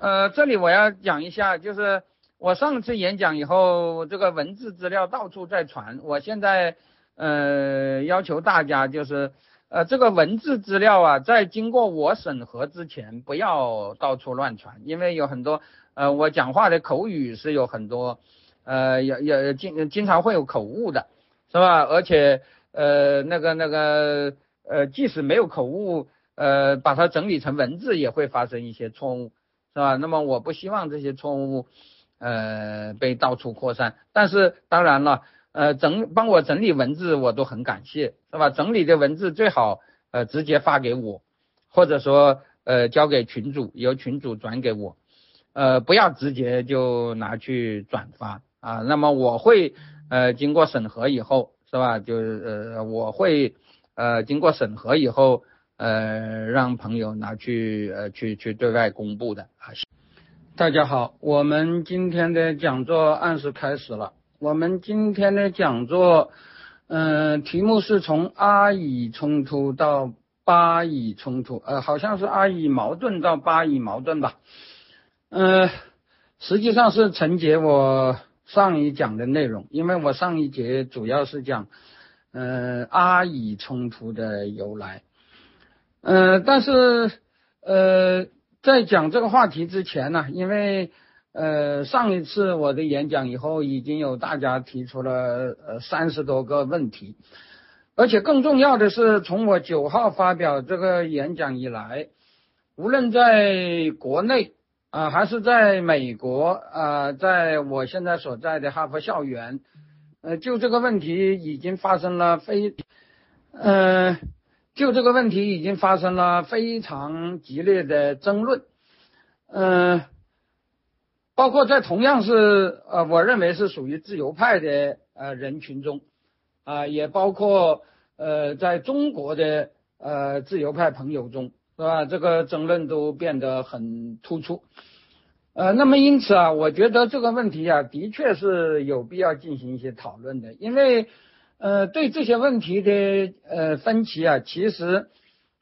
呃，这里我要讲一下，就是我上次演讲以后，这个文字资料到处在传，我现在呃要求大家就是呃这个文字资料啊，在经过我审核之前，不要到处乱传，因为有很多呃我讲话的口语是有很多呃也也经经常会有口误的，是吧？而且呃那个那个呃即使没有口误。呃，把它整理成文字也会发生一些错误，是吧？那么我不希望这些错误，呃，被到处扩散。但是当然了，呃，整帮我整理文字我都很感谢，是吧？整理的文字最好呃直接发给我，或者说呃交给群主，由群主转给我，呃，不要直接就拿去转发啊。那么我会呃经过审核以后，是吧？就是呃我会呃经过审核以后。呃，让朋友拿去呃去去对外公布的啊。大家好，我们今天的讲座按时开始了。我们今天的讲座，嗯，题目是从阿以冲突到巴以冲突，呃，好像是阿以矛盾到巴以矛盾吧。嗯，实际上是承接我上一讲的内容，因为我上一节主要是讲，嗯，阿以冲突的由来。嗯，但是呃，在讲这个话题之前呢，因为呃上一次我的演讲以后，已经有大家提出了呃三十多个问题，而且更重要的是，从我九号发表这个演讲以来，无论在国内啊，还是在美国啊，在我现在所在的哈佛校园，呃，就这个问题已经发生了非嗯。就这个问题已经发生了非常激烈的争论，嗯，包括在同样是呃，我认为是属于自由派的呃人群中，啊，也包括呃在中国的呃自由派朋友中，是吧？这个争论都变得很突出，呃，那么因此啊，我觉得这个问题啊，的确是有必要进行一些讨论的，因为。呃，对这些问题的呃分歧啊，其实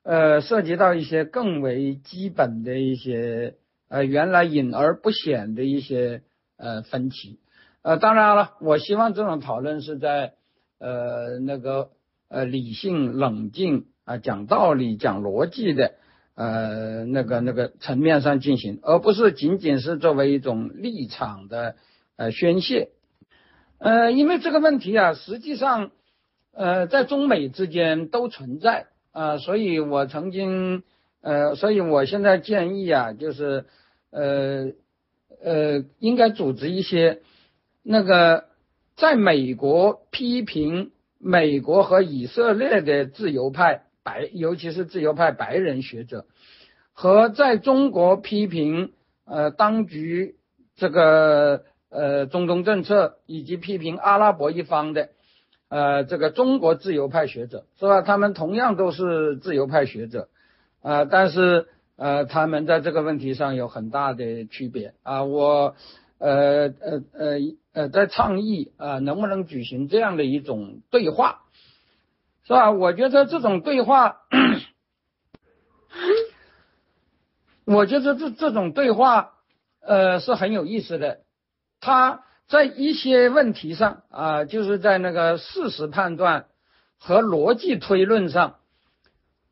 呃涉及到一些更为基本的一些呃原来隐而不显的一些呃分歧。呃，当然了，我希望这种讨论是在呃那个呃理性、冷静啊、讲道理、讲逻辑的呃那个那个层面上进行，而不是仅仅是作为一种立场的呃宣泄。呃，因为这个问题啊，实际上，呃，在中美之间都存在啊，所以我曾经，呃，所以我现在建议啊，就是，呃，呃，应该组织一些那个在美国批评美国和以色列的自由派白，尤其是自由派白人学者，和在中国批评呃当局这个。呃，中东政策以及批评阿拉伯一方的，呃，这个中国自由派学者是吧？他们同样都是自由派学者，啊，但是呃，他们在这个问题上有很大的区别啊。我呃呃呃呃，在倡议啊，能不能举行这样的一种对话，是吧？我觉得这种对话，我觉得这这种对话呃是很有意思的。他在一些问题上啊，就是在那个事实判断和逻辑推论上，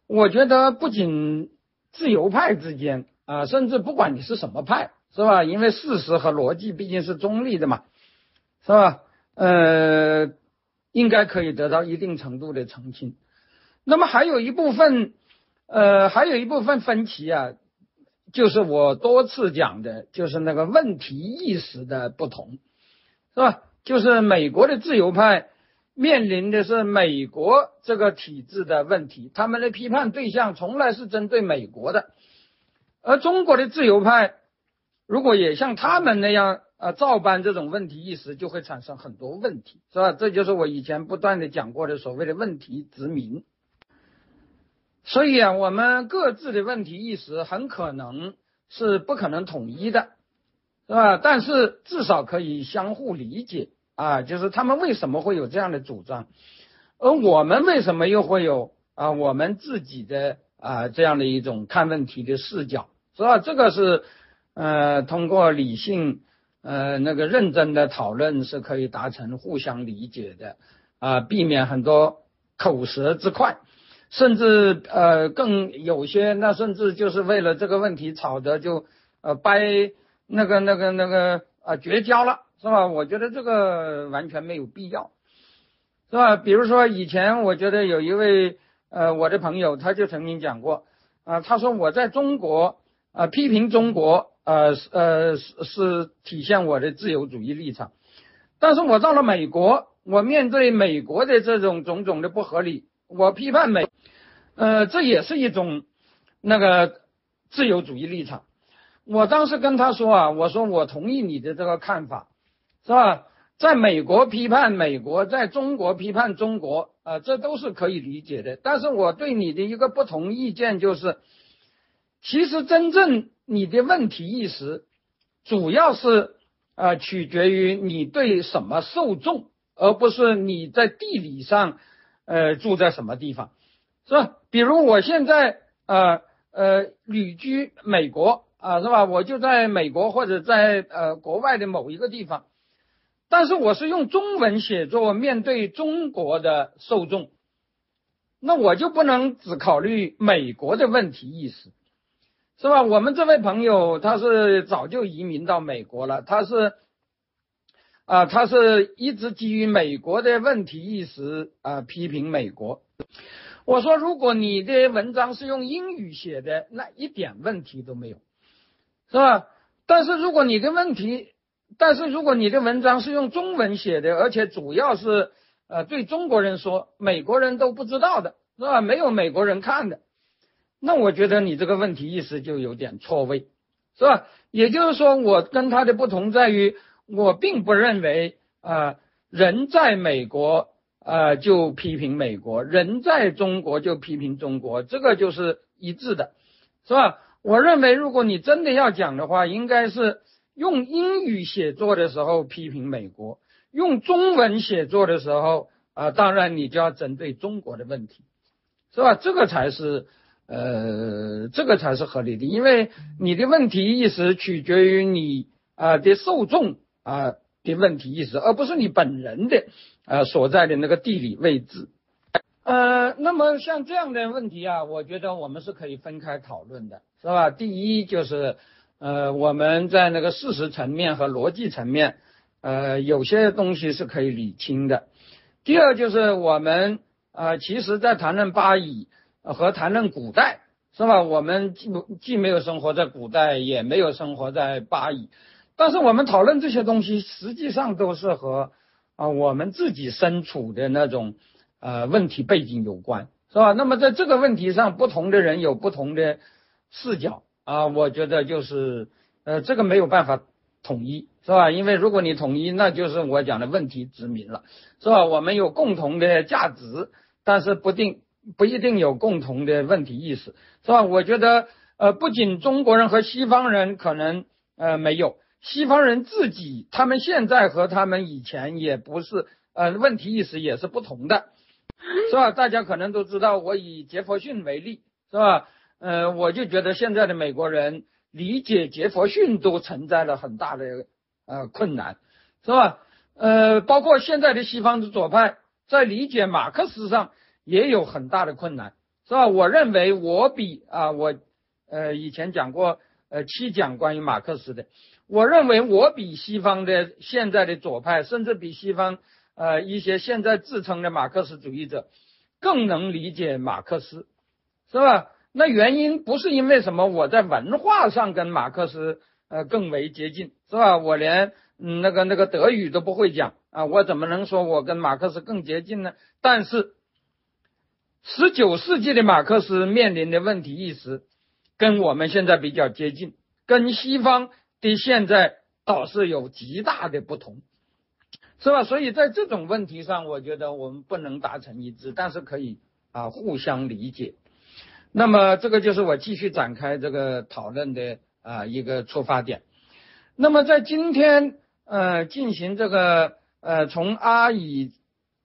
我觉得不仅自由派之间啊，甚至不管你是什么派，是吧？因为事实和逻辑毕竟是中立的嘛，是吧？呃，应该可以得到一定程度的澄清。那么还有一部分，呃，还有一部分分歧啊。就是我多次讲的，就是那个问题意识的不同，是吧？就是美国的自由派面临的是美国这个体制的问题，他们的批判对象从来是针对美国的，而中国的自由派如果也像他们那样啊照搬这种问题意识，就会产生很多问题，是吧？这就是我以前不断的讲过的所谓的问题殖民。所以啊，我们各自的问题意识很可能是不可能统一的，是吧？但是至少可以相互理解啊，就是他们为什么会有这样的主张，而我们为什么又会有啊我们自己的啊这样的一种看问题的视角，是吧？这个是呃，通过理性呃那个认真的讨论是可以达成互相理解的啊，避免很多口舌之快，甚至呃更有些那甚至就是为了这个问题吵得就呃掰那个那个那个啊绝交了，是吧？我觉得这个完全没有必要，是吧？比如说以前我觉得有一位呃我的朋友他就曾经讲过啊，他说我在中国啊批评中国。呃呃是是体现我的自由主义立场，但是我到了美国，我面对美国的这种种种的不合理，我批判美，呃这也是一种那个自由主义立场。我当时跟他说啊，我说我同意你的这个看法，是吧？在美国批判美国，在中国批判中国，啊这都是可以理解的。但是我对你的一个不同意见就是，其实真正。你的问题意识主要是呃取决于你对什么受众，而不是你在地理上呃住在什么地方，是吧？比如我现在呃呃旅居美国啊，是吧？我就在美国或者在呃国外的某一个地方，但是我是用中文写作面对中国的受众，那我就不能只考虑美国的问题意识。是吧？我们这位朋友他是早就移民到美国了，他是啊，他是一直基于美国的问题意识啊批评美国。我说，如果你的文章是用英语写的，那一点问题都没有，是吧？但是如果你的问题，但是如果你的文章是用中文写的，而且主要是呃对中国人说，美国人都不知道的，是吧？没有美国人看的。那我觉得你这个问题意识就有点错位，是吧？也就是说，我跟他的不同在于，我并不认为啊，人在美国啊就批评美国，人在中国就批评中国，这个就是一致的，是吧？我认为，如果你真的要讲的话，应该是用英语写作的时候批评美国，用中文写作的时候啊，当然你就要针对中国的问题，是吧？这个才是。呃，这个才是合理的，因为你的问题意识取决于你啊的受众啊的问题意识，而不是你本人的呃所在的那个地理位置。呃，那么像这样的问题啊，我觉得我们是可以分开讨论的，是吧？第一就是呃我们在那个事实层面和逻辑层面，呃有些东西是可以理清的。第二就是我们啊，其实在谈论巴以。和谈论古代是吧？我们既不既没有生活在古代，也没有生活在巴以，但是我们讨论这些东西，实际上都是和啊我们自己身处的那种呃问题背景有关，是吧？那么在这个问题上，不同的人有不同的视角啊，我觉得就是呃这个没有办法统一，是吧？因为如果你统一，那就是我讲的问题殖民了，是吧？我们有共同的价值，但是不定。不一定有共同的问题意识，是吧？我觉得，呃，不仅中国人和西方人可能呃没有，西方人自己他们现在和他们以前也不是，呃，问题意识也是不同的，是吧？大家可能都知道，我以杰佛逊为例，是吧？呃，我就觉得现在的美国人理解杰佛逊都存在了很大的呃困难，是吧？呃，包括现在的西方的左派在理解马克思上。也有很大的困难，是吧？我认为我比啊，我呃以前讲过呃七讲关于马克思的，我认为我比西方的现在的左派，甚至比西方呃一些现在自称的马克思主义者更能理解马克思，是吧？那原因不是因为什么，我在文化上跟马克思呃更为接近，是吧？我连嗯那个那个德语都不会讲啊，我怎么能说我跟马克思更接近呢？但是。十九世纪的马克思面临的问题意识，跟我们现在比较接近，跟西方的现在倒是有极大的不同，是吧？所以在这种问题上，我觉得我们不能达成一致，但是可以啊互相理解。那么这个就是我继续展开这个讨论的啊一个出发点。那么在今天呃进行这个呃从阿以。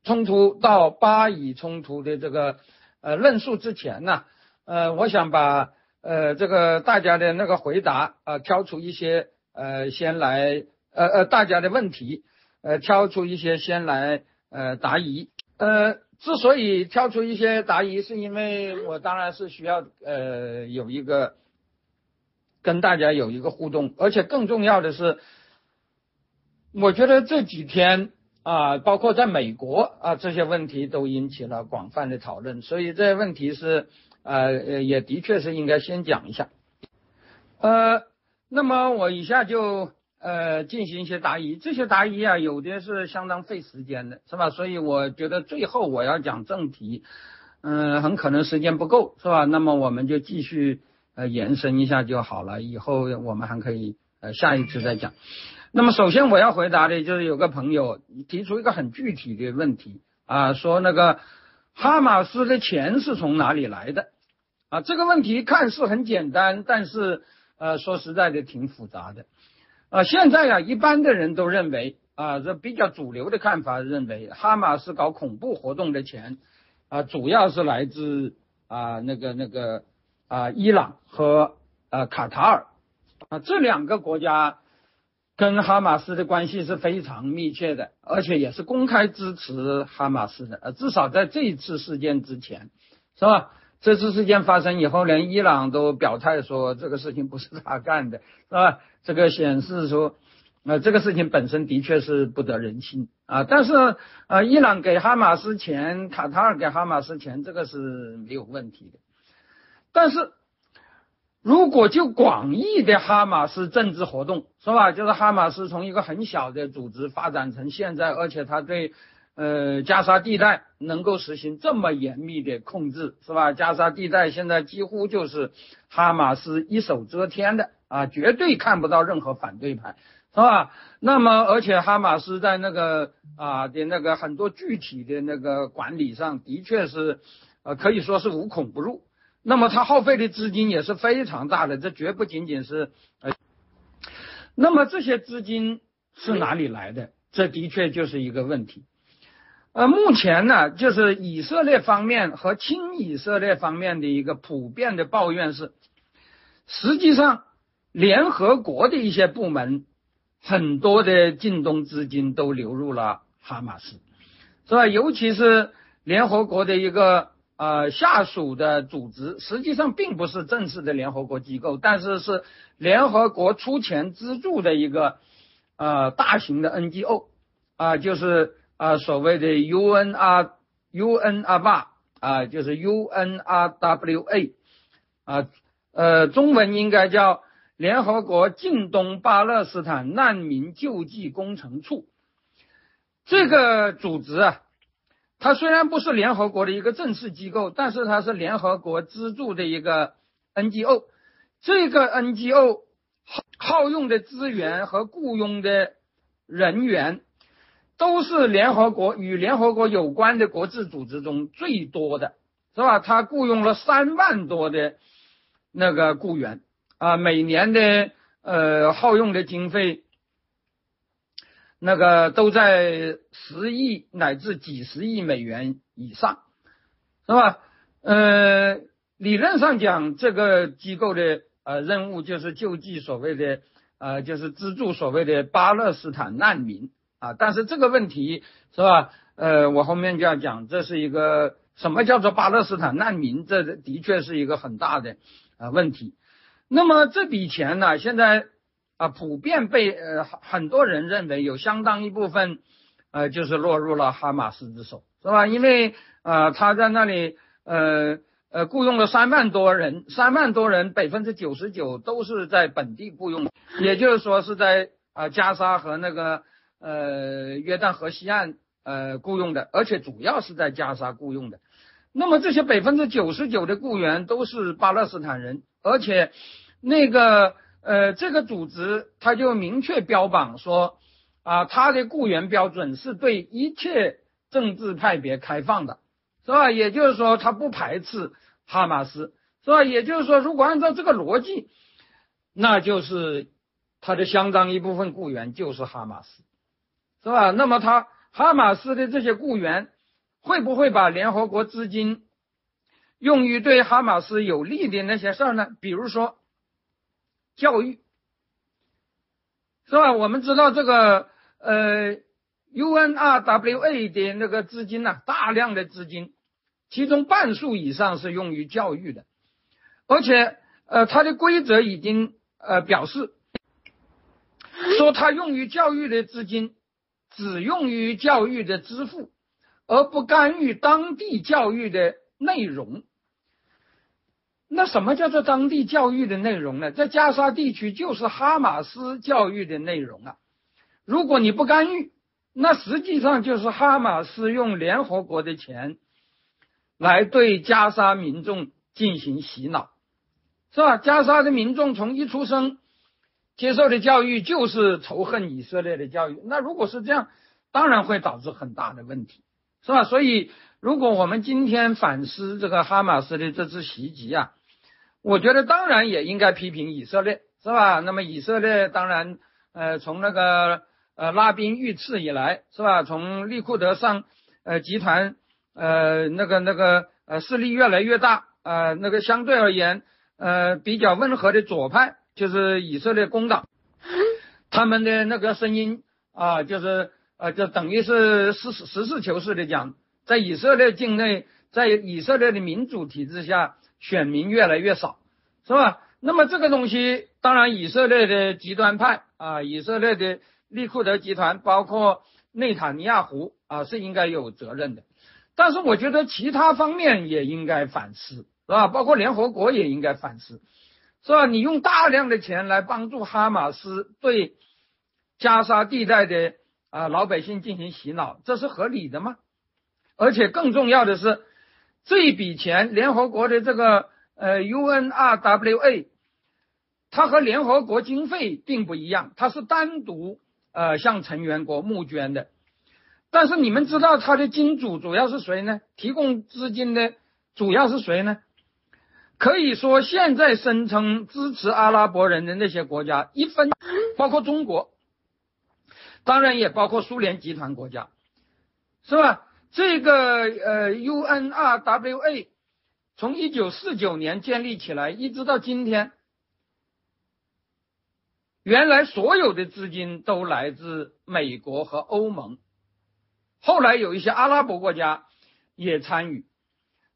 冲突到巴以冲突的这个呃论述之前呢，呃，我想把呃这个大家的那个回答啊，挑出一些呃先来呃呃大家的问题，呃挑出一些先来呃答疑。呃，之所以挑出一些答疑，是因为我当然是需要呃有一个跟大家有一个互动，而且更重要的是，我觉得这几天。啊，包括在美国啊，这些问题都引起了广泛的讨论，所以这些问题是呃也的确是应该先讲一下。呃，那么我以下就呃进行一些答疑，这些答疑啊，有的是相当费时间的，是吧？所以我觉得最后我要讲正题，嗯，很可能时间不够，是吧？那么我们就继续呃延伸一下就好了，以后我们还可以呃下一次再讲。那么首先我要回答的就是有个朋友提出一个很具体的问题啊，说那个哈马斯的钱是从哪里来的啊？这个问题看似很简单，但是呃说实在的挺复杂的啊。现在啊，一般的人都认为啊，这比较主流的看法认为哈马斯搞恐怖活动的钱啊，主要是来自啊那个那个啊伊朗和啊卡塔尔啊这两个国家。跟哈马斯的关系是非常密切的，而且也是公开支持哈马斯的。呃，至少在这一次事件之前，是吧？这次事件发生以后，连伊朗都表态说这个事情不是他干的，是吧？这个显示说，呃，这个事情本身的确是不得人心啊。但是，呃，伊朗给哈马斯钱，卡塔尔给哈马斯钱，这个是没有问题的。但是。如果就广义的哈马斯政治活动是吧？就是哈马斯从一个很小的组织发展成现在，而且他对呃加沙地带能够实行这么严密的控制是吧？加沙地带现在几乎就是哈马斯一手遮天的啊，绝对看不到任何反对派是吧？那么而且哈马斯在那个啊的那个很多具体的那个管理上的确是呃可以说是无孔不入。那么它耗费的资金也是非常大的，这绝不仅仅是呃。那么这些资金是哪里来的？这的确就是一个问题。呃，目前呢，就是以色列方面和亲以色列方面的一个普遍的抱怨是，实际上联合国的一些部门很多的进东资金都流入了哈马斯，是吧？尤其是联合国的一个。呃，下属的组织实际上并不是正式的联合国机构，但是是联合国出钱资助的一个呃大型的 NGO 啊，就是啊所谓的 UNR UNRWA 啊，就是 UNRWA 啊，呃，中文应该叫联合国近东巴勒斯坦难民救济工程处，这个组织啊。它虽然不是联合国的一个正式机构，但是它是联合国资助的一个 NGO。这个 NGO 耗耗用的资源和雇佣的人员，都是联合国与联合国有关的国际组织中最多的，是吧？他雇佣了三万多的那个雇员啊，每年的呃耗用的经费。那个都在十亿乃至几十亿美元以上，是吧？呃，理论上讲，这个机构的呃任务就是救济所谓的呃，就是资助所谓的巴勒斯坦难民啊。但是这个问题是吧？呃，我后面就要讲，这是一个什么叫做巴勒斯坦难民？这的确是一个很大的啊问题。那么这笔钱呢，现在。啊，普遍被呃很多人认为有相当一部分，呃，就是落入了哈马斯之手，是吧？因为呃他在那里呃呃雇佣了三万多人，三万多人百分之九十九都是在本地雇佣，也就是说是在啊加沙和那个呃约旦河西岸呃雇佣的，而且主要是在加沙雇佣的。那么这些百分之九十九的雇员都是巴勒斯坦人，而且那个。呃，这个组织他就明确标榜说，啊，他的雇员标准是对一切政治派别开放的，是吧？也就是说，他不排斥哈马斯，是吧？也就是说，如果按照这个逻辑，那就是他的相当一部分雇员就是哈马斯，是吧？那么他哈马斯的这些雇员会不会把联合国资金用于对哈马斯有利的那些事儿呢？比如说教育，是吧？我们知道这个呃 UNRWA 的那个资金呢，大量的资金，其中半数以上是用于教育的，而且呃，它的规则已经呃表示说，它用于教育的资金只用于教育的支付，而不干预当地教育的内容。那什么叫做当地教育的内容呢？在加沙地区就是哈马斯教育的内容啊。如果你不干预，那实际上就是哈马斯用联合国的钱来对加沙民众进行洗脑，是吧？加沙的民众从一出生接受的教育就是仇恨以色列的教育。那如果是这样，当然会导致很大的问题，是吧？所以，如果我们今天反思这个哈马斯的这次袭击啊。我觉得当然也应该批评以色列，是吧？那么以色列当然，呃，从那个呃拉宾遇刺以来，是吧？从利库德上呃集团呃那个那个呃势力越来越大，呃那个相对而言呃比较温和的左派，就是以色列工党，他们的那个声音啊，就是呃就等于是实实事求是的讲，在以色列境内，在以色列的民主体制下。选民越来越少，是吧？那么这个东西，当然以色列的极端派啊，以色列的利库德集团，包括内塔尼亚胡啊，是应该有责任的。但是我觉得其他方面也应该反思，是吧？包括联合国也应该反思，是吧？你用大量的钱来帮助哈马斯对加沙地带的啊老百姓进行洗脑，这是合理的吗？而且更重要的是。这一笔钱，联合国的这个呃 UNRWA，它和联合国经费并不一样，它是单独呃向成员国募捐的。但是你们知道它的金主主要是谁呢？提供资金的主要是谁呢？可以说，现在声称支持阿拉伯人的那些国家，一分包括中国，当然也包括苏联集团国家，是吧？这个呃，UNRWA 从一九四九年建立起来，一直到今天，原来所有的资金都来自美国和欧盟，后来有一些阿拉伯国家也参与，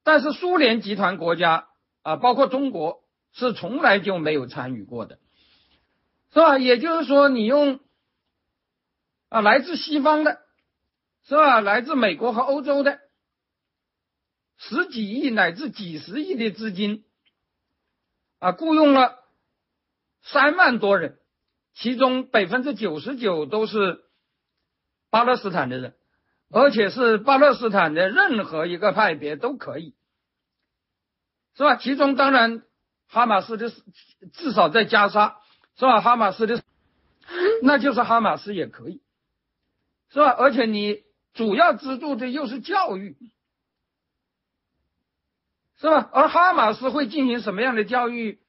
但是苏联集团国家啊，包括中国是从来就没有参与过的，是吧？也就是说，你用啊，来自西方的。是吧？来自美国和欧洲的十几亿乃至几十亿的资金啊，雇佣了三万多人，其中百分之九十九都是巴勒斯坦的人，而且是巴勒斯坦的任何一个派别都可以，是吧？其中当然哈马斯的至少在加沙，是吧？哈马斯的那就是哈马斯也可以，是吧？而且你。主要资助的又是教育，是吧？而哈马斯会进行什么样的教育，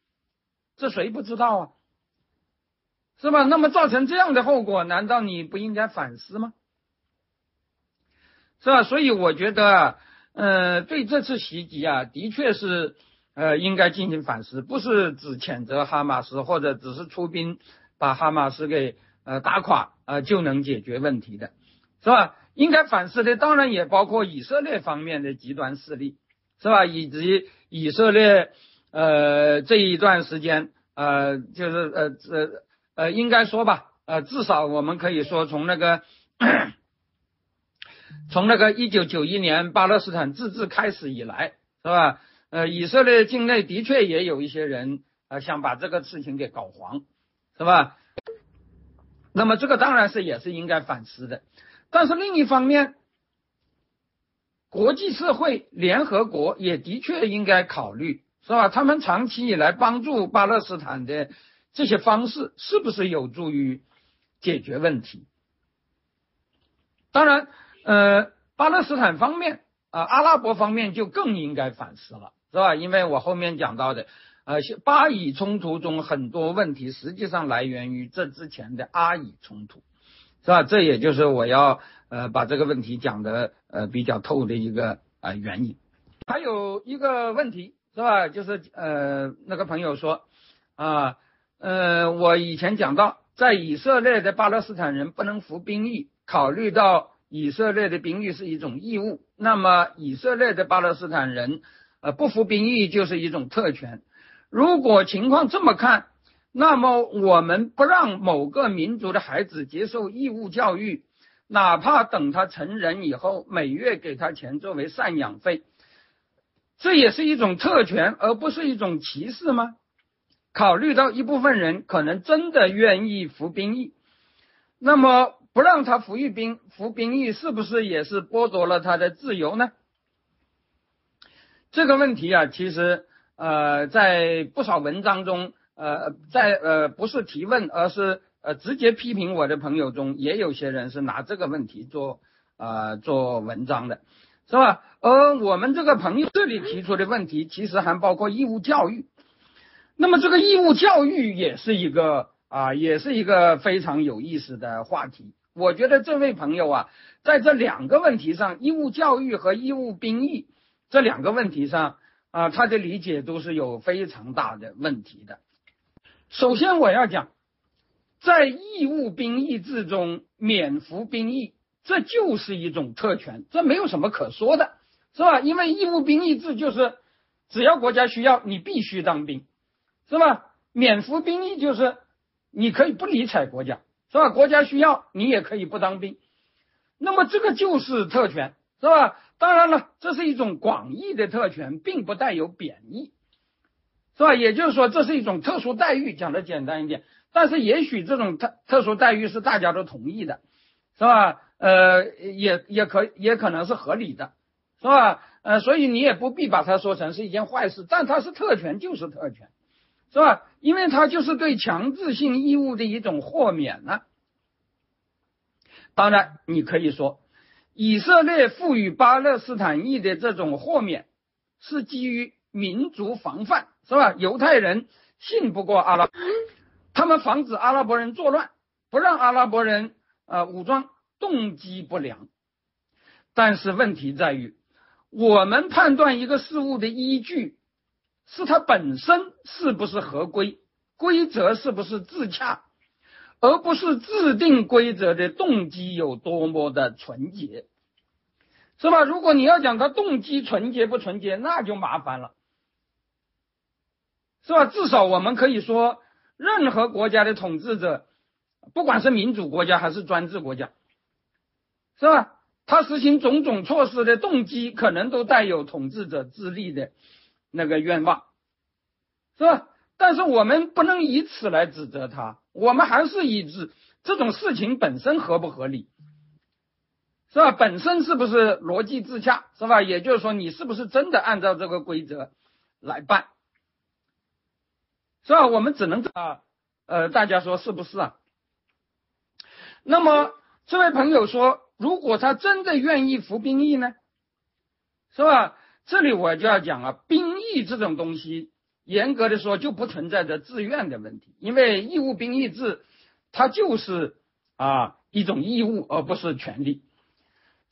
这谁不知道啊？是吧？那么造成这样的后果，难道你不应该反思吗？是吧？所以我觉得，呃，对这次袭击啊，的确是呃应该进行反思，不是只谴责哈马斯或者只是出兵把哈马斯给呃打垮啊就能解决问题的，是吧？应该反思的当然也包括以色列方面的极端势力，是吧？以及以色列呃这一段时间呃就是呃呃呃应该说吧呃至少我们可以说从那个从那个一九九一年巴勒斯坦自治开始以来，是吧？呃以色列境内的确也有一些人呃想把这个事情给搞黄，是吧？那么这个当然是也是应该反思的。但是另一方面，国际社会、联合国也的确应该考虑，是吧？他们长期以来帮助巴勒斯坦的这些方式，是不是有助于解决问题？当然，呃，巴勒斯坦方面啊，阿拉伯方面就更应该反思了，是吧？因为我后面讲到的，呃，巴以冲突中很多问题实际上来源于这之前的阿以冲突。是吧？这也就是我要呃把这个问题讲的呃比较透的一个呃原因。还有一个问题是吧？就是呃，那个朋友说啊，呃，我以前讲到，在以色列的巴勒斯坦人不能服兵役，考虑到以色列的兵役是一种义务，那么以色列的巴勒斯坦人呃不服兵役就是一种特权。如果情况这么看，那么我们不让某个民族的孩子接受义务教育，哪怕等他成人以后，每月给他钱作为赡养费，这也是一种特权，而不是一种歧视吗？考虑到一部分人可能真的愿意服兵役，那么不让他服役兵服兵役，是不是也是剥夺了他的自由呢？这个问题啊，其实。呃，在不少文章中，呃，在呃不是提问，而是呃直接批评我的朋友中，也有些人是拿这个问题做啊做文章的，是吧？而我们这个朋友这里提出的问题，其实还包括义务教育。那么这个义务教育也是一个啊，也是一个非常有意思的话题。我觉得这位朋友啊，在这两个问题上，义务教育和义务兵役这两个问题上。啊，他的理解都是有非常大的问题的。首先，我要讲，在义务兵役制中免服兵役，这就是一种特权，这没有什么可说的，是吧？因为义务兵役制就是，只要国家需要，你必须当兵，是吧？免服兵役就是你可以不理睬国家，是吧？国家需要你也可以不当兵，那么这个就是特权，是吧？当然了，这是一种广义的特权，并不带有贬义，是吧？也就是说，这是一种特殊待遇，讲的简单一点。但是，也许这种特特殊待遇是大家都同意的，是吧？呃，也也可也可能是合理的，是吧？呃，所以你也不必把它说成是一件坏事。但它是特权，就是特权，是吧？因为它就是对强制性义务的一种豁免呢。当然，你可以说。以色列赋予巴勒斯坦裔的这种豁免，是基于民族防范，是吧？犹太人信不过阿拉，他们防止阿拉伯人作乱，不让阿拉伯人呃武装，动机不良。但是问题在于，我们判断一个事物的依据，是它本身是不是合规，规则是不是自洽。而不是制定规则的动机有多么的纯洁，是吧？如果你要讲它动机纯洁不纯洁，那就麻烦了，是吧？至少我们可以说，任何国家的统治者，不管是民主国家还是专制国家，是吧？他实行种种措施的动机，可能都带有统治者自利的那个愿望，是吧？但是我们不能以此来指责他，我们还是以指这种事情本身合不合理，是吧？本身是不是逻辑自洽，是吧？也就是说，你是不是真的按照这个规则来办，是吧？我们只能啊，呃，大家说是不是啊？那么这位朋友说，如果他真的愿意服兵役呢，是吧？这里我就要讲啊，兵役这种东西。严格的说，就不存在着自愿的问题，因为义务兵役制，它就是啊一种义务，而不是权利。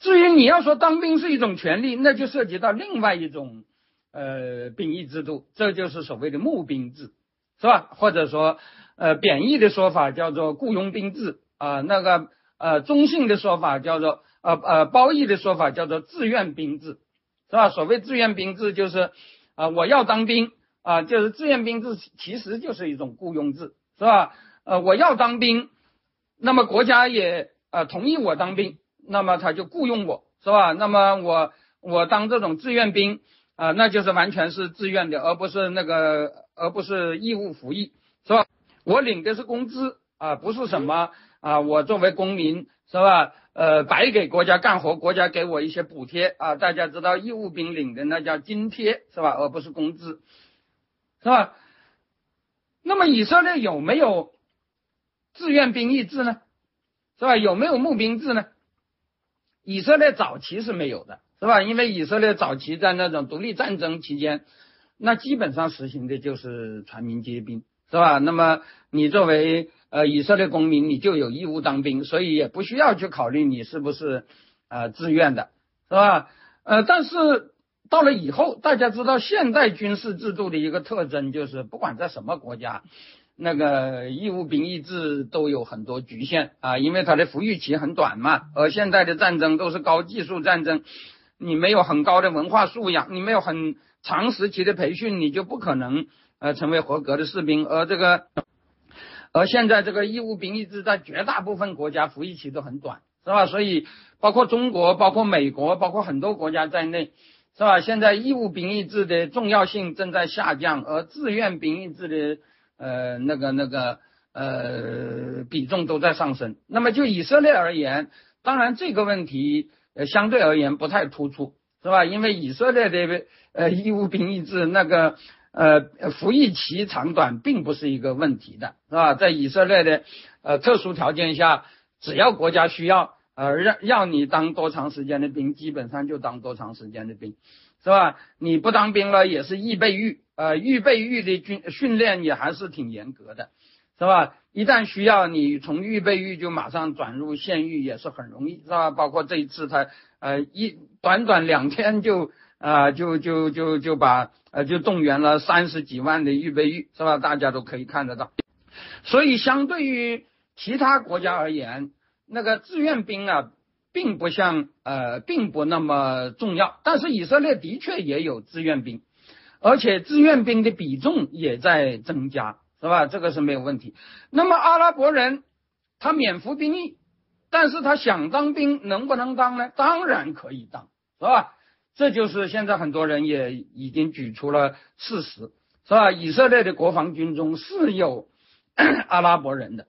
至于你要说当兵是一种权利，那就涉及到另外一种呃兵役制度，这就是所谓的募兵制，是吧？或者说呃贬义的说法叫做雇佣兵制啊，那个呃中性的说法叫做呃呃褒义的说法叫做志愿兵制，是吧？所谓志愿兵制就是啊我要当兵。啊，就是志愿兵制，其实就是一种雇佣制，是吧？呃，我要当兵，那么国家也呃同意我当兵，那么他就雇佣我，是吧？那么我我当这种志愿兵啊，那就是完全是自愿的，而不是那个，而不是义务服役，是吧？我领的是工资啊，不是什么啊，我作为公民，是吧？呃，白给国家干活，国家给我一些补贴啊，大家知道义务兵领的那叫津贴，是吧？而不是工资。是吧？那么以色列有没有志愿兵役制呢？是吧？有没有募兵制呢？以色列早期是没有的，是吧？因为以色列早期在那种独立战争期间，那基本上实行的就是全民皆兵，是吧？那么你作为呃以色列公民，你就有义务当兵，所以也不需要去考虑你是不是呃自愿的，是吧？呃，但是到了以后，大家知道现代军事制度的一个特征就是，不管在什么国家，那个义务兵役制都有很多局限啊，因为它的服役期很短嘛。而现在的战争都是高技术战争，你没有很高的文化素养，你没有很长时期的培训，你就不可能呃成为合格的士兵。而这个，而现在这个义务兵役制在绝大部分国家服役期都很短，是吧？所以包括中国、包括美国、包括很多国家在内。是吧？现在义务兵役制的重要性正在下降，而自愿兵役制的呃那个那个呃比重都在上升。那么就以色列而言，当然这个问题呃相对而言不太突出，是吧？因为以色列的呃义务兵役制那个呃服役期长短并不是一个问题的，是吧？在以色列的呃特殊条件下，只要国家需要。呃，让让你当多长时间的兵，基本上就当多长时间的兵，是吧？你不当兵了也是预备役，呃，预备役的军训练也还是挺严格的，是吧？一旦需要你从预备役就马上转入现役也是很容易，是吧？包括这一次他呃一短短两天就啊就就就就把呃就动员了三十几万的预备役，是吧？大家都可以看得到，所以相对于其他国家而言。那个志愿兵啊，并不像呃，并不那么重要。但是以色列的确也有志愿兵，而且志愿兵的比重也在增加，是吧？这个是没有问题。那么阿拉伯人他免服兵役，但是他想当兵能不能当呢？当然可以当，是吧？这就是现在很多人也已经举出了事实，是吧？以色列的国防军中是有 阿拉伯人的，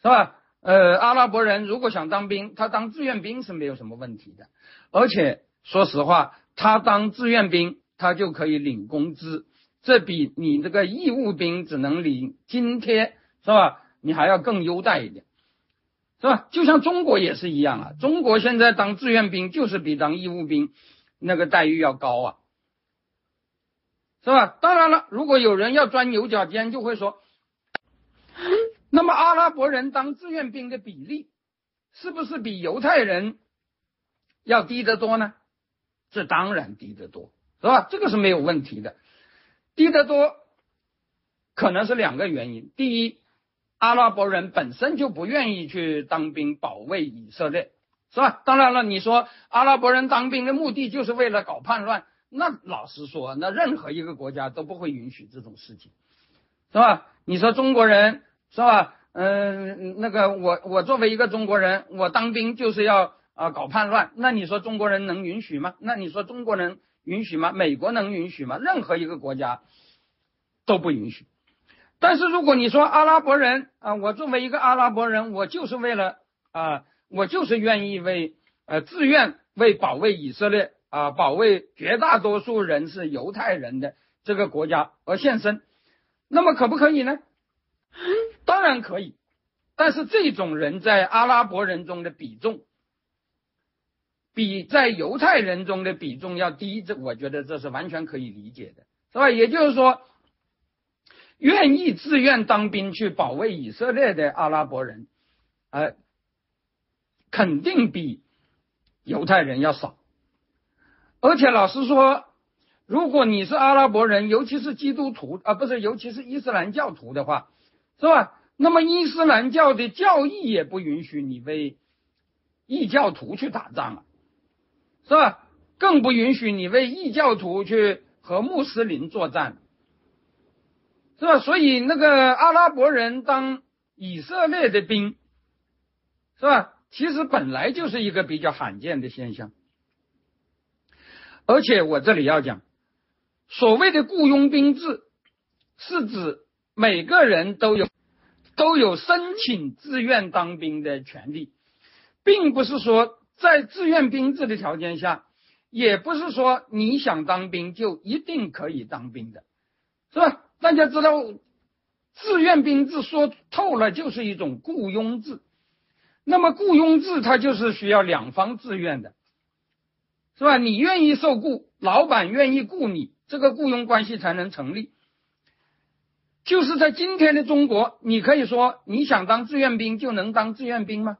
是吧？呃，阿拉伯人如果想当兵，他当志愿兵是没有什么问题的。而且说实话，他当志愿兵，他就可以领工资，这比你这个义务兵只能领津贴，是吧？你还要更优待一点，是吧？就像中国也是一样啊，中国现在当志愿兵就是比当义务兵那个待遇要高啊，是吧？当然了，如果有人要钻牛角尖，就会说。那么阿拉伯人当志愿兵的比例，是不是比犹太人要低得多呢？这当然低得多，是吧？这个是没有问题的。低得多，可能是两个原因。第一，阿拉伯人本身就不愿意去当兵保卫以色列，是吧？当然了，你说阿拉伯人当兵的目的就是为了搞叛乱，那老实说，那任何一个国家都不会允许这种事情，是吧？你说中国人。是吧？嗯，那个我我作为一个中国人，我当兵就是要啊搞叛乱。那你说中国人能允许吗？那你说中国人允许吗？美国能允许吗？任何一个国家都不允许。但是如果你说阿拉伯人啊，我作为一个阿拉伯人，我就是为了啊，我就是愿意为呃自愿为保卫以色列啊，保卫绝大多数人是犹太人的这个国家而献身，那么可不可以呢？当然可以，但是这种人在阿拉伯人中的比重，比在犹太人中的比重要低，这我觉得这是完全可以理解的，是吧？也就是说，愿意自愿当兵去保卫以色列的阿拉伯人，呃，肯定比犹太人要少。而且老实说，如果你是阿拉伯人，尤其是基督徒啊，不是，尤其是伊斯兰教徒的话。是吧？那么伊斯兰教的教义也不允许你为异教徒去打仗啊，是吧？更不允许你为异教徒去和穆斯林作战，是吧？所以那个阿拉伯人当以色列的兵，是吧？其实本来就是一个比较罕见的现象，而且我这里要讲，所谓的雇佣兵制，是指。每个人都有都有申请自愿当兵的权利，并不是说在志愿兵制的条件下，也不是说你想当兵就一定可以当兵的，是吧？大家知道，志愿兵制说透了就是一种雇佣制，那么雇佣制它就是需要两方自愿的，是吧？你愿意受雇，老板愿意雇你，这个雇佣关系才能成立。就是在今天的中国，你可以说你想当志愿兵就能当志愿兵吗？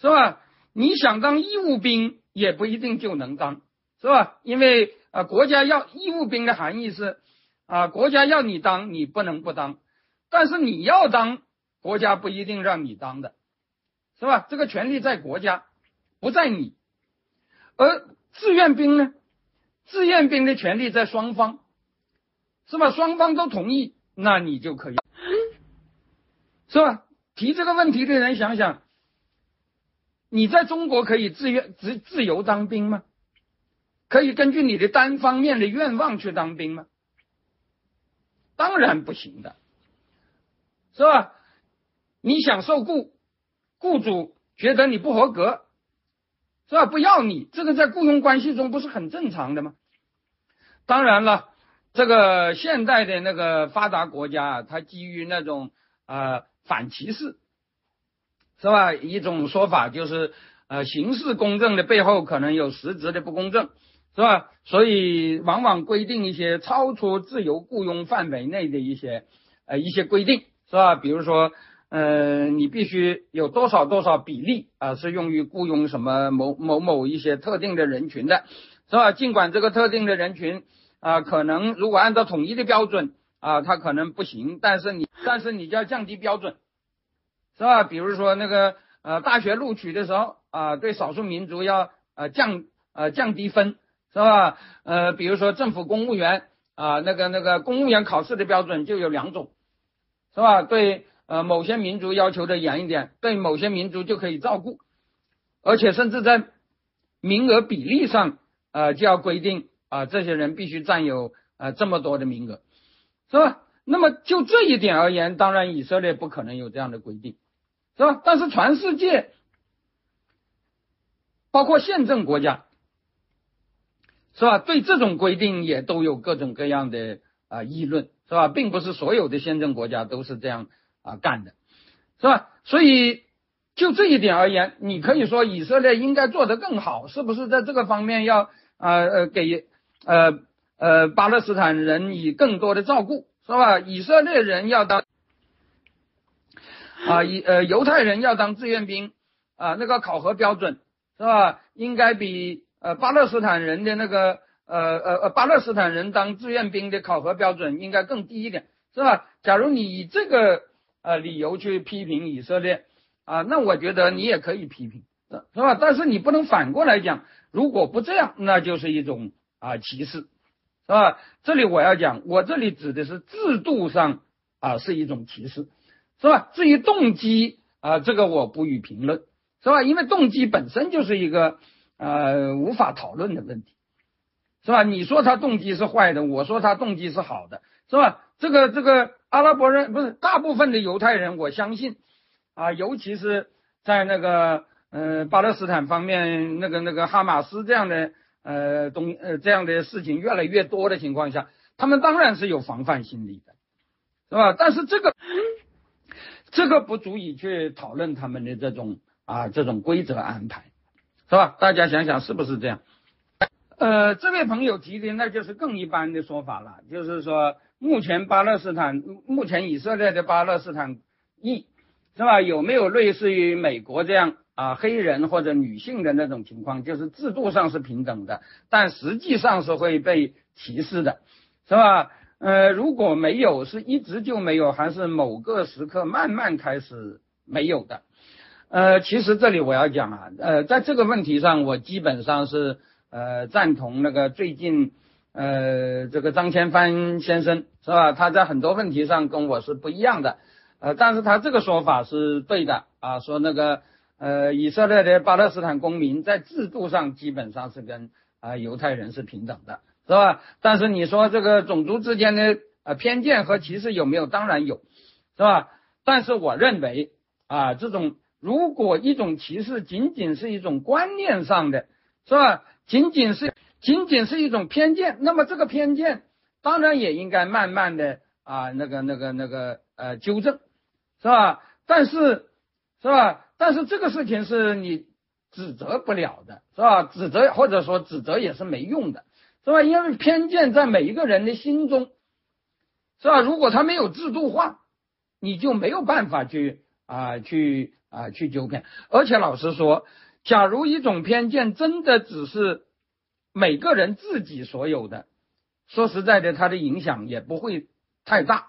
是吧？你想当义务兵也不一定就能当，是吧？因为啊，国家要义务兵的含义是啊，国家要你当，你不能不当，但是你要当，国家不一定让你当的，是吧？这个权利在国家，不在你。而志愿兵呢，志愿兵的权利在双方，是吧？双方都同意，那你就可以，是吧？提这个问题的人想想，你在中国可以自愿自自由当兵吗？可以根据你的单方面的愿望去当兵吗？当然不行的，是吧？你想受雇，雇主觉得你不合格，是吧？不要你，这个在雇佣关系中不是很正常的吗？当然了，这个现代的那个发达国家啊，它基于那种啊反歧视，是吧？一种说法就是呃形式公正的背后可能有实质的不公正。是吧？所以往往规定一些超出自由雇佣范围内的一些呃一些规定，是吧？比如说，呃，你必须有多少多少比例啊，是用于雇佣什么某某某一些特定的人群的，是吧？尽管这个特定的人群啊，可能如果按照统一的标准啊，它可能不行，但是你但是你就要降低标准，是吧？比如说那个呃大学录取的时候啊，对少数民族要呃降呃降低分。是吧？呃，比如说政府公务员啊，那个那个公务员考试的标准就有两种，是吧？对呃某些民族要求的严一点，对某些民族就可以照顾，而且甚至在名额比例上呃就要规定啊，这些人必须占有呃这么多的名额，是吧？那么就这一点而言，当然以色列不可能有这样的规定，是吧？但是全世界包括宪政国家。是吧？对这种规定也都有各种各样的啊议论，是吧？并不是所有的宪政国家都是这样啊干的，是吧？所以就这一点而言，你可以说以色列应该做得更好，是不是在这个方面要啊呃给呃呃巴勒斯坦人以更多的照顾，是吧？以色列人要当啊以呃犹太人要当志愿兵啊，那个考核标准是吧？应该比。呃，巴勒斯坦人的那个呃呃呃，巴勒斯坦人当志愿兵的考核标准应该更低一点，是吧？假如你以这个呃理由去批评以色列啊，那我觉得你也可以批评，是吧？但是你不能反过来讲，如果不这样，那就是一种啊歧视，是吧？这里我要讲，我这里指的是制度上啊是一种歧视，是吧？至于动机啊，这个我不予评论，是吧？因为动机本身就是一个。呃，无法讨论的问题，是吧？你说他动机是坏的，我说他动机是好的，是吧？这个这个阿拉伯人不是大部分的犹太人，我相信啊，尤其是在那个呃巴勒斯坦方面，那个那个哈马斯这样的呃东呃这样的事情越来越多的情况下，他们当然是有防范心理的，是吧？但是这个这个不足以去讨论他们的这种啊这种规则安排。是吧？大家想想是不是这样？呃，这位朋友提的那就是更一般的说法了，就是说目前巴勒斯坦，目前以色列的巴勒斯坦裔，是吧？有没有类似于美国这样啊黑人或者女性的那种情况，就是制度上是平等的，但实际上是会被歧视的，是吧？呃，如果没有，是一直就没有，还是某个时刻慢慢开始没有的？呃，其实这里我要讲啊，呃，在这个问题上，我基本上是呃赞同那个最近呃这个张千帆先生是吧？他在很多问题上跟我是不一样的，呃，但是他这个说法是对的啊，说那个呃以色列的巴勒斯坦公民在制度上基本上是跟啊犹太人是平等的，是吧？但是你说这个种族之间的呃偏见和歧视有没有？当然有，是吧？但是我认为啊这种。如果一种歧视仅仅是一种观念上的，是吧？仅仅是仅仅是一种偏见，那么这个偏见当然也应该慢慢的啊，那个那个那个呃纠正，是吧？但是是吧？但是这个事情是你指责不了的，是吧？指责或者说指责也是没用的，是吧？因为偏见在每一个人的心中，是吧？如果他没有制度化，你就没有办法去啊去。啊，去纠偏，而且老实说，假如一种偏见真的只是每个人自己所有的，说实在的，它的影响也不会太大，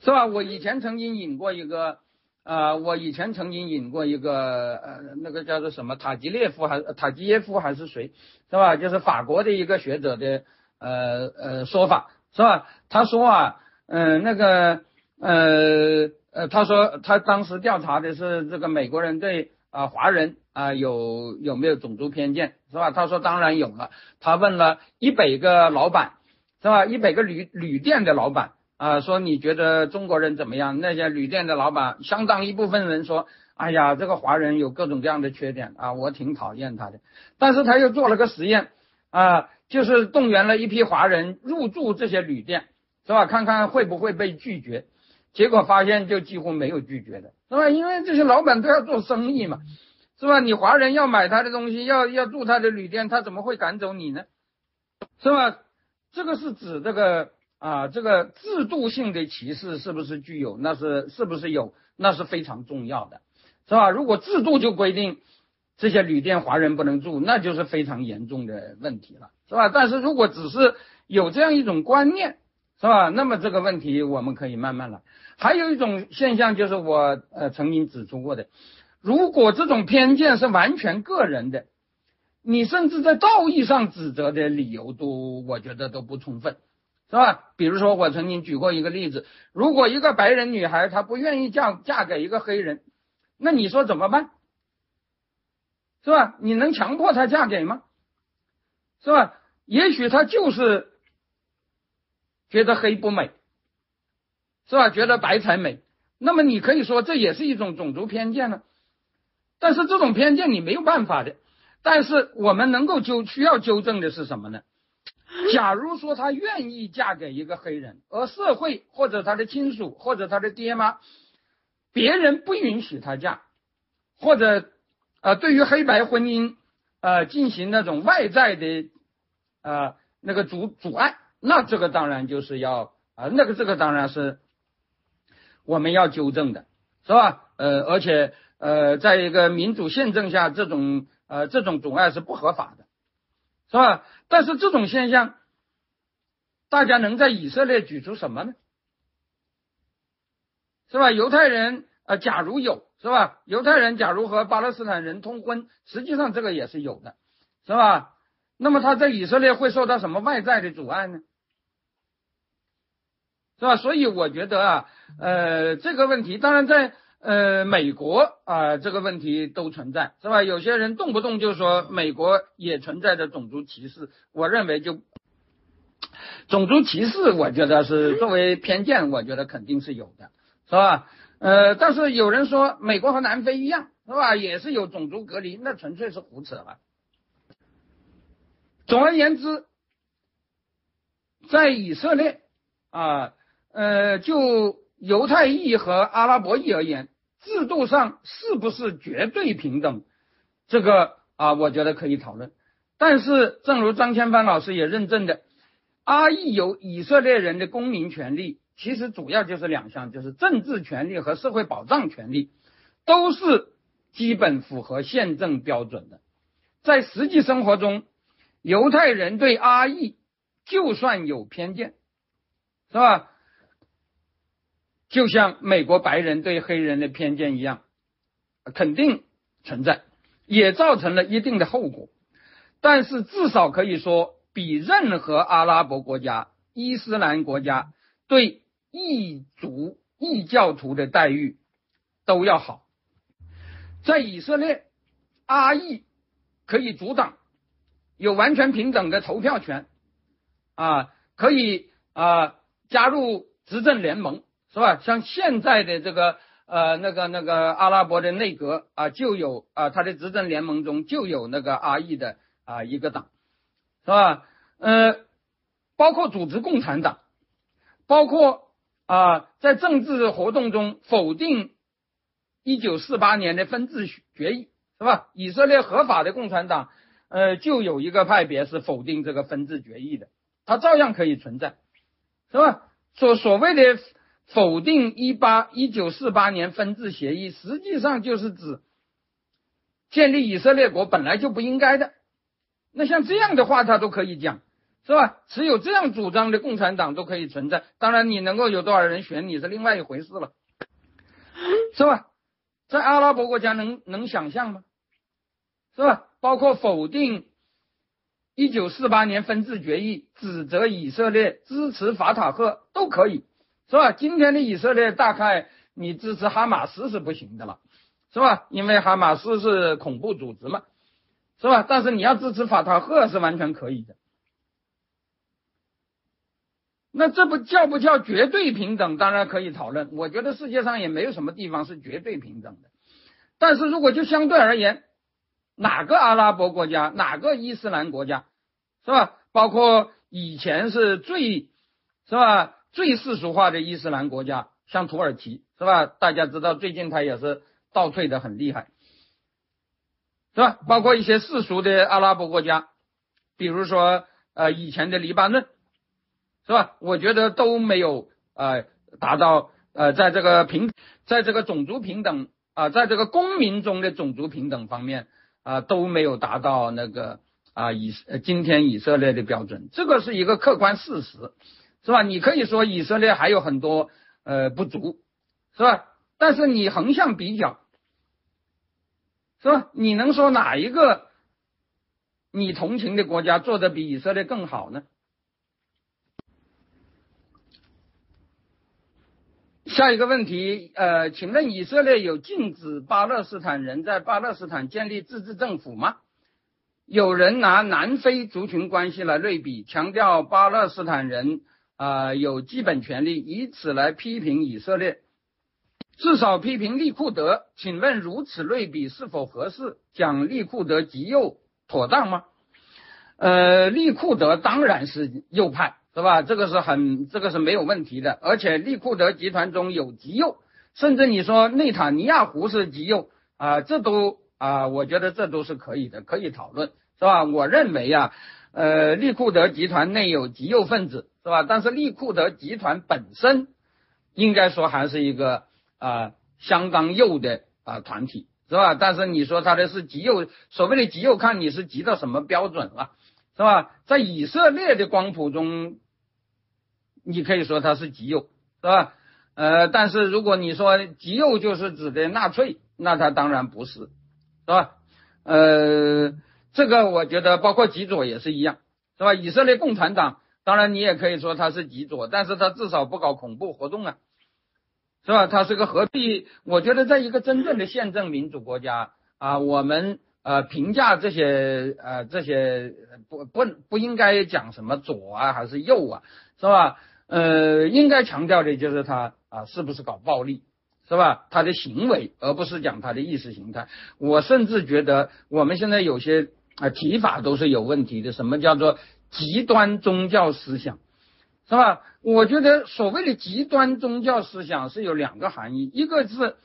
是吧？我以前曾经引过一个，呃，我以前曾经引过一个，呃，那个叫做什么塔吉列夫还塔吉耶夫还是谁，是吧？就是法国的一个学者的，呃呃说法，是吧？他说啊，嗯，那个，呃呃，他说他当时调查的是这个美国人对。啊，华人啊，有有没有种族偏见是吧？他说当然有了。他问了一百个老板是吧？一百个旅旅店的老板啊，说你觉得中国人怎么样？那些旅店的老板相当一部分人说，哎呀，这个华人有各种各样的缺点啊，我挺讨厌他的。但是他又做了个实验啊，就是动员了一批华人入住这些旅店是吧？看看会不会被拒绝。结果发现就几乎没有拒绝的，是吧？因为这些老板都要做生意嘛，是吧？你华人要买他的东西，要要住他的旅店，他怎么会赶走你呢？是吧？这个是指这个啊，这个制度性的歧视是不是具有？那是是不是有？那是非常重要的，是吧？如果制度就规定这些旅店华人不能住，那就是非常严重的问题了，是吧？但是如果只是有这样一种观念。是吧？那么这个问题我们可以慢慢来。还有一种现象就是我呃曾经指出过的，如果这种偏见是完全个人的，你甚至在道义上指责的理由都我觉得都不充分，是吧？比如说我曾经举过一个例子，如果一个白人女孩她不愿意嫁嫁给一个黑人，那你说怎么办？是吧？你能强迫她嫁给吗？是吧？也许她就是。觉得黑不美，是吧？觉得白才美，那么你可以说这也是一种种族偏见呢。但是这种偏见你没有办法的。但是我们能够纠需要纠正的是什么呢？假如说她愿意嫁给一个黑人，而社会或者他的亲属或者他的爹妈，别人不允许她嫁，或者呃对于黑白婚姻呃进行那种外在的呃那个阻阻碍。那这个当然就是要啊，那个这个当然是我们要纠正的，是吧？呃，而且呃，在一个民主宪政下，这种呃这种阻碍是不合法的，是吧？但是这种现象，大家能在以色列举出什么呢？是吧？犹太人呃，假如有，是吧？犹太人假如和巴勒斯坦人通婚，实际上这个也是有的，是吧？那么他在以色列会受到什么外在的阻碍呢？是吧？所以我觉得啊，呃，这个问题当然在呃美国啊，这个问题都存在，是吧？有些人动不动就说美国也存在着种族歧视，我认为就种族歧视，我觉得是作为偏见，我觉得肯定是有的，是吧？呃，但是有人说美国和南非一样，是吧？也是有种族隔离，那纯粹是胡扯了。总而言之，在以色列啊，呃，就犹太裔和阿拉伯裔而言，制度上是不是绝对平等？这个啊，我觉得可以讨论。但是，正如张千帆老师也认证的，阿裔有以色列人的公民权利，其实主要就是两项，就是政治权利和社会保障权利，都是基本符合宪政标准的。在实际生活中，犹太人对阿裔就算有偏见，是吧？就像美国白人对黑人的偏见一样，肯定存在，也造成了一定的后果。但是至少可以说，比任何阿拉伯国家、伊斯兰国家对异族、异教徒的待遇都要好。在以色列，阿裔可以阻挡。有完全平等的投票权，啊，可以啊加入执政联盟，是吧？像现在的这个呃那个那个阿拉伯的内阁啊，就有啊他的执政联盟中就有那个阿裔的啊一个党，是吧？呃，包括组织共产党，包括啊在政治活动中否定一九四八年的分治决议，是吧？以色列合法的共产党。呃，就有一个派别是否定这个分治决议的，它照样可以存在，是吧？所所谓的否定一八一九四八年分治协议，实际上就是指建立以色列国本来就不应该的。那像这样的话，他都可以讲，是吧？持有这样主张的共产党都可以存在。当然，你能够有多少人选你是另外一回事了，是吧？在阿拉伯国家能能想象吗？是吧？包括否定一九四八年分治决议，指责以色列支持法塔赫都可以，是吧？今天的以色列大概你支持哈马斯是不行的了，是吧？因为哈马斯是恐怖组织嘛。是吧？但是你要支持法塔赫是完全可以的。那这不叫不叫绝对平等？当然可以讨论。我觉得世界上也没有什么地方是绝对平等的。但是如果就相对而言，哪个阿拉伯国家，哪个伊斯兰国家，是吧？包括以前是最，是吧？最世俗化的伊斯兰国家，像土耳其，是吧？大家知道最近它也是倒退的很厉害。是吧？包括一些世俗的阿拉伯国家，比如说呃以前的黎巴嫩，是吧？我觉得都没有呃达到呃在这个平在这个种族平等啊，在这个公民中的种族平等方面啊都没有达到那个啊以今天以色列的标准，这个是一个客观事实，是吧？你可以说以色列还有很多呃不足，是吧？但是你横向比较。是吧？你能说哪一个你同情的国家做的比以色列更好呢？下一个问题，呃，请问以色列有禁止巴勒斯坦人在巴勒斯坦建立自治政府吗？有人拿南非族群关系来类比，强调巴勒斯坦人啊有基本权利，以此来批评以色列。至少批评利库德，请问如此类比是否合适？讲利库德极右妥当吗？呃，利库德当然是右派，是吧？这个是很，这个是没有问题的。而且利库德集团中有极右，甚至你说内塔尼亚胡是极右啊，这都啊，我觉得这都是可以的，可以讨论，是吧？我认为啊，呃，利库德集团内有极右分子，是吧？但是利库德集团本身应该说还是一个。啊，相当右的啊团体是吧？但是你说他的是极右，所谓的极右，看你是极到什么标准了，是吧？在以色列的光谱中，你可以说他是极右，是吧？呃，但是如果你说极右就是指的纳粹，那他当然不是，是吧？呃，这个我觉得包括极左也是一样，是吧？以色列共产党，当然你也可以说他是极左，但是他至少不搞恐怖活动啊。是吧？他是个何必。我觉得，在一个真正的宪政民主国家啊，我们呃评价这些呃这些不不不应该讲什么左啊还是右啊，是吧？呃，应该强调的就是他啊是不是搞暴力，是吧？他的行为，而不是讲他的意识形态。我甚至觉得我们现在有些啊提法都是有问题的。什么叫做极端宗教思想？是吧？我觉得所谓的极端宗教思想是有两个含义，一个是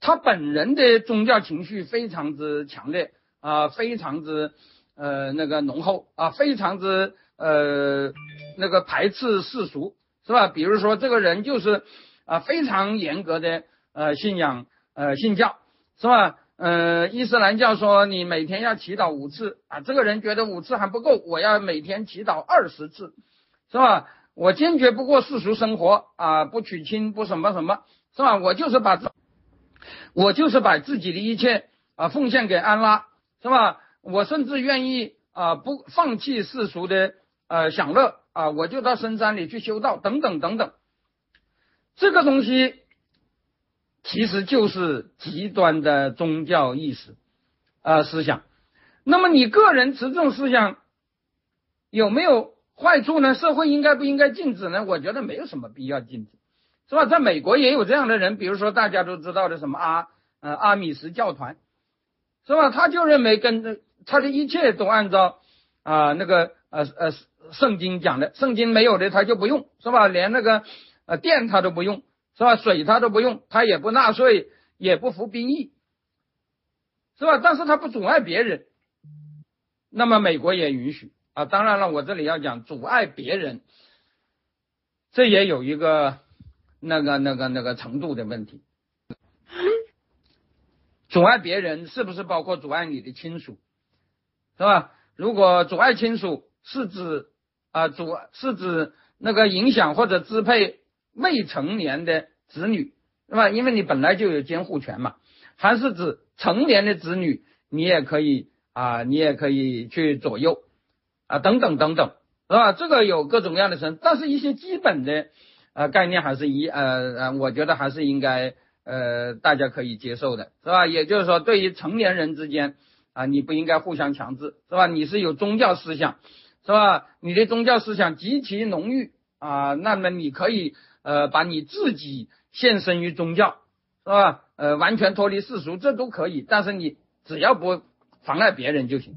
他本人的宗教情绪非常之强烈啊，非常之呃那个浓厚啊，非常之呃那个排斥世俗，是吧？比如说这个人就是啊非常严格的呃信仰呃信教，是吧？呃，伊斯兰教说你每天要祈祷五次啊，这个人觉得五次还不够，我要每天祈祷二十次，是吧？我坚决不过世俗生活啊，不娶亲，不什么什么，是吧？我就是把自，我就是把自己的一切啊奉献给安拉，是吧？我甚至愿意啊不放弃世俗的呃享乐啊，我就到深山里去修道，等等等等。这个东西其实就是极端的宗教意识啊思想。那么你个人持这种思想有没有？坏处呢？社会应该不应该禁止呢？我觉得没有什么必要禁止，是吧？在美国也有这样的人，比如说大家都知道的什么阿呃阿米什教团，是吧？他就认为跟他的一切都按照啊那个呃呃圣经讲的，圣经没有的他就不用，是吧？连那个呃电他都不用，是吧？水他都不用，他也不纳税，也不服兵役，是吧？但是他不阻碍别人，那么美国也允许。啊，当然了，我这里要讲阻碍别人，这也有一个那个那个那个程度的问题。阻碍别人是不是包括阻碍你的亲属，是吧？如果阻碍亲属是指啊阻是指那个影响或者支配未成年的子女，是吧？因为你本来就有监护权嘛，还是指成年的子女，你也可以啊，你也可以去左右啊，等等等等，是吧？这个有各种各样的层，但是一些基本的呃概念还是一呃呃，我觉得还是应该呃大家可以接受的，是吧？也就是说，对于成年人之间啊，你不应该互相强制，是吧？你是有宗教思想，是吧？你的宗教思想极其浓郁啊，那么你可以。呃，把你自己献身于宗教，是吧？呃，完全脱离世俗，这都可以。但是你只要不妨碍别人就行。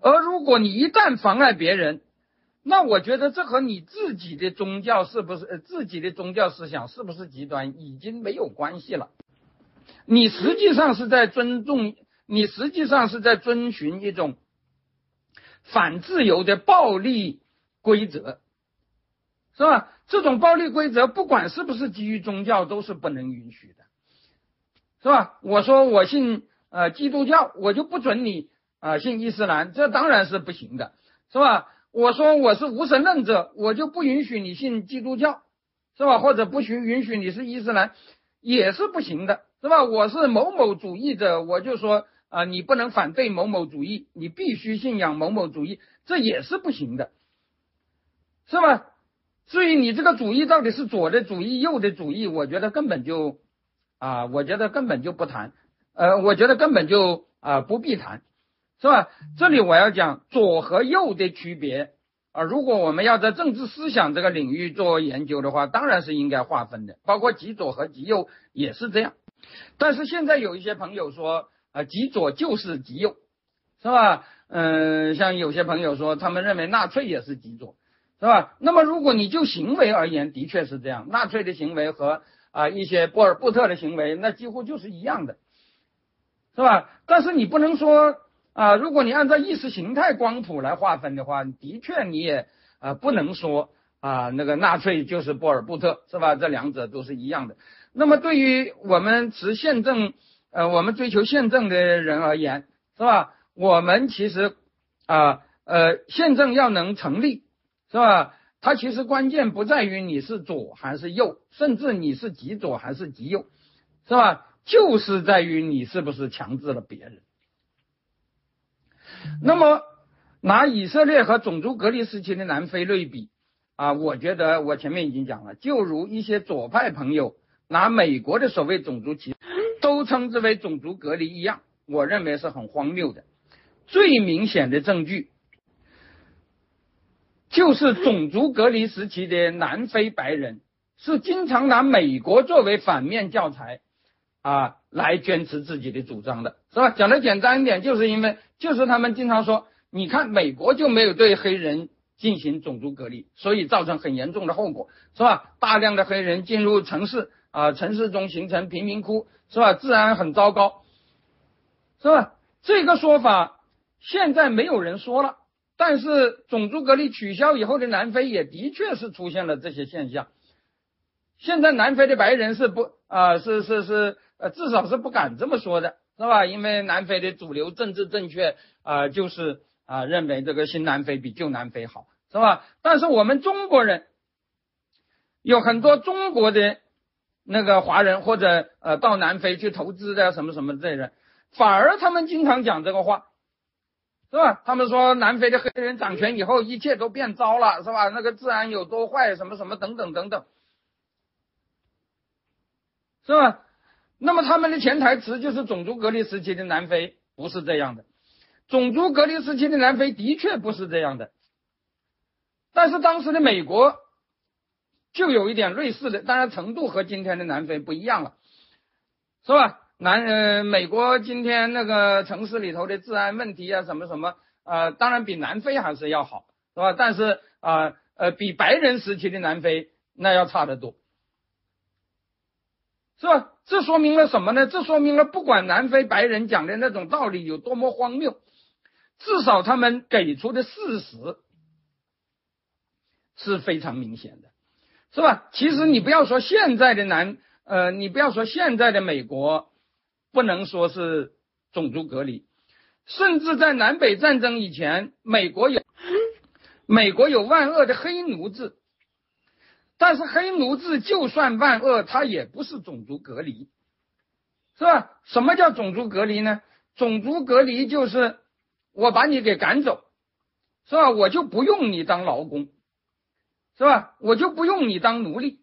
而如果你一旦妨碍别人，那我觉得这和你自己的宗教是不是自己的宗教思想是不是极端已经没有关系了。你实际上是在尊重，你实际上是在遵循一种反自由的暴力规则，是吧？这种暴力规则，不管是不是基于宗教，都是不能允许的，是吧？我说我信呃基督教，我就不准你啊信伊斯兰，这当然是不行的，是吧？我说我是无神论者，我就不允许你信基督教，是吧？或者不许允许你是伊斯兰，也是不行的，是吧？我是某某主义者，我就说啊，你不能反对某某主义，你必须信仰某某主义，这也是不行的，是吧？至于你这个主义到底是左的主义、右的主义，我觉得根本就，啊，我觉得根本就不谈，呃，我觉得根本就啊不必谈，是吧？这里我要讲左和右的区别啊，如果我们要在政治思想这个领域做研究的话，当然是应该划分的，包括极左和极右也是这样。但是现在有一些朋友说，啊，极左就是极右，是吧？嗯，像有些朋友说，他们认为纳粹也是极左。是吧？那么如果你就行为而言，的确是这样。纳粹的行为和啊一些波尔布特的行为，那几乎就是一样的，是吧？但是你不能说啊，如果你按照意识形态光谱来划分的话，的确你也啊不能说啊那个纳粹就是波尔布特，是吧？这两者都是一样的。那么对于我们持宪政呃我们追求宪政的人而言，是吧？我们其实啊呃宪政要能成立。是吧？它其实关键不在于你是左还是右，甚至你是极左还是极右，是吧？就是在于你是不是强制了别人。那么拿以色列和种族隔离时期的南非类比啊，我觉得我前面已经讲了，就如一些左派朋友拿美国的所谓种族歧视都称之为种族隔离一样，我认为是很荒谬的。最明显的证据。就是种族隔离时期的南非白人是经常拿美国作为反面教材啊来坚持自己的主张的，是吧？讲的简单一点，就是因为就是他们经常说，你看美国就没有对黑人进行种族隔离，所以造成很严重的后果，是吧？大量的黑人进入城市啊，城市中形成贫民窟，是吧？治安很糟糕，是吧？这个说法现在没有人说了。但是种族隔离取消以后的南非也的确是出现了这些现象。现在南非的白人是不啊是是是呃至少是不敢这么说的，是吧？因为南非的主流政治正确啊就是啊认为这个新南非比旧南非好，是吧？但是我们中国人有很多中国的那个华人或者呃到南非去投资的什么什么这些人，反而他们经常讲这个话。是吧？他们说南非的黑人掌权以后，一切都变糟了，是吧？那个治安有多坏，什么什么等等等等，是吧？那么他们的潜台词就是种族隔离时期的南非不是这样的，种族隔离时期的南非的确不是这样的，但是当时的美国就有一点类似的，当然程度和今天的南非不一样了，是吧？南呃，美国今天那个城市里头的治安问题啊，什么什么啊，当然比南非还是要好，是吧？但是啊呃，比白人时期的南非那要差得多，是吧？这说明了什么呢？这说明了不管南非白人讲的那种道理有多么荒谬，至少他们给出的事实是非常明显的，是吧？其实你不要说现在的南呃，你不要说现在的美国。不能说是种族隔离，甚至在南北战争以前，美国有美国有万恶的黑奴制，但是黑奴制就算万恶，它也不是种族隔离，是吧？什么叫种族隔离呢？种族隔离就是我把你给赶走，是吧？我就不用你当劳工，是吧？我就不用你当奴隶。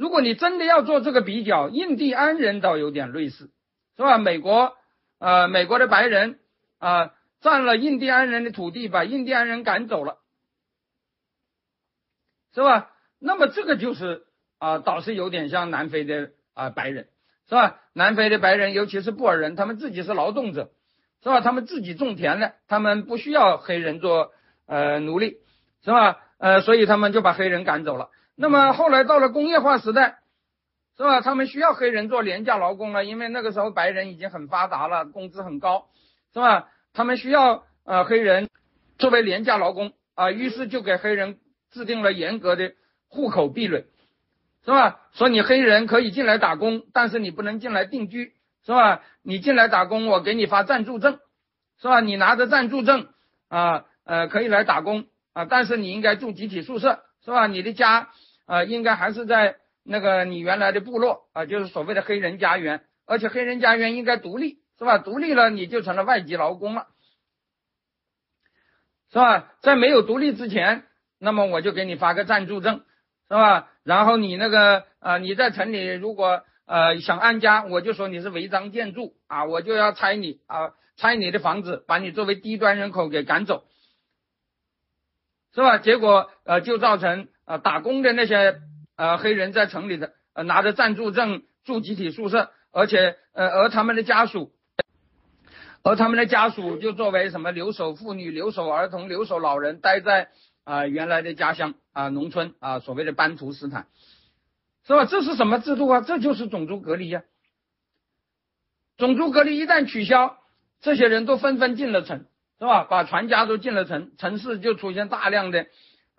如果你真的要做这个比较，印第安人倒有点类似，是吧？美国，呃，美国的白人啊，占了印第安人的土地，把印第安人赶走了，是吧？那么这个就是啊，倒是有点像南非的啊白人，是吧？南非的白人，尤其是布尔人，他们自己是劳动者，是吧？他们自己种田的，他们不需要黑人做呃奴隶，是吧？呃，所以他们就把黑人赶走了。那么后来到了工业化时代，是吧？他们需要黑人做廉价劳工了，因为那个时候白人已经很发达了，工资很高，是吧？他们需要呃黑人作为廉价劳工啊，于是就给黑人制定了严格的户口壁垒，是吧？说你黑人可以进来打工，但是你不能进来定居，是吧？你进来打工，我给你发暂住证，是吧？你拿着暂住证啊，呃，可以来打工啊，但是你应该住集体宿舍，是吧？你的家。啊，应该还是在那个你原来的部落啊，就是所谓的黑人家园，而且黑人家园应该独立，是吧？独立了你就成了外籍劳工了，是吧？在没有独立之前，那么我就给你发个暂住证，是吧？然后你那个啊，你在城里如果呃想安家，我就说你是违章建筑啊，我就要拆你啊，拆你的房子，把你作为低端人口给赶走，是吧？结果呃就造成。啊，打工的那些呃黑人在城里的呃拿着暂住证住集体宿舍，而且呃而他们的家属，而他们的家属就作为什么留守妇女、留守儿童、留守老人，待在啊原来的家乡啊农村啊所谓的班图斯坦，是吧？这是什么制度啊？这就是种族隔离呀！种族隔离一旦取消，这些人都纷纷进了城，是吧？把全家都进了城，城市就出现大量的。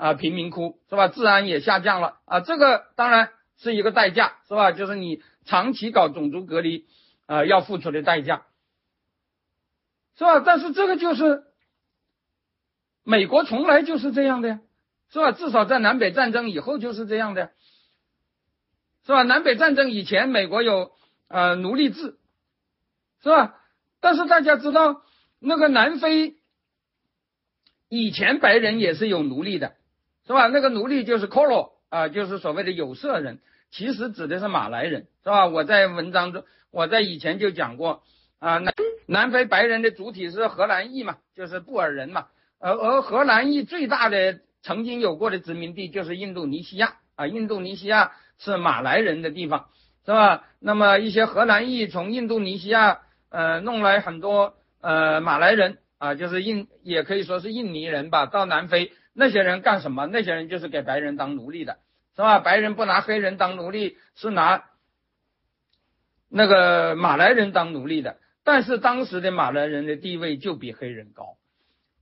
啊，贫民窟是吧？治安也下降了啊，这个当然是一个代价，是吧？就是你长期搞种族隔离啊，要付出的代价，是吧？但是这个就是美国从来就是这样的呀，是吧？至少在南北战争以后就是这样的，是吧？南北战争以前，美国有呃奴隶制，是吧？但是大家知道，那个南非以前白人也是有奴隶的。是吧？那个奴隶就是 Colo 啊，就是所谓的有色人，其实指的是马来人，是吧？我在文章中，我在以前就讲过啊，南南非白人的主体是荷兰裔嘛，就是布尔人嘛，而而荷兰裔最大的曾经有过的殖民地就是印度尼西亚啊，印度尼西亚是马来人的地方，是吧？那么一些荷兰裔从印度尼西亚呃弄来很多呃马来人啊，就是印也可以说是印尼人吧，到南非。那些人干什么？那些人就是给白人当奴隶的，是吧？白人不拿黑人当奴隶，是拿那个马来人当奴隶的。但是当时的马来人的地位就比黑人高，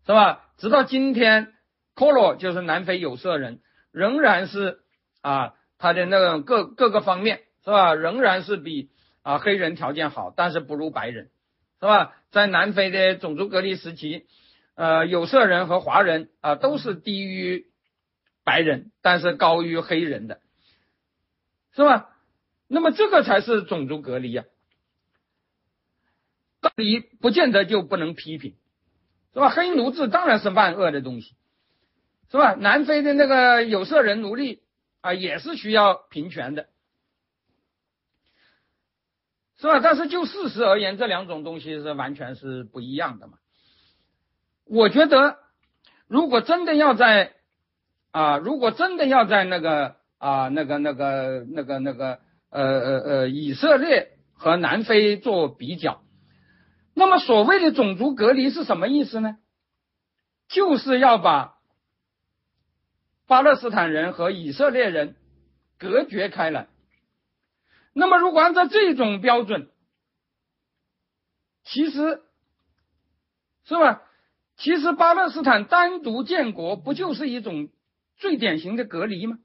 是吧？直到今天，Colo 就是南非有色人，仍然是啊，他的那个各各个方面，是吧？仍然是比啊黑人条件好，但是不如白人，是吧？在南非的种族隔离时期。呃，有色人和华人啊，都是低于白人，但是高于黑人的，是吧？那么这个才是种族隔离呀。隔离不见得就不能批评，是吧？黑奴制当然是万恶的东西，是吧？南非的那个有色人奴隶啊，也是需要平权的，是吧？但是就事实而言，这两种东西是完全是不一样的嘛。我觉得，如果真的要在啊，如果真的要在那个啊，那个、那个、那个、那个呃呃呃，以色列和南非做比较，那么所谓的种族隔离是什么意思呢？就是要把巴勒斯坦人和以色列人隔绝开来。那么，如果按照这种标准，其实是吧？其实巴勒斯坦单独建国不就是一种最典型的隔离吗？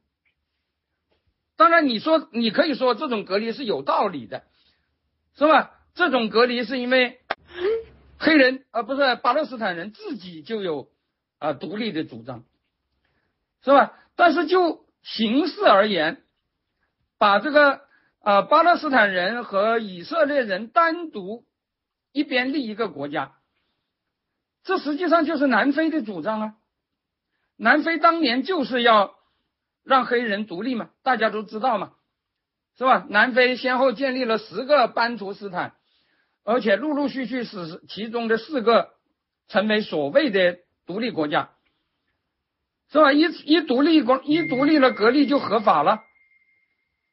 当然，你说你可以说这种隔离是有道理的，是吧？这种隔离是因为黑人啊不是巴勒斯坦人自己就有啊独立的主张，是吧？但是就形式而言，把这个啊巴勒斯坦人和以色列人单独一边立一个国家，这实际上就是南非的主张啊。南非当年就是要让黑人独立嘛，大家都知道嘛，是吧？南非先后建立了十个班图斯坦，而且陆陆续续使其中的四个成为所谓的独立国家，是吧？一一独立国一独立了，隔离就合法了，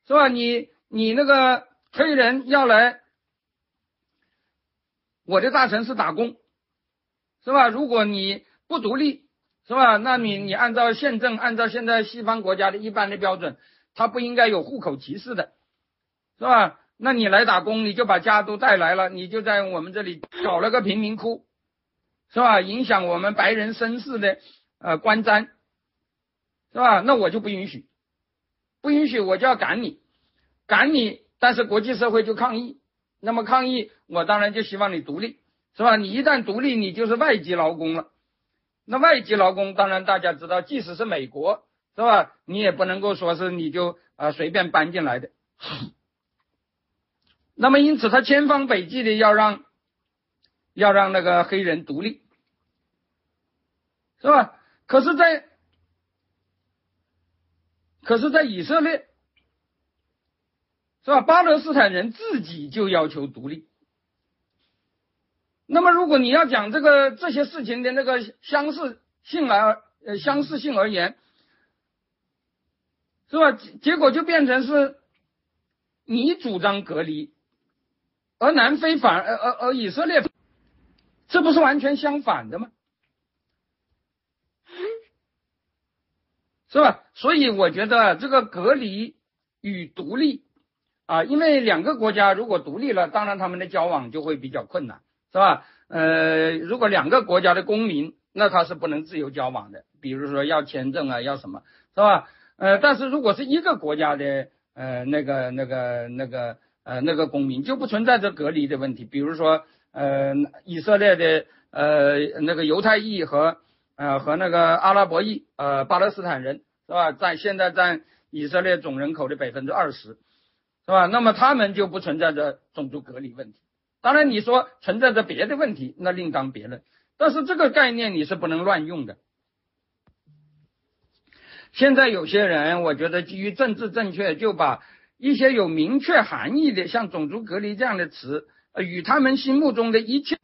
是吧？你你那个黑人要来我的大城市打工，是吧？如果你不独立。是吧？那你你按照宪政，按照现在西方国家的一般的标准，他不应该有户口歧视的，是吧？那你来打工，你就把家都带来了，你就在我们这里搞了个贫民窟，是吧？影响我们白人绅士的呃观瞻，是吧？那我就不允许，不允许我就要赶你，赶你，但是国际社会就抗议，那么抗议，我当然就希望你独立，是吧？你一旦独立，你就是外籍劳工了。那外籍劳工，当然大家知道，即使是美国，是吧？你也不能够说是你就啊随便搬进来的。那么因此，他千方百计的要让要让那个黑人独立，是吧？可是，在可是，在以色列，是吧？巴勒斯坦人自己就要求独立。那么，如果你要讲这个这些事情的那个相似性而呃相似性而言，是吧？结果就变成是你主张隔离，而南非反而而而以色列，这不是完全相反的吗？是吧？所以我觉得这个隔离与独立啊，因为两个国家如果独立了，当然他们的交往就会比较困难。是吧？呃，如果两个国家的公民，那他是不能自由交往的，比如说要签证啊，要什么，是吧？呃，但是如果是一个国家的，呃，那个、那个、那个，呃，那个公民就不存在这隔离的问题。比如说，呃，以色列的，呃，那个犹太裔和，呃，和那个阿拉伯裔，呃，巴勒斯坦人，是吧？在现在占以色列总人口的百分之二十，是吧？那么他们就不存在着种族隔离问题。当然，你说存在着别的问题，那另当别论。但是这个概念你是不能乱用的。现在有些人，我觉得基于政治正确，就把一些有明确含义的，像种族隔离这样的词，与他们心目中的一切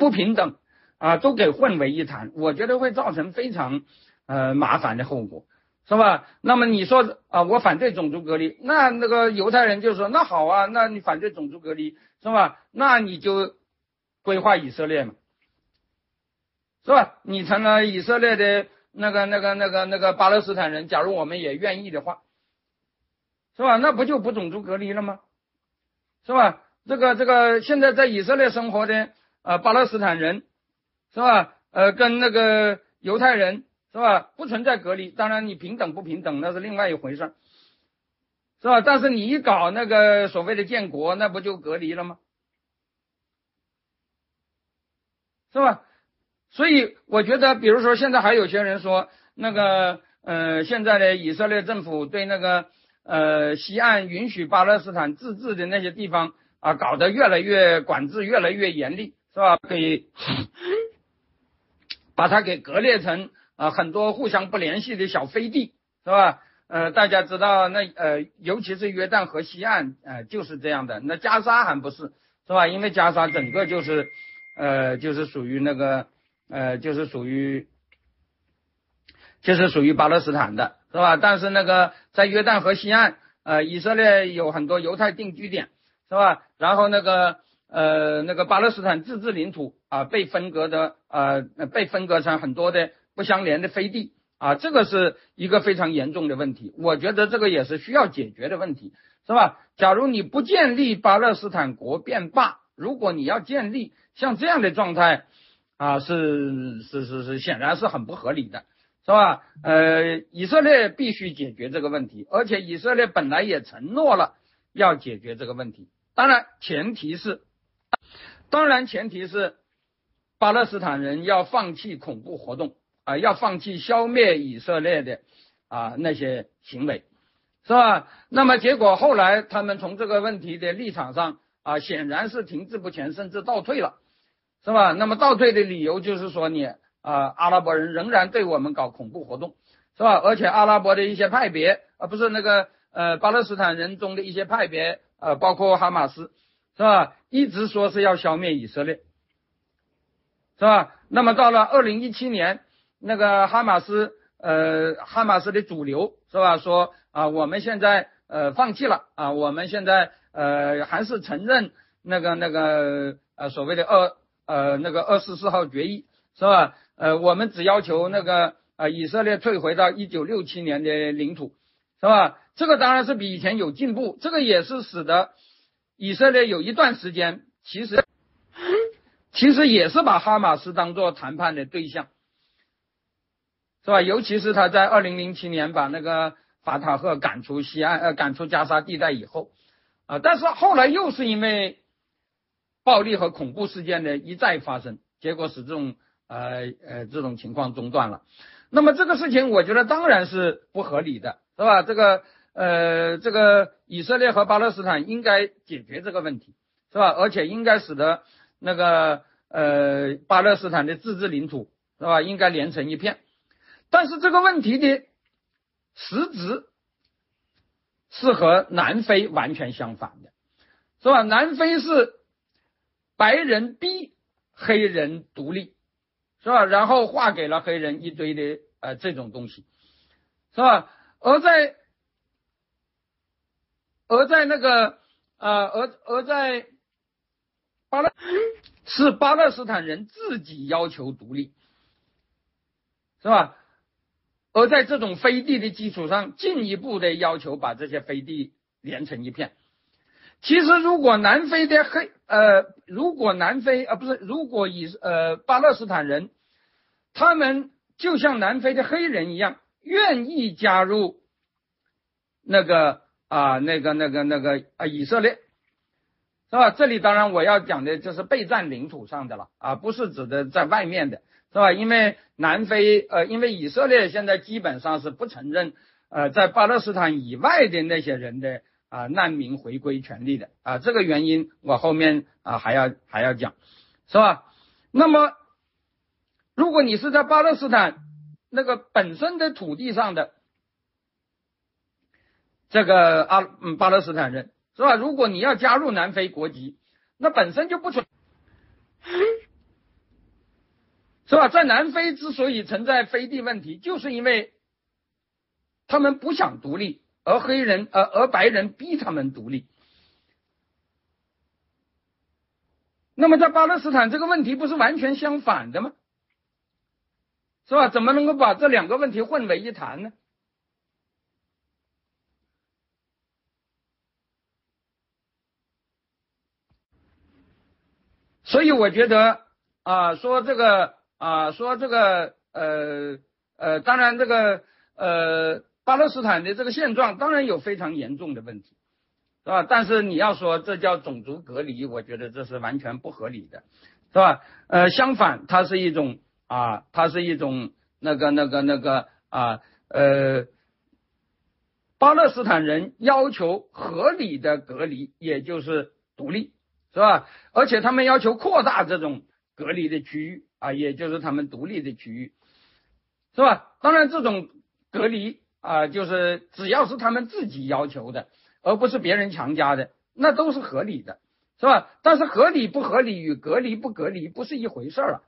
不平等啊，都给混为一谈。我觉得会造成非常呃麻烦的后果，是吧？那么你说啊，我反对种族隔离，那那个犹太人就说，那好啊，那你反对种族隔离。是吧？那你就规划以色列嘛，是吧？你成了以色列的那个、那个、那个、那个巴勒斯坦人。假如我们也愿意的话，是吧？那不就不种族隔离了吗？是吧？这个、这个，现在在以色列生活的呃巴勒斯坦人，是吧？呃，跟那个犹太人是吧？不存在隔离。当然，你平等不平等那是另外一回事。是吧？但是你一搞那个所谓的建国，那不就隔离了吗？是吧？所以我觉得，比如说现在还有些人说，那个呃，现在的以色列政府对那个呃西岸允许巴勒斯坦自治的那些地方啊，搞得越来越管制越来越严厉，是吧？可以 把它给割裂成啊很多互相不联系的小飞地，是吧？呃，大家知道那呃，尤其是约旦河西岸，呃，就是这样的。那加沙还不是，是吧？因为加沙整个就是，呃，就是属于那个，呃，就是属于，就是属于巴勒斯坦的，是吧？但是那个在约旦河西岸，呃，以色列有很多犹太定居点，是吧？然后那个呃，那个巴勒斯坦自治领土啊，被分割的，呃，被分割成很多的不相连的飞地。啊，这个是一个非常严重的问题，我觉得这个也是需要解决的问题，是吧？假如你不建立巴勒斯坦国变罢，如果你要建立像这样的状态，啊，是是是是，显然是很不合理的，是吧？呃，以色列必须解决这个问题，而且以色列本来也承诺了要解决这个问题，当然前提是，当然前提是，巴勒斯坦人要放弃恐怖活动啊，要放弃消灭以色列的啊那些行为，是吧？那么结果后来他们从这个问题的立场上啊，显然是停滞不前，甚至倒退了，是吧？那么倒退的理由就是说你啊，阿拉伯人仍然对我们搞恐怖活动，是吧？而且阿拉伯的一些派别啊，不是那个呃巴勒斯坦人中的一些派别呃，包括哈马斯，是吧？一直说是要消灭以色列。是吧？那么到了二零一七年，那个哈马斯，呃，哈马斯的主流是吧？说啊，我们现在呃放弃了啊，我们现在呃还是承认那个那个呃所谓的二呃那个二四四号决议是吧？呃，我们只要求那个呃以色列退回到一九六七年的领土是吧？这个当然是比以前有进步，这个也是使得以色列有一段时间其实。其实也是把哈马斯当做谈判的对象，是吧？尤其是他在二零零七年把那个法塔赫赶出西岸，呃，赶出加沙地带以后，啊，但是后来又是因为暴力和恐怖事件的一再发生，结果使这种呃呃这种情况中断了。那么这个事情，我觉得当然是不合理的，是吧？这个呃，这个以色列和巴勒斯坦应该解决这个问题，是吧？而且应该使得。那个呃，巴勒斯坦的自治领土是吧？应该连成一片，但是这个问题的实质是和南非完全相反的，是吧？南非是白人逼黑人独立，是吧？然后划给了黑人一堆的呃这种东西，是吧？而在而在那个呃，而而在。巴勒是巴勒斯坦人自己要求独立，是吧？而在这种飞地的基础上，进一步的要求把这些飞地连成一片。其实，如果南非的黑呃，如果南非呃不是，如果以呃巴勒斯坦人，他们就像南非的黑人一样，愿意加入那个啊那个那个那个啊以色列。是吧？这里当然我要讲的就是被占领土上的了啊，不是指的在外面的，是吧？因为南非呃，因为以色列现在基本上是不承认呃在巴勒斯坦以外的那些人的啊难民回归权利的啊，这个原因我后面啊还要还要讲，是吧？那么如果你是在巴勒斯坦那个本身的土地上的这个阿嗯巴勒斯坦人。是吧？如果你要加入南非国籍，那本身就不存，是吧？在南非之所以存在飞地问题，就是因为他们不想独立，而黑人呃而白人逼他们独立。那么在巴勒斯坦这个问题不是完全相反的吗？是吧？怎么能够把这两个问题混为一谈呢？所以我觉得啊，说这个啊，说这个呃呃，当然这个呃，巴勒斯坦的这个现状当然有非常严重的问题，是吧？但是你要说这叫种族隔离，我觉得这是完全不合理的，是吧？呃，相反，它是一种啊，它是一种那个那个那个啊呃，巴勒斯坦人要求合理的隔离，也就是独立。是吧？而且他们要求扩大这种隔离的区域啊，也就是他们独立的区域，是吧？当然，这种隔离啊，就是只要是他们自己要求的，而不是别人强加的，那都是合理的，是吧？但是合理不合理与隔离不隔离不是一回事儿了，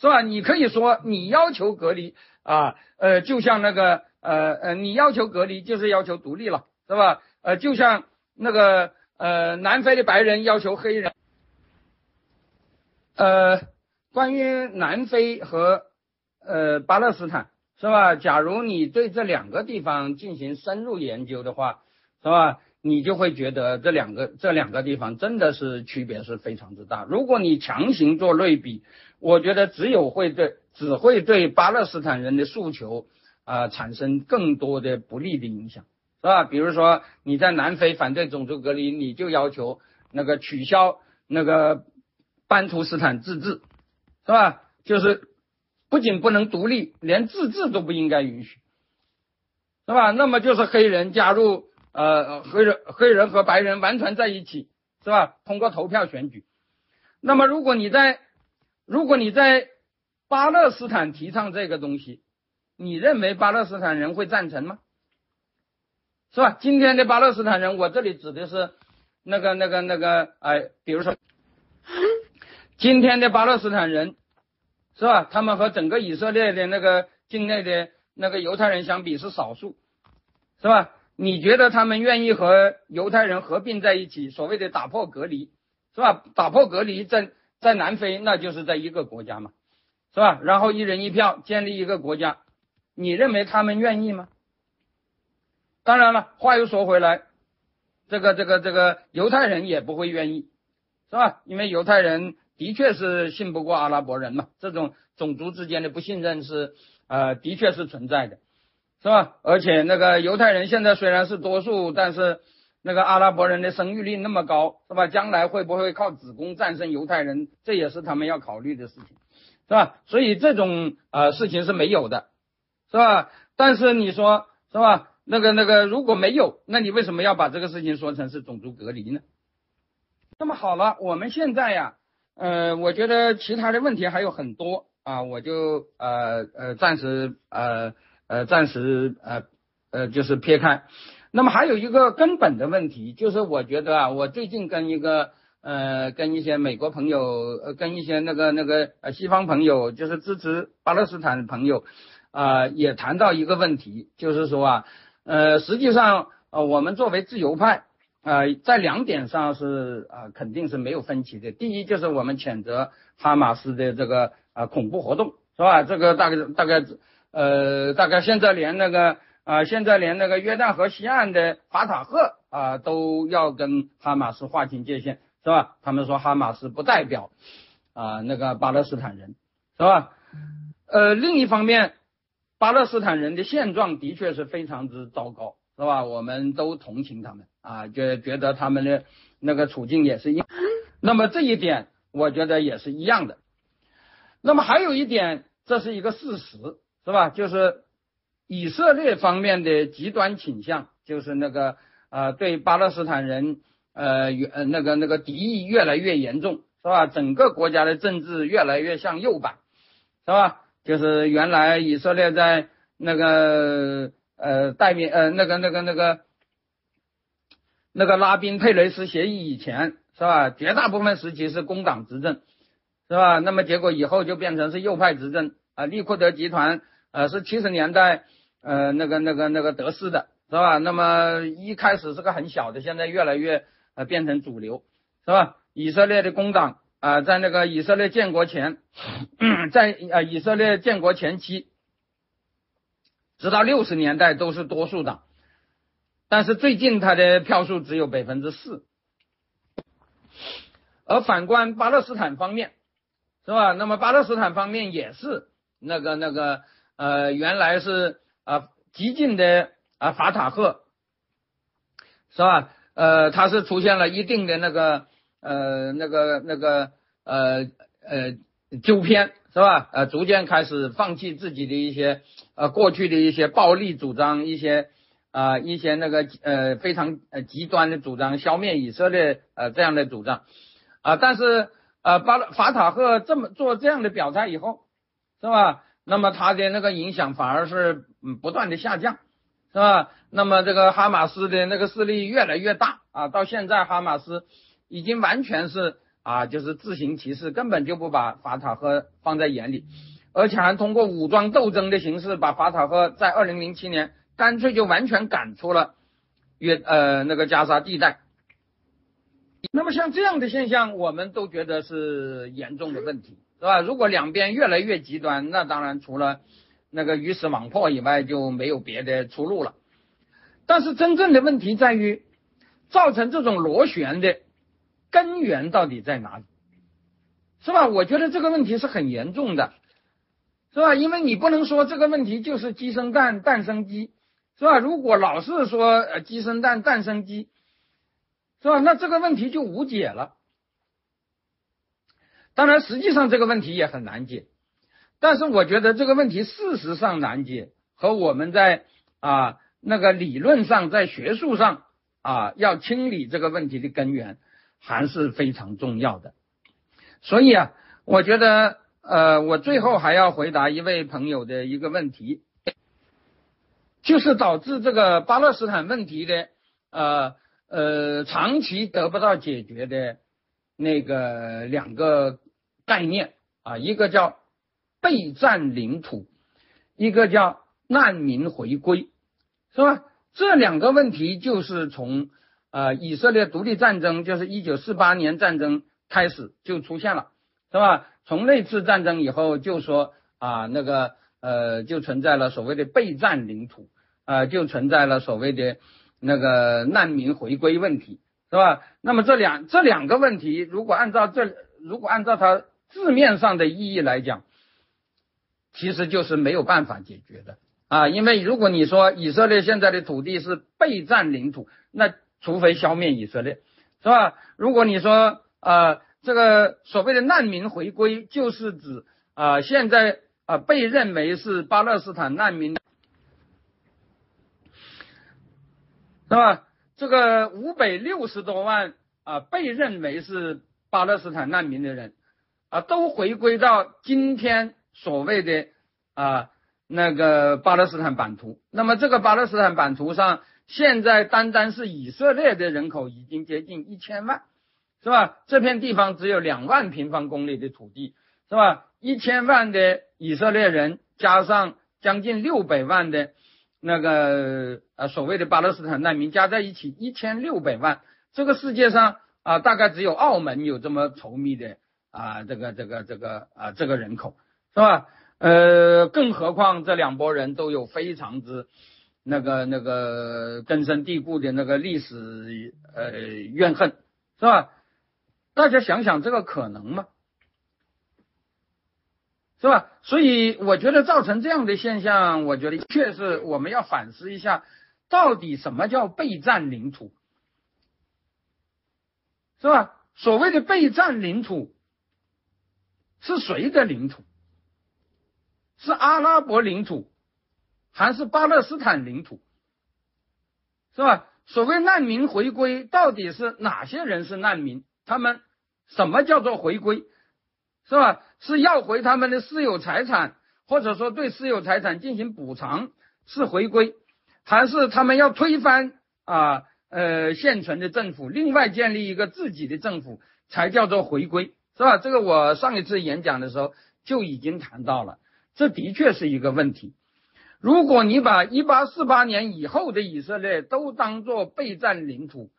是吧？你可以说你要求隔离啊，呃，就像那个呃呃，你要求隔离就是要求独立了，是吧？呃，就像那个。呃，南非的白人要求黑人。呃，关于南非和呃巴勒斯坦是吧？假如你对这两个地方进行深入研究的话，是吧？你就会觉得这两个这两个地方真的是区别是非常之大。如果你强行做类比，我觉得只有会对只会对巴勒斯坦人的诉求啊产生更多的不利的影响。是吧？比如说你在南非反对种族隔离，你就要求那个取消那个班图斯坦自治，是吧？就是不仅不能独立，连自治都不应该允许，是吧？那么就是黑人加入呃黑人黑人和白人完全在一起，是吧？通过投票选举。那么如果你在如果你在巴勒斯坦提倡这个东西，你认为巴勒斯坦人会赞成吗？是吧？今天的巴勒斯坦人，我这里指的是那个、那个、那个，哎，比如说，今天的巴勒斯坦人，是吧？他们和整个以色列的那个境内的那个犹太人相比是少数，是吧？你觉得他们愿意和犹太人合并在一起，所谓的打破隔离，是吧？打破隔离，在在南非那就是在一个国家嘛，是吧？然后一人一票建立一个国家，你认为他们愿意吗？当然了，话又说回来，这个这个这个犹太人也不会愿意，是吧？因为犹太人的确是信不过阿拉伯人嘛，这种种族之间的不信任是呃的确是存在的，是吧？而且那个犹太人现在虽然是多数，但是那个阿拉伯人的生育率那么高，是吧？将来会不会靠子宫战胜犹太人，这也是他们要考虑的事情，是吧？所以这种呃事情是没有的，是吧？但是你说是吧？那个那个，如果没有，那你为什么要把这个事情说成是种族隔离呢？那么好了，我们现在呀，呃，我觉得其他的问题还有很多啊，我就呃呃暂时呃呃暂时呃呃就是撇开。那么还有一个根本的问题，就是我觉得啊，我最近跟一个呃跟一些美国朋友，呃跟一些那个那个呃西方朋友，就是支持巴勒斯坦的朋友啊，也谈到一个问题，就是说啊。呃，实际上，呃，我们作为自由派，呃，在两点上是啊，肯定是没有分歧的。第一，就是我们谴责哈马斯的这个啊恐怖活动，是吧？这个大概大概，呃，大概现在连那个啊，现在连那个约旦河西岸的法塔赫啊，都要跟哈马斯划清界限，是吧？他们说哈马斯不代表啊那个巴勒斯坦人，是吧？呃，另一方面。巴勒斯坦人的现状的确是非常之糟糕，是吧？我们都同情他们啊，觉觉得他们的那个处境也是一，那么这一点我觉得也是一样的。那么还有一点，这是一个事实，是吧？就是以色列方面的极端倾向，就是那个呃对巴勒斯坦人呃呃那个那个敌意越来越严重，是吧？整个国家的政治越来越向右摆，是吧？就是原来以色列在那个呃代面呃那个那个那个那个拉宾佩雷斯协议以前是吧？绝大部分时期是工党执政是吧？那么结果以后就变成是右派执政啊。利库德集团呃是七十年代呃那个那个那个得势的是吧？那么一开始是个很小的，现在越来越呃变成主流是吧？以色列的工党。啊，在那个以色列建国前，在啊以色列建国前期，直到六十年代都是多数党，但是最近他的票数只有百分之四。而反观巴勒斯坦方面，是吧？那么巴勒斯坦方面也是那个那个呃，原来是啊激进的啊法塔赫，是吧？呃，他是出现了一定的那个。呃，那个那个呃呃纠偏是吧？呃，逐渐开始放弃自己的一些呃过去的一些暴力主张，一些啊一些那个呃非常呃极端的主张，消灭以色列呃这样的主张啊。但是呃巴法塔赫这么做这样的表态以后，是吧？那么他的那个影响反而是嗯不断的下降，是吧？那么这个哈马斯的那个势力越来越大啊，到现在哈马斯。已经完全是啊，就是自行其事，根本就不把法塔赫放在眼里，而且还通过武装斗争的形式，把法塔赫在二零零七年干脆就完全赶出了约呃那个加沙地带。那么像这样的现象，我们都觉得是严重的问题，是吧？如果两边越来越极端，那当然除了那个鱼死网破以外，就没有别的出路了。但是真正的问题在于，造成这种螺旋的。根源到底在哪里？是吧？我觉得这个问题是很严重的，是吧？因为你不能说这个问题就是鸡生蛋，蛋生鸡，是吧？如果老是说呃鸡生蛋，蛋生鸡，是吧？那这个问题就无解了。当然，实际上这个问题也很难解。但是我觉得这个问题事实上难解，和我们在啊那个理论上，在学术上啊要清理这个问题的根源，还是非常重要的。所以啊，我觉得呃，我最后还要回答一位朋友的一个问题，就是导致这个巴勒斯坦问题的呃呃长期得不到解决的那个两个。概念啊，一个叫备战领土，一个叫难民回归，是吧？这两个问题就是从呃以色列独立战争，就是一九四八年战争开始就出现了，是吧？从那次战争以后，就说啊那个呃就存在了所谓的备战领土，啊就存在了所谓的那个难民回归问题，是吧？那么这两这两个问题，如果按照这如果按照它。字面上的意义来讲，其实就是没有办法解决的啊！因为如果你说以色列现在的土地是被占领土，那除非消灭以色列，是吧？如果你说啊，这个所谓的难民回归，就是指啊，现在啊被认为是巴勒斯坦难民，是吧？这个五百六十多万啊被认为是巴勒斯坦难民的人。啊，都回归到今天所谓的啊那个巴勒斯坦版图。那么这个巴勒斯坦版图上，现在单单是以色列的人口已经接近一千万，是吧？这片地方只有两万平方公里的土地，是吧？一千万的以色列人加上将近六百万的那个呃所谓的巴勒斯坦难民加在一起一千六百万，这个世界上啊大概只有澳门有这么稠密的。啊，这个这个这个啊，这个人口是吧？呃，更何况这两拨人都有非常之那个那个根深蒂固的那个历史呃怨恨，是吧？大家想想，这个可能吗？是吧？所以我觉得造成这样的现象，我觉得确实我们要反思一下，到底什么叫被占领土，是吧？所谓的被占领土。是谁的领土？是阿拉伯领土，还是巴勒斯坦领土？是吧？所谓难民回归，到底是哪些人是难民？他们什么叫做回归？是吧？是要回他们的私有财产，或者说对私有财产进行补偿是回归，还是他们要推翻啊呃现存的政府，另外建立一个自己的政府才叫做回归？是吧？这个我上一次演讲的时候就已经谈到了，这的确是一个问题。如果你把一八四八年以后的以色列都当做被占领土，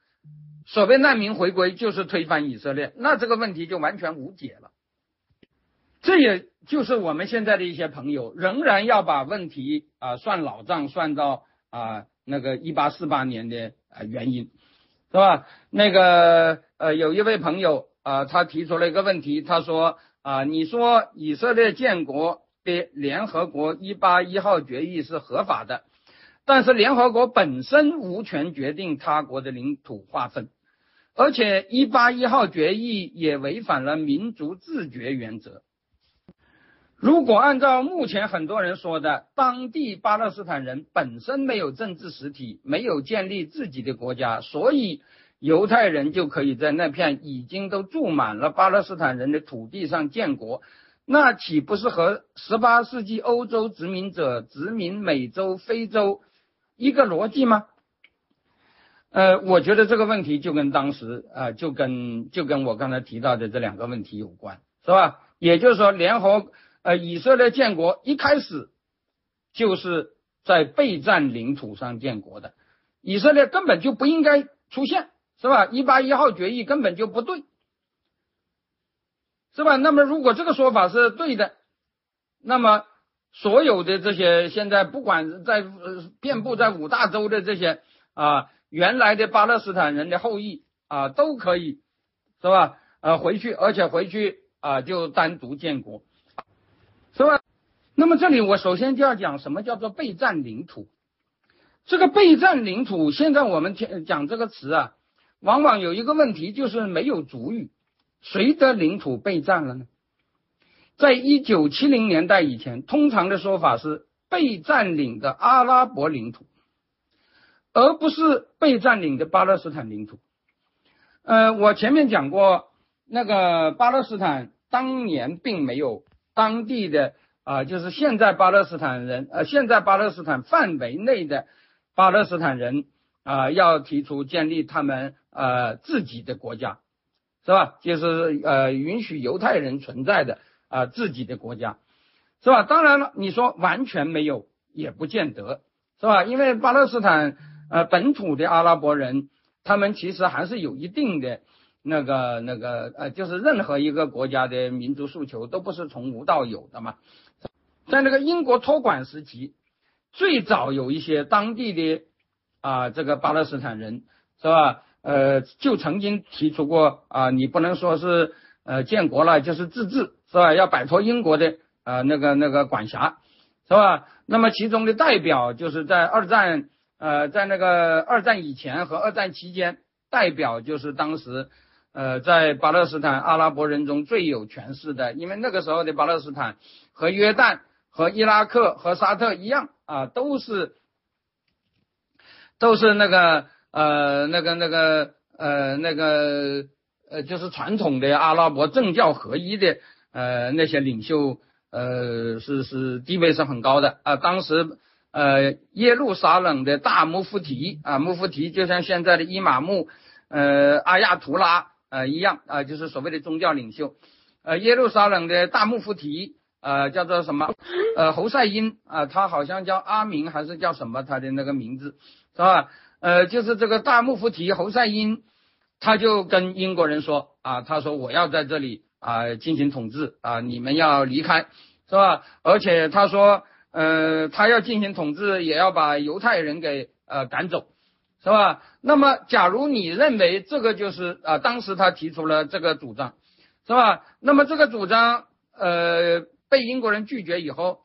所谓难民回归就是推翻以色列，那这个问题就完全无解了。这也就是我们现在的一些朋友仍然要把问题啊算老账，算到啊那个一八四八年的啊原因，是吧？那个呃有一位朋友。啊，他提出了一个问题，他说啊，你说以色列建国的联合国一八一号决议是合法的，但是联合国本身无权决定他国的领土划分，而且一八一号决议也违反了民族自决原则。如果按照目前很多人说的，当地巴勒斯坦人本身没有政治实体，没有建立自己的国家，所以。犹太人就可以在那片已经都住满了巴勒斯坦人的土地上建国，那岂不是和十八世纪欧洲殖民者殖民美洲、非洲一个逻辑吗？呃，我觉得这个问题就跟当时啊，就跟就跟我刚才提到的这两个问题有关，是吧？也就是说，联合呃以色列建国一开始就是在被占领土上建国的，以色列根本就不应该出现。是吧？一八一号决议根本就不对，是吧？那么如果这个说法是对的，那么所有的这些现在不管在遍布在五大洲的这些啊原来的巴勒斯坦人的后裔啊都可以，是吧？呃，回去而且回去啊就单独建国，是吧？那么这里我首先就要讲什么叫做被占领土。这个被占领土，现在我们讲讲这个词啊。往往有一个问题，就是没有主语，谁的领土被占了呢？在一九七零年代以前，通常的说法是被占领的阿拉伯领土，而不是被占领的巴勒斯坦领土。呃，我前面讲过，那个巴勒斯坦当年并没有当地的啊，就是现在巴勒斯坦人，呃，现在巴勒斯坦范围内的巴勒斯坦人啊，要提出建立他们呃自己的国家，是吧？就是呃允许犹太人存在的啊自己的国家，是吧？当然了，你说完全没有也不见得，是吧？因为巴勒斯坦呃本土的阿拉伯人。他们其实还是有一定的那个那个呃，就是任何一个国家的民族诉求都不是从无到有的嘛。在那个英国托管时期，最早有一些当地的啊这个巴勒斯坦人是吧？呃，就曾经提出过啊，你不能说是呃建国了就是自治是吧？要摆脱英国的呃那个那个管辖是吧？那么其中的代表就是在二战。呃，在那个二战以前和二战期间，代表就是当时，呃，在巴勒斯坦阿拉伯人中最有权势的，因为那个时候的巴勒斯坦和约旦、和伊拉克、和沙特一样啊，都是都是那个呃那个那个呃那个呃就是传统的阿拉伯政教合一的呃那些领袖，呃是是地位是很高的啊，当时。呃，耶路撒冷的大穆夫提啊，穆夫提就像现在的伊玛目，呃，阿亚图拉呃一样啊，就是所谓的宗教领袖。呃，耶路撒冷的大穆夫提呃叫做什么？呃，侯赛因啊，他好像叫阿明还是叫什么？他的那个名字是吧？呃，就是这个大穆夫提侯赛因，他就跟英国人说啊，他说我要在这里啊进行统治啊，你们要离开是吧？而且他说。呃，他要进行统治，也要把犹太人给呃赶走，是吧？那么，假如你认为这个就是啊，当时他提出了这个主张，是吧？那么这个主张呃被英国人拒绝以后，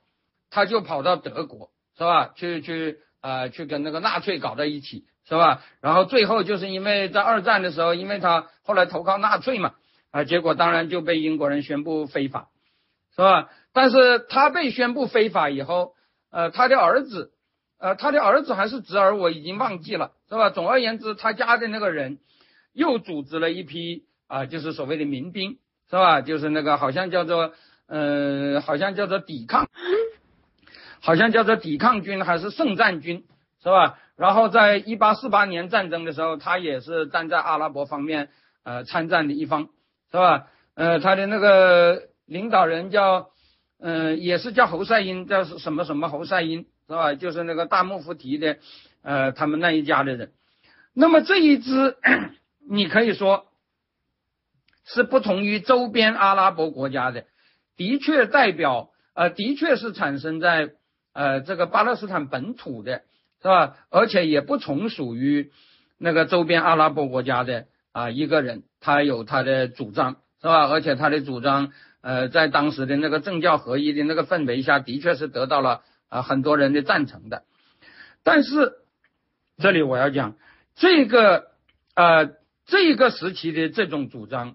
他就跑到德国，是吧？去去啊，去跟那个纳粹搞在一起，是吧？然后最后就是因为在二战的时候，因为他后来投靠纳粹嘛，啊，结果当然就被英国人宣布非法，是吧？但是他被宣布非法以后，呃，他的儿子，呃，他的儿子还是侄儿，我已经忘记了，是吧？总而言之，他家的那个人又组织了一批啊，就是所谓的民兵，是吧？就是那个好像叫做，呃，好像叫做抵抗，好像叫做抵抗军还是圣战军，是吧？然后在一八四八年战争的时候，他也是站在阿拉伯方面呃参战的一方，是吧？呃，他的那个领导人叫。嗯，也是叫侯赛因，叫什么什么侯赛因是吧？就是那个大穆夫提的，呃，他们那一家的人。那么这一支，你可以说是不同于周边阿拉伯国家的，的确代表，呃，的确是产生在呃这个巴勒斯坦本土的，是吧？而且也不从属于那个周边阿拉伯国家的啊一个人，他有他的主张，是吧？而且他的主张。呃，在当时的那个政教合一的那个氛围下，的确是得到了啊很多人的赞成的。但是这里我要讲，这个呃这个时期的这种主张，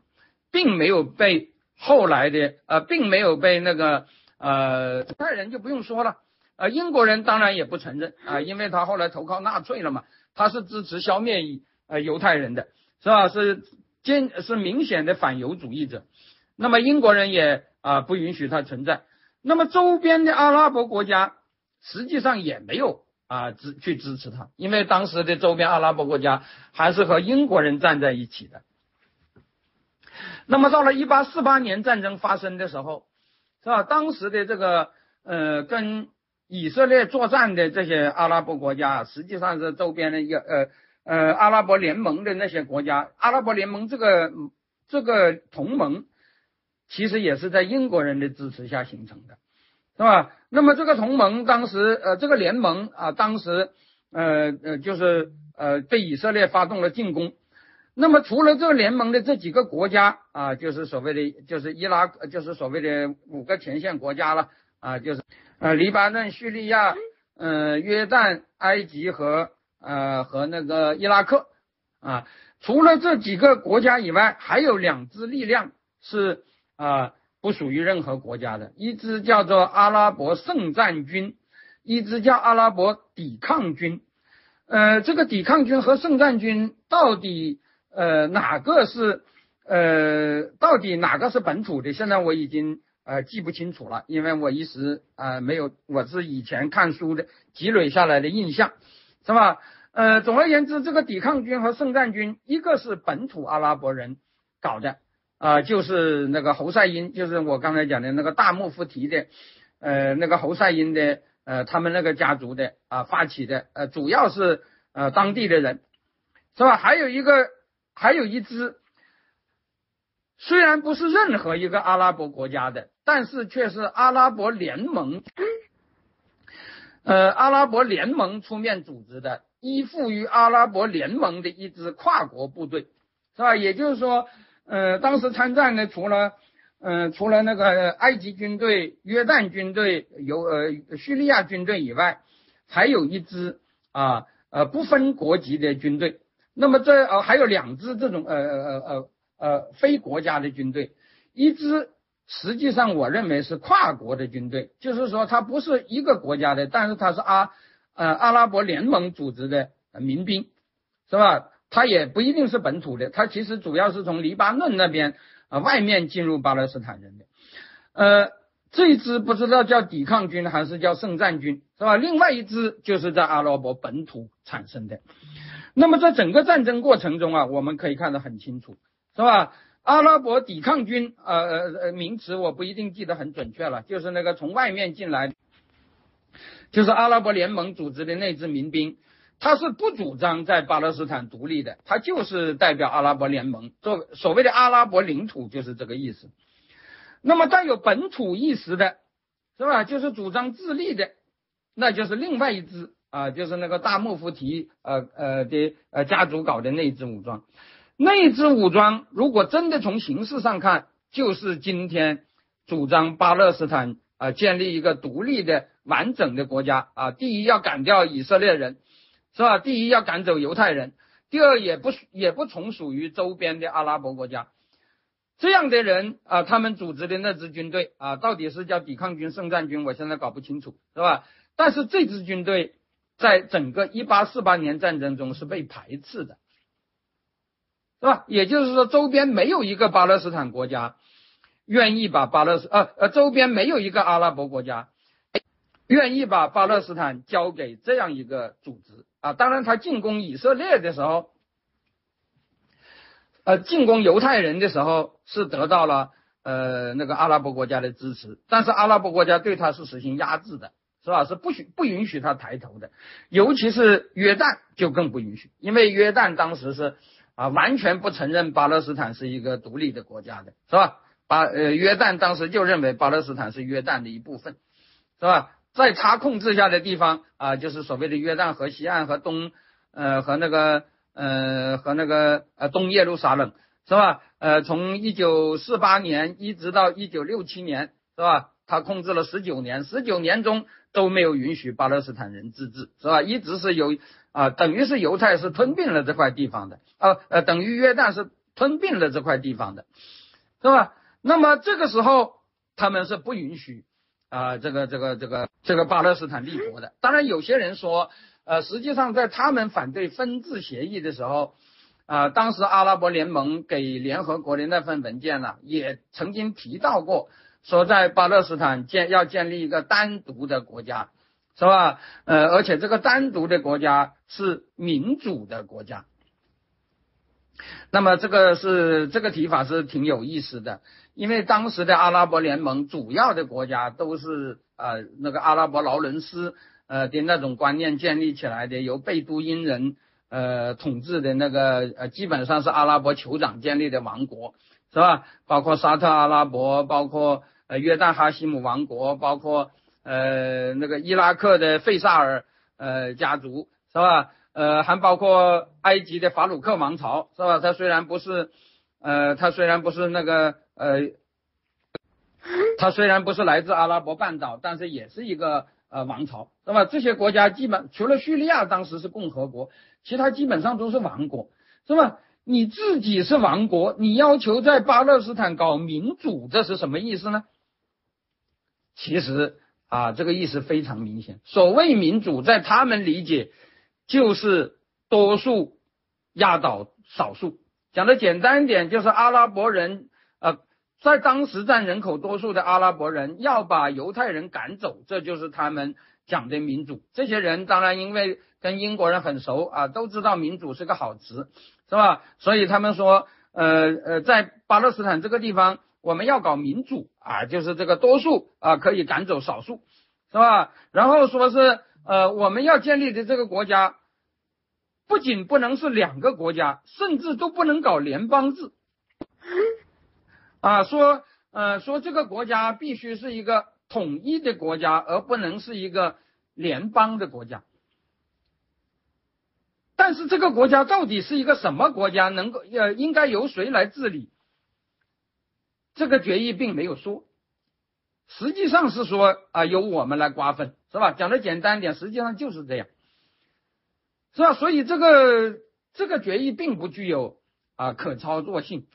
并没有被后来的呃并没有被那个呃犹太人就不用说了，呃英国人当然也不承认啊，因为他后来投靠纳粹了嘛，他是支持消灭呃犹太人的，是吧？是坚是明显的反犹主义者。那么英国人也啊不允许它存在，那么周边的阿拉伯国家实际上也没有啊支去支持它，因为当时的周边阿拉伯国家还是和英国人站在一起的。那么到了一八四八年战争发生的时候，是吧？当时的这个呃跟以色列作战的这些阿拉伯国家，实际上是周边的一个呃呃阿拉伯联盟的那些国家，阿拉伯联盟这个这个同盟。其实也是在英国人的支持下形成的，是吧？那么这个同盟当时，呃，这个联盟啊，当时，呃呃，就是呃，对以色列发动了进攻。那么除了这个联盟的这几个国家啊，就是所谓的，就是伊拉，就是所谓的五个前线国家了啊，就是呃，黎巴嫩、叙利亚、嗯，约旦、埃及和呃和那个伊拉克啊。除了这几个国家以外，还有两支力量是啊不属于任何国家的，一支叫做阿拉伯圣战军，一支叫阿拉伯抵抗军。呃，这个抵抗军和圣战军到底呃哪个是呃到底哪个是本土的？现在我已经呃记不清楚了，因为我一时啊没有，我是以前看书的积累下来的印象，是吧？呃，总而言之，这个抵抗军和圣战军，一个是本土阿拉伯人搞的，啊，就是那个侯赛因，就是我刚才讲的那个大穆夫提的，呃，那个侯赛因的，呃，他们那个家族的啊发起的，呃，主要是呃当地的人，是吧？还有一个，还有一支，虽然不是任何一个阿拉伯国家的，但是却是阿拉伯联盟，呃，阿拉伯联盟出面组织的。依附于阿拉伯联盟的一支跨国部队，是吧？也就是说，呃，当时参战的除了，呃，除了那个埃及军队、约旦军队、有呃叙利亚军队以外，还有一支啊呃不分国籍的军队。那么这呃还有两支这种呃呃呃呃非国家的军队，一支实际上我认为是跨国的军队，就是说它不是一个国家的，但是它是阿。呃，阿拉伯联盟组织的民兵，是吧？他也不一定是本土的，他其实主要是从黎巴嫩那边啊外面进入巴勒斯坦人的。呃，这一支不知道叫抵抗军还是叫圣战军，是吧？另外一支就是在阿拉伯本土产生的。那么在整个战争过程中啊，我们可以看得很清楚，是吧？阿拉伯抵抗军，呃呃呃，名词我不一定记得很准确了，就是那个从外面进来。就是阿拉伯联盟组织的那支民兵，他是不主张在巴勒斯坦独立的，他就是代表阿拉伯联盟，做所谓的阿拉伯领土就是这个意思。那么带有本土意识的，是吧？就是主张自立的，那就是另外一支啊，就是那个大穆夫提呃呃的呃家族搞的那支武装。那支武装如果真的从形式上看，就是今天主张巴勒斯坦啊建立一个独立的。完整的国家啊，第一要赶掉以色列人，是吧？第一要赶走犹太人，第二也不也不从属于周边的阿拉伯国家，这样的人啊，他们组织的那支军队啊，到底是叫抵抗军、圣战军，我现在搞不清楚，是吧？但是这支军队在整个一八四八年战争中是被排斥的，是吧？也就是说，周边没有一个巴勒斯坦国家愿意把巴勒斯呃呃，周边没有一个阿拉伯国家。愿意把巴勒斯坦交给这样一个组织啊？当然，他进攻以色列的时候，呃，进攻犹太人的时候是得到了呃那个阿拉伯国家的支持，但是阿拉伯国家对他是实行压制的，是吧？是不许不允许他抬头的，尤其是约旦就更不允许，因为约旦当时是啊完全不承认巴勒斯坦是一个独立的国家的，是吧？巴呃约旦当时就认为巴勒斯坦是约旦的一部分，是吧？在他控制下的地方啊，就是所谓的约旦河西岸和东，呃，和那个，呃，和那个呃东耶路撒冷，是吧？呃，从一九四八年一直到一九六七年，是吧？他控制了十九年，十九年中都没有允许巴勒斯坦人自治，是吧？一直是由啊，等于是犹太是吞并了这块地方的，啊，呃，等于约旦是吞并了这块地方的，是吧？那么这个时候他们是不允许。啊，这个这个这个这个巴勒斯坦立国的，当然有些人说，呃，实际上在他们反对分治协议的时候，啊，当时阿拉伯联盟给联合国的那份文件呢，也曾经提到过，说在巴勒斯坦建要建立一个单独的国家，是吧？呃，而且这个单独的国家是民主的国家。那么这个是这个提法是挺有意思的。因为当时的阿拉伯联盟主要的国家都是呃那个阿拉伯劳伦斯呃的那种观念建立起来的，由贝都因人呃统治的那个呃基本上是阿拉伯酋长建立的王国，是吧？包括沙特阿拉伯，包括呃约旦哈希姆王国，包括呃那个伊拉克的费萨尔呃家族，是吧？呃还包括埃及的法鲁克王朝，是吧？它虽然不是呃它虽然不是那个。呃，它虽然不是来自阿拉伯半岛，但是也是一个呃王朝，是吧？这些国家基本除了叙利亚当时是共和国，其他基本上都是王国，是吧？你自己是王国，你要求在巴勒斯坦搞民主，这是什么意思呢？其实啊，这个意思非常明显。所谓民主，在他们理解就是多数压倒少数。讲的简单一点，就是阿拉伯人呃，在当时占人口多数的阿拉伯人要把犹太人赶走，这就是他们讲的民主。这些人当然因为跟英国人很熟啊，都知道民主是个好词。是吧？所以他们说，呃呃，在巴勒斯坦这个地方，我们要搞民主啊，就是这个多数啊可以赶走少数，是吧？然后说是，呃，我们要建立的这个国家，不仅不能是两个国家，甚至都不能搞联邦制，啊，说，呃，说这个国家必须是一个统一的国家，而不能是一个联邦的国家。但是这个国家到底是一个什么国家？能够呃，应该由谁来治理？这个决议并没有说，实际上是说啊，由我们来瓜分，是吧？讲的简单点，实际上就是这样，是吧？所以这个这个决议并不具有啊可操作性，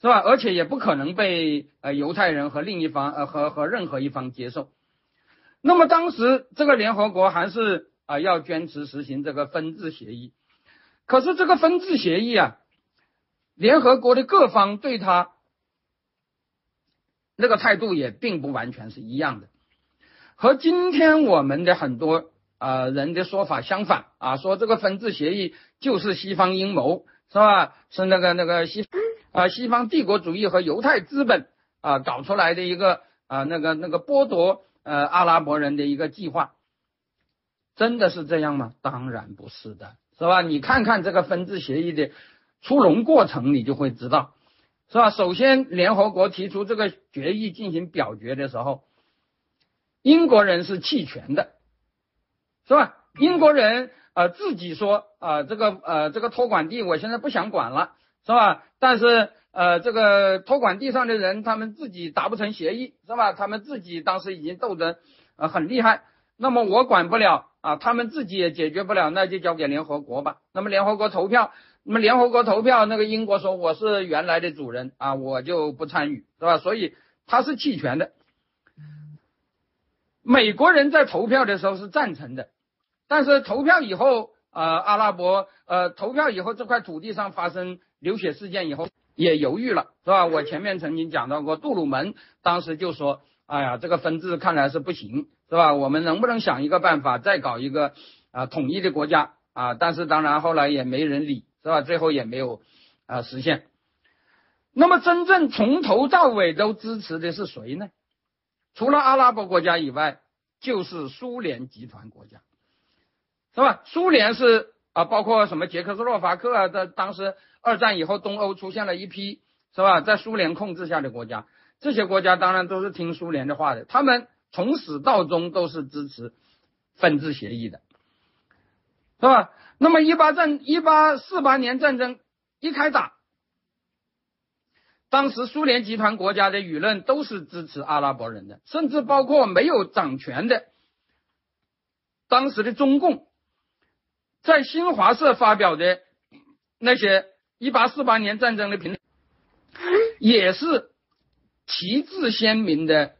是吧？而且也不可能被呃犹太人和另一方呃和和任何一方接受。那么当时这个联合国还是。啊，要坚持实行这个分治协议，可是这个分治协议啊，联合国的各方对他那个态度也并不完全是一样的，和今天我们的很多啊人的说法相反啊，说这个分治协议就是西方阴谋，是吧？是那个那个西啊西方帝国主义和犹太资本啊搞出来的一个啊那个那个剥夺呃阿拉伯人的一个计划。真的是这样吗？当然不是的，是吧？你看看这个分治协议的出笼过程，你就会知道，是吧？首先，联合国提出这个决议进行表决的时候，英国人是弃权的，是吧？英国人呃自己说啊，这个呃这个托管地我现在不想管了，是吧？但是呃这个托管地上的人他们自己达不成协议，是吧？他们自己当时已经斗得呃很厉害，那么我管不了。啊，他们自己也解决不了，那就交给联合国吧。那么联合国投票，那么联合国投票，那个英国说我是原来的主人啊，我就不参与，是吧？所以他是弃权的。美国人在投票的时候是赞成的，但是投票以后，呃，阿拉伯呃投票以后这块土地上发生流血事件以后也犹豫了，是吧？我前面曾经讲到过，杜鲁门当时就说，哎呀，这个分治看来是不行。是吧？我们能不能想一个办法，再搞一个啊统一的国家啊？但是当然后来也没人理，是吧？最后也没有啊实现。那么真正从头到尾都支持的是谁呢？除了阿拉伯国家以外，就是苏联集团国家，是吧？苏联是啊，包括什么捷克斯洛伐克啊，在当时二战以后，东欧出现了一批是吧，在苏联控制下的国家，这些国家当然都是听苏联的话的，他们。从始到终都是支持分治协议的，是吧？那么一八战一八四八年战争一开打，当时苏联集团国家的舆论都是支持阿拉伯人的，甚至包括没有掌权的当时的中共，在新华社发表的那些一八四八年战争的评论，也是旗帜鲜明的。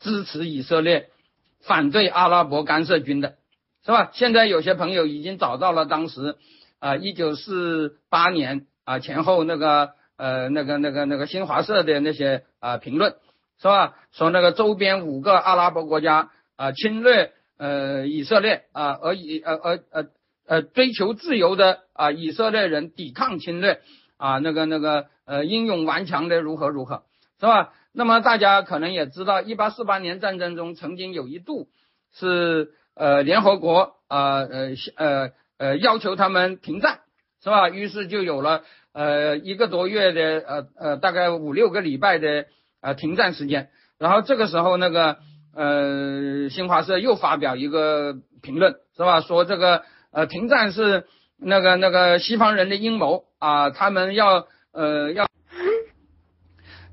支持以色列，反对阿拉伯干涉军的，是吧？现在有些朋友已经找到了当时，啊，一九四八年啊前后那个呃那个那个那个新华社的那些啊评论，是吧？说那个周边五个阿拉伯国家啊侵略呃以色列啊，而以呃呃呃呃追求自由的啊以色列人抵抗侵略啊那个那个呃英勇顽强的如何如何，是吧？那么大家可能也知道，一八四八年战争中曾经有一度是呃联合国啊呃呃呃要求他们停战，是吧？于是就有了呃一个多月的呃呃大概五六个礼拜的呃停战时间。然后这个时候那个呃新华社又发表一个评论，是吧？说这个呃停战是那个那个西方人的阴谋啊，他们要呃要。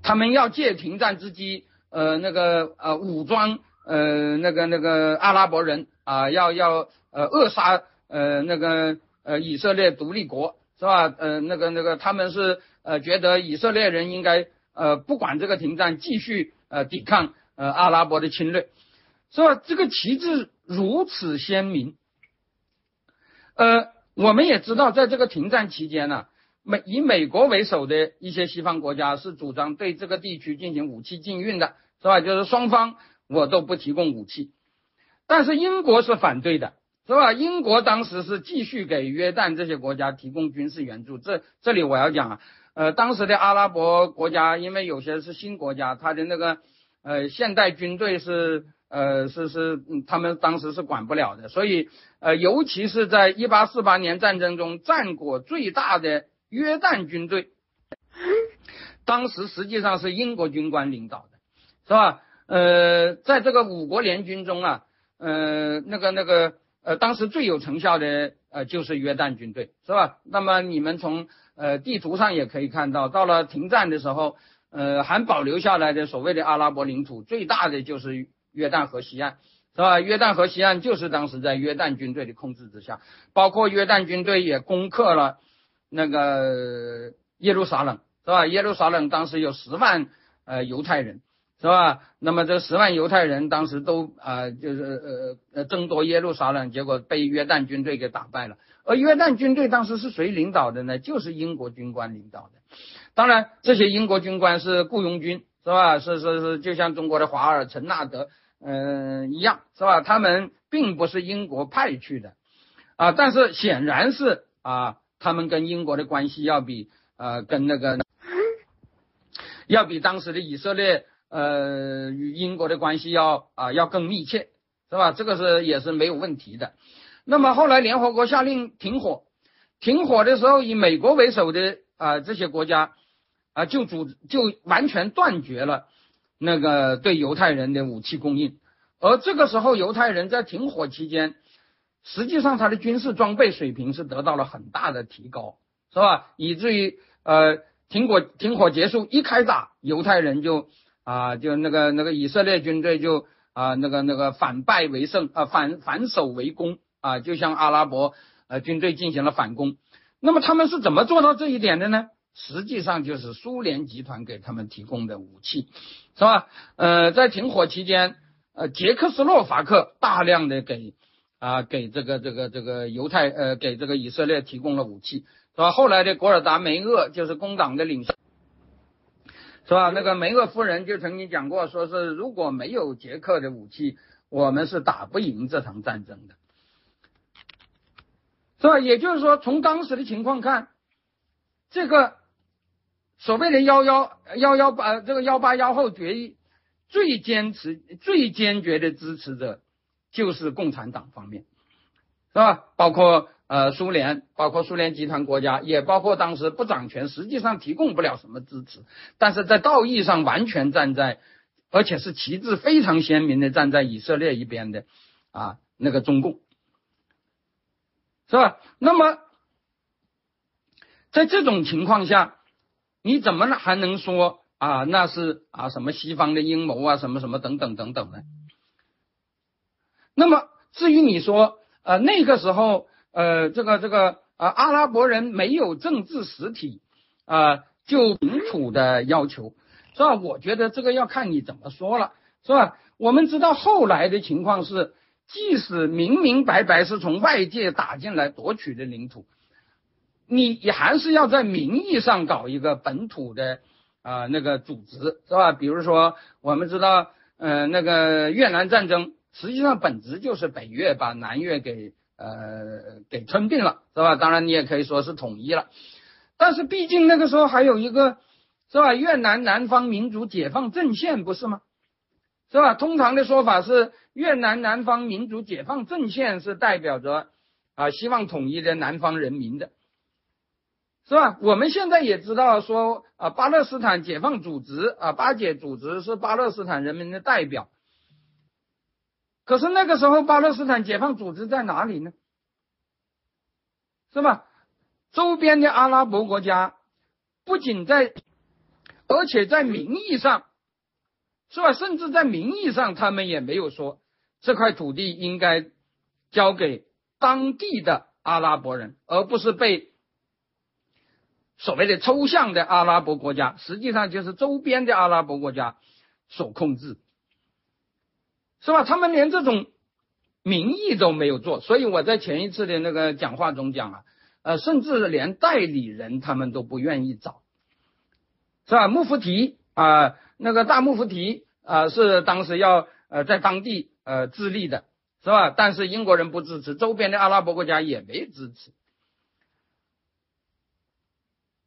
他们要借停战之机，呃，那个呃武装呃那个那个阿拉伯人啊，要要呃扼杀呃那个呃以色列独立国，是吧？呃，那个那个他们是呃觉得以色列人应该呃不管这个停战，继续呃抵抗呃阿拉伯的侵略，是吧？这个旗帜如此鲜明，呃，我们也知道，在这个停战期间呢，美以美国为首的一些西方国家是主张对这个地区进行武器禁运的，是吧？就是双方我都不提供武器，但是英国是反对的。是吧？英国当时是继续给约旦这些国家提供军事援助。这这里我要讲啊，呃，当时的阿拉伯国家，因为有些是新国家，他的那个呃现代军队是呃是是他们当时是管不了的，所以呃尤其是在一八四八年战争中，战果最大的约旦军队，当时实际上是英国军官领导的，是吧？呃，在这个五国联军中啊，呃那个那个。呃，当时最有成效的呃就是约旦军队，是吧？那么你们从呃地图上也可以看到，到了停战的时候，呃还保留下来的所谓的阿拉伯领土最大的就是约旦河西岸，是吧？约旦河西岸就是当时在约旦军队的控制之下，包括约旦军队也攻克了那个耶路撒冷，是吧？耶路撒冷当时有十万呃犹太人。是吧？那么这十万犹太人当时都啊，就是呃呃争夺耶路撒冷，结果被约旦军队给打败了。而约旦军队当时是谁领导的呢？就是英国军官领导的。当然，这些英国军官是雇佣军，是吧？是是是，就像中国的华尔、陈纳德，嗯一样，是吧？他们并不是英国派去的啊，但是显然是啊，他们跟英国的关系要比呃跟那个要比当时的以色列。呃，与英国的关系要啊要更密切，是吧？这个是也是没有问题的。那么后来联合国下令停火，停火的时候，以美国为首的啊这些国家啊就组就完全断绝了那个对犹太人的武器供应。而这个时候，犹太人在停火期间，实际上他的军事装备水平是得到了很大的提高，是吧？以至于呃停火停火结束一开打，犹太人就。啊，就那个那个以色列军队就啊那个那个反败为胜啊反反守为攻啊，就向阿拉伯呃军队进行了反攻。那么他们是怎么做到这一点的呢？实际上就是苏联集团给他们提供的武器，是吧？呃，在停火期间，呃，捷克斯洛伐克大量的给啊给这个这个这个犹太呃给这个以色列提供了武器，是吧？后来的古尔达梅厄就是工党的领袖。是吧？那个梅厄夫人就曾经讲过，说是如果没有捷克的武器，我们是打不赢这场战争的，是吧？也就是说，从当时的情况看，这个所谓的幺幺幺幺八这个幺八幺后决议，最坚持、最坚决的支持者就是共产党方面，是吧？包括。呃，苏联包括苏联集团国家，也包括当时不掌权，实际上提供不了什么支持，但是在道义上完全站在，而且是旗帜非常鲜明的站在以色列一边的，啊，那个中共，是吧？那么，在这种情况下，你怎么还能说啊，那是啊什么西方的阴谋啊，什么什么等等等等呢？那么至于你说，呃，那个时候。呃，这个这个啊，阿拉伯人没有政治实体啊，就领土的要求是吧？我觉得这个要看你怎么说了，是吧？我们知道后来的情况是，即使明明白白是从外界打进来夺取的领土，你也还是要在名义上搞一个本土的啊那个组织，是吧？比如说，我们知道，呃，那个越南战争实际上本质就是北越把南越给。呃，给吞并了，是吧？当然，你也可以说是统一了，但是毕竟那个时候还有一个，是吧？越南南方民族解放阵线不是吗？是吧？通常的说法是，越南南方民族解放阵线是代表着啊，希望统一的南方人民的，是吧？我们现在也知道说啊，巴勒斯坦解放组织啊，巴解组织是巴勒斯坦人民的代表。可是那个时候，巴勒斯坦解放组织在哪里呢？是吧？周边的阿拉伯国家不仅在，而且在名义上，是吧？甚至在名义上，他们也没有说这块土地应该交给当地的阿拉伯人，而不是被所谓的抽象的阿拉伯国家，实际上就是周边的阿拉伯国家所控制，是吧？他们连这种名义都没有做，所以我在前一次的那个讲话中讲啊，呃，甚至连代理人他们都不愿意找，是吧？穆夫提啊，那个大穆夫提啊，是当时要呃在当地呃自立的，是吧？但是英国人不支持，周边的阿拉伯国家也没支持。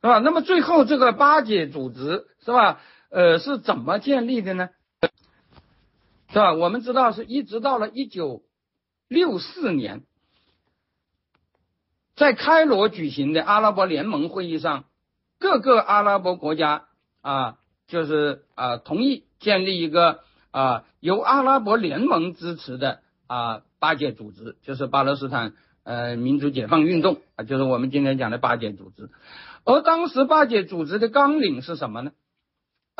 是吧？那么最后这个巴解组织是吧？呃，是怎么建立的呢？是吧？我们知道是一直到了一九六四年，在开罗举行的阿拉伯联盟会议上，各个阿拉伯国家啊，就是啊同意建立一个啊由阿拉伯联盟支持的啊巴解组织，就是巴勒斯坦呃民族解放运动啊，就是我们今天讲的巴解组织。而当时巴解组织的纲领是什么呢？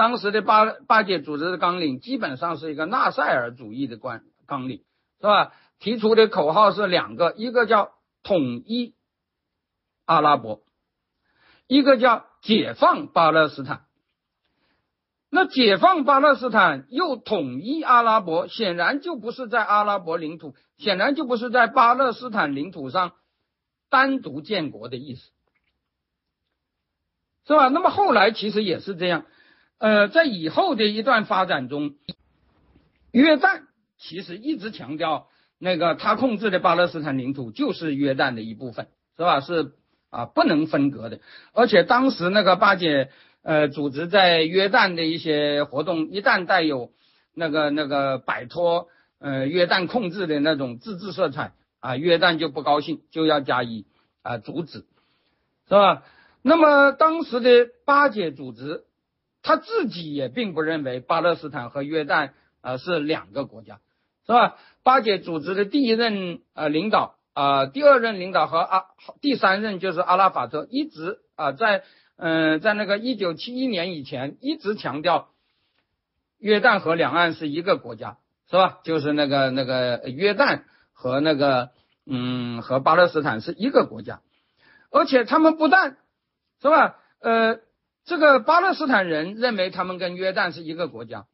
当时的巴巴解组织的纲领基本上是一个纳赛尔主义的观纲领，是吧？提出的口号是两个，一个叫统一阿拉伯，一个叫解放巴勒斯坦。那解放巴勒斯坦又统一阿拉伯，显然就不是在阿拉伯领土，显然就不是在巴勒斯坦领土上单独建国的意思。是吧？那么后来其实也是这样，呃，在以后的一段发展中，约旦其实一直强调那个他控制的巴勒斯坦领土就是约旦的一部分，是吧？是啊，不能分割的。而且当时那个巴解呃组织在约旦的一些活动，一旦带有那个那个摆脱呃约旦控制的那种自治色彩啊，约旦就不高兴，就要加以啊阻止，是吧？那么当时的巴解组织，他自己也并不认为巴勒斯坦和约旦啊是两个国家，是吧？巴解组织的第一任呃领导啊，第二任领导和阿第三任就是阿拉法特，一直啊在嗯在那个一九七一年以前一直强调约旦和两岸是一个国家，是吧？就是那个那个约旦和那个嗯和巴勒斯坦是一个国家，而且他们不但是吧？呃，这个巴勒斯坦人认为他们跟约旦是一个国家。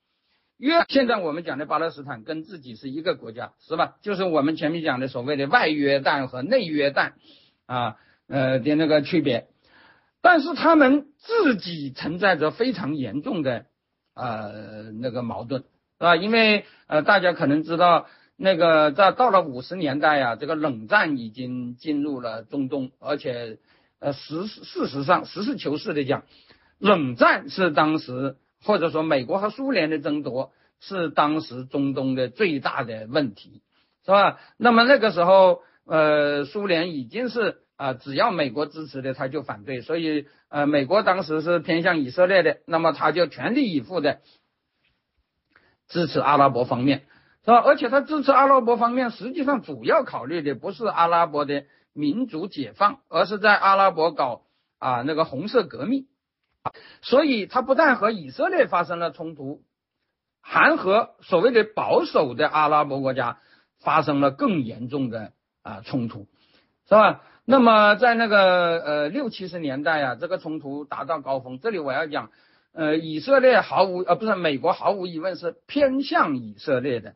约现在我们讲的巴勒斯坦跟自己是一个国家，是吧？就是我们前面讲的所谓的外约旦和内约旦啊，呃的那个区别。但是他们自己存在着非常严重的呃那个矛盾，是吧？因为呃大家可能知道，那个在到了五十年代啊，这个冷战已经进入了中东，而且。呃，实事实上，实事求是的讲，冷战是当时或者说美国和苏联的争夺是当时中东的最大的问题，是吧？那么那个时候，呃，苏联已经是啊，只要美国支持的他就反对，所以呃，美国当时是偏向以色列的，那么他就全力以赴的支持阿拉伯方面，是吧？而且他支持阿拉伯方面，实际上主要考虑的不是阿拉伯的。民族解放，而是在阿拉伯搞啊那个红色革命，所以他不但和以色列发生了冲突，还和所谓的保守的阿拉伯国家发生了更严重的啊冲突，是吧？那么在那个呃六七十年代啊，这个冲突达到高峰。这里我要讲，呃，以色列毫无呃不是美国毫无疑问是偏向以色列的，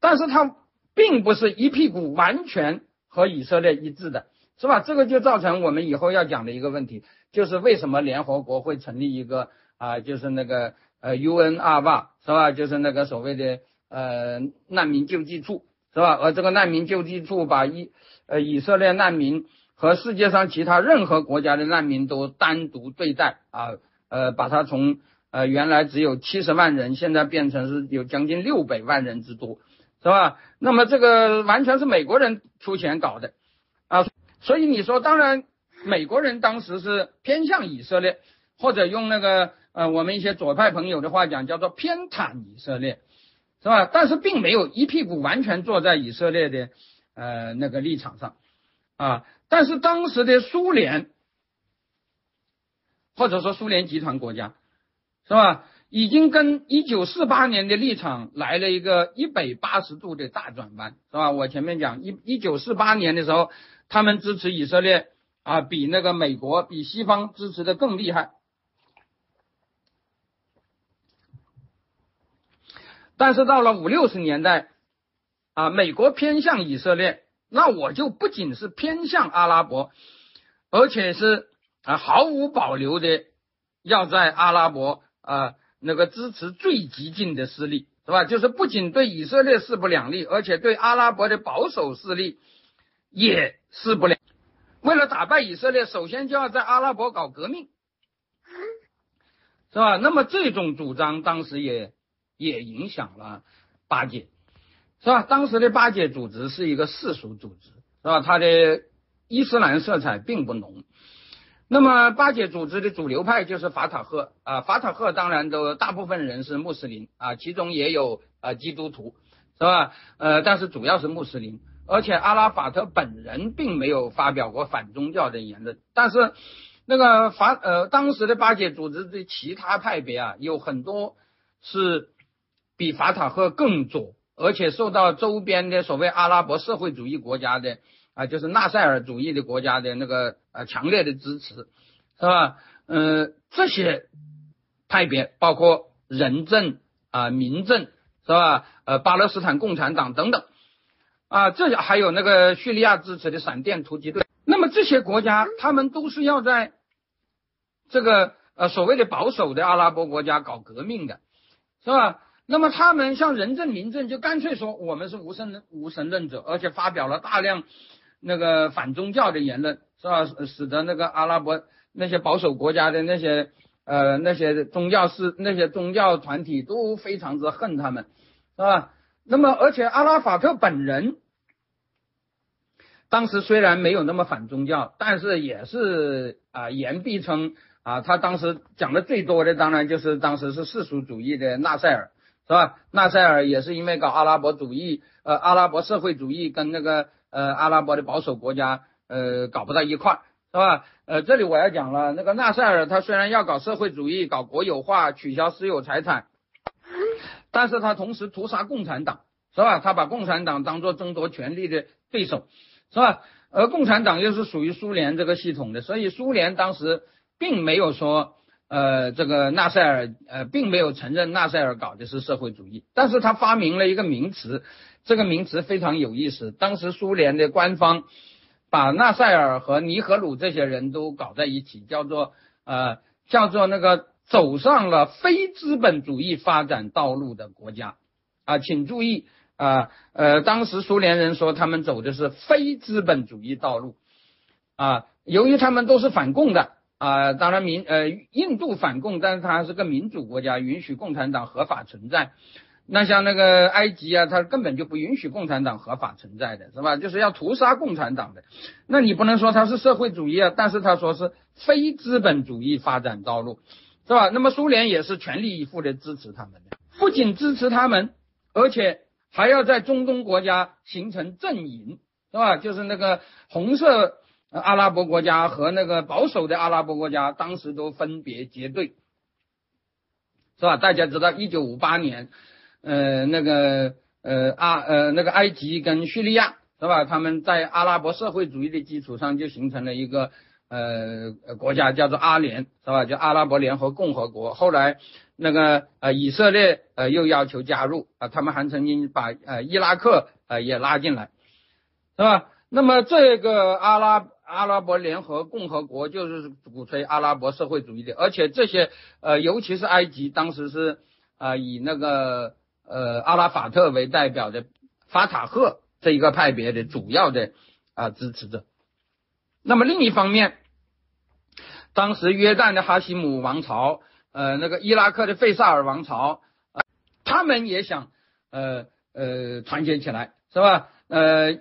但是他并不是一屁股完全。和以色列一致的是吧？这个就造成我们以后要讲的一个问题，就是为什么联合国会成立一个啊，就是那个呃 UNRWA 是吧？就是那个所谓的呃难民救济处是吧？而这个难民救济处把以呃以色列难民和世界上其他任何国家的难民都单独对待啊，呃，把它从呃原来只有七十万人，现在变成是有将近六百万人之多。是吧？那么这个完全是美国人出钱搞的啊，所以你说，当然美国人当时是偏向以色列，或者用那个呃我们一些左派朋友的话讲，叫做偏袒以色列，是吧？但是并没有一屁股完全坐在以色列的呃那个立场上啊。但是当时的苏联，或者说苏联集团国家，是吧？已经跟一九四八年的立场来了一个一百八十度的大转弯，是吧？我前面讲一一九四八年的时候，他们支持以色列啊，比那个美国、比西方支持的更厉害。但是到了五六十年代，啊，美国偏向以色列，那我就不仅是偏向阿拉伯，而且是啊毫无保留的要在阿拉伯啊那个支持最激进的势力，是吧？就是不仅对以色列势不两立，而且对阿拉伯的保守势力也势不了。为了打败以色列，首先就要在阿拉伯搞革命，是吧？那么这种主张当时也。也影响了巴解，是吧？当时的巴解组织是一个世俗组织，是吧？它的伊斯兰色彩并不浓。那么巴解组织的主流派就是法塔赫啊，法塔赫当然都大部分人是穆斯林啊，其中也有啊基督徒，是吧？呃，但是主要是穆斯林，而且阿拉法特本人并没有发表过反宗教的言论。但是那个法呃当时的巴解组织的其他派别啊，有很多是。比法塔赫更左，而且受到周边的所谓阿拉伯社会主义国家的啊，就是纳赛尔主义的国家的那个呃强烈的支持，是吧？嗯，这些派别包括人政啊、民政，是吧？呃，巴勒斯坦共产党等等啊，这还有那个叙利亚支持的闪电突击队。那么这些国家，他们都是要在这个呃所谓的保守的阿拉伯国家搞革命的，是吧？那么他们像仁政、民政就干脆说我们是无神无神论者，而且发表了大量那个反宗教的言论，是吧？使得那个阿拉伯那些保守国家的那些呃那些宗教是那些宗教团体都非常之恨他们，是吧？那么而且阿拉法特本人当时虽然没有那么反宗教，但是也是啊言必称啊，他当时讲的最多的当然就是当时是世俗主义的纳赛尔。是吧？纳赛尔也是因为搞阿拉伯主义，呃，阿拉伯社会主义跟那个呃阿拉伯的保守国家呃搞不到一块儿，是吧？呃，这里我要讲了，那个纳赛尔他虽然要搞社会主义、搞国有化、取消私有财产，但是他同时屠杀共产党，是吧？他把共产党当做争夺权力的对手，是吧？而共产党又是属于苏联这个系统的，所以苏联当时并没有说。呃，这个纳赛尔呃，并没有承认纳赛尔搞的是社会主义，但是他发明了一个名词，这个名词非常有意思。当时苏联的官方把纳赛尔和尼赫鲁这些人都搞在一起，叫做呃，叫做那个走上了非资本主义发展道路的国家啊，请注意啊，呃，当时苏联人说他们走的是非资本主义道路啊，由于他们都是反共的。啊，当然民呃印度反共，但是它是个民主国家，允许共产党合法存在。那像那个埃及啊，它根本就不允许共产党合法存在的，是吧？就是要屠杀共产党的。那你不能说它是社会主义啊，但是他说是非资本主义发展道路，是吧？那么苏联也是全力以赴的支持他们的，不仅支持他们，而且还要在中东国家形成阵营，是吧？就是那个红色。阿拉伯国家和那个保守的阿拉伯国家当时都分别结对，是吧？大家知道，一九五八年，呃，那个呃阿呃那个埃及跟叙利亚，是吧？他们在阿拉伯社会主义的基础上就形成了一个呃国家，叫做阿联，是吧？叫阿拉伯联合共和国。后来那个呃以色列呃又要求加入啊，他们还曾经把呃伊拉克呃也拉进来，是吧？那么这个阿拉。阿拉伯联合共和国就是鼓吹阿拉伯社会主义的，而且这些呃，尤其是埃及，当时是啊以那个呃阿拉法特为代表的法塔赫这一个派别的主要的啊支持者。那么另一方面，当时约旦的哈希姆王朝，呃那个伊拉克的费萨尔王朝，呃他们也想呃呃团结起来，是吧？呃，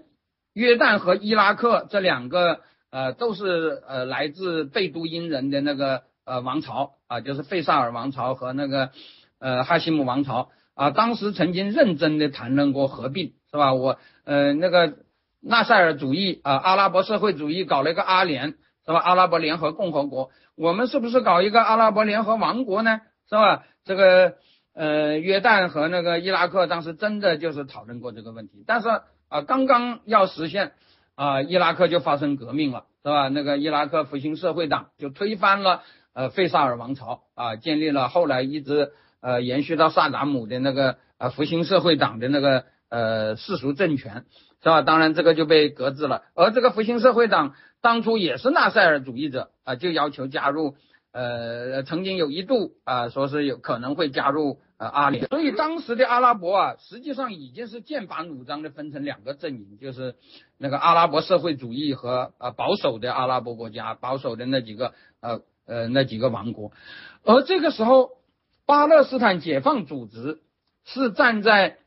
约旦和伊拉克这两个。呃，都是呃来自贝都因人的那个呃王朝啊，就是费萨尔王朝和那个呃哈希姆王朝啊，当时曾经认真的谈论过合并，是吧？我呃那个纳赛尔主义啊，阿拉伯社会主义搞了一个阿联，是吧？阿拉伯联合共和国，我们是不是搞一个阿拉伯联合王国呢？是吧？这个呃约旦和那个伊拉克当时真的就是讨论过这个问题，但是啊刚刚要实现。啊，伊拉克就发生革命了，是吧？那个伊拉克复兴社会党就推翻了呃费萨尔王朝啊，建立了后来一直呃延续到萨达姆的那个呃复兴社会党的那个呃世俗政权，是吧？当然这个就被搁置了。而这个复兴社会党当初也是纳赛尔主义者啊，就要求加入呃曾经有一度啊说是有可能会加入呃阿联，所以当时的阿拉伯啊实际上已经是剑拔弩张的分成两个阵营，就是那个阿拉伯社会主义和呃保守的阿拉伯国家，保守的那几个呃呃那几个王国，而这个时候巴勒斯坦解放组织是站在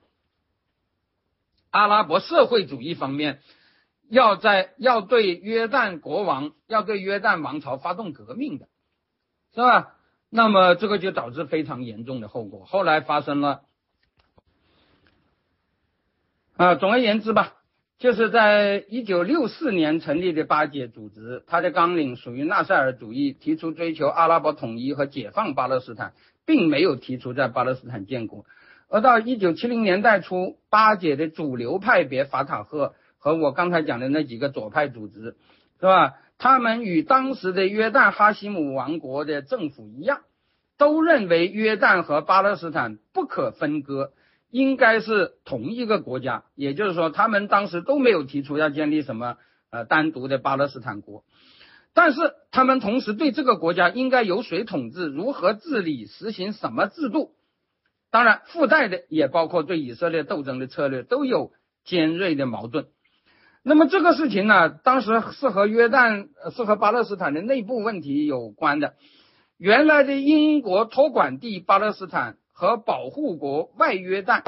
阿拉伯社会主义方面，要在要对约旦国王要对约旦王朝发动革命的，是吧？那么这个就导致非常严重的后果。后来发生了啊，总而言之吧，就是在一九六四年成立的巴解组织，它的纲领属于纳赛尔主义，提出追求阿拉伯统一和解放巴勒斯坦，并没有提出在巴勒斯坦建国。而到一九七零年代初，巴解的主流派别法塔赫和我刚才讲的那几个左派组织，是吧？他们与当时的约旦哈希姆王国的政府一样，都认为约旦和巴勒斯坦不可分割，应该是同一个国家。也就是说，他们当时都没有提出要建立什么呃单独的巴勒斯坦国，但是他们同时对这个国家应该由谁统治、如何治理、实行什么制度。当然，附带的也包括对以色列斗争的策略都有尖锐的矛盾。那么这个事情呢，当时是和约旦、是和巴勒斯坦的内部问题有关的。原来的英国托管地巴勒斯坦和保护国外约旦，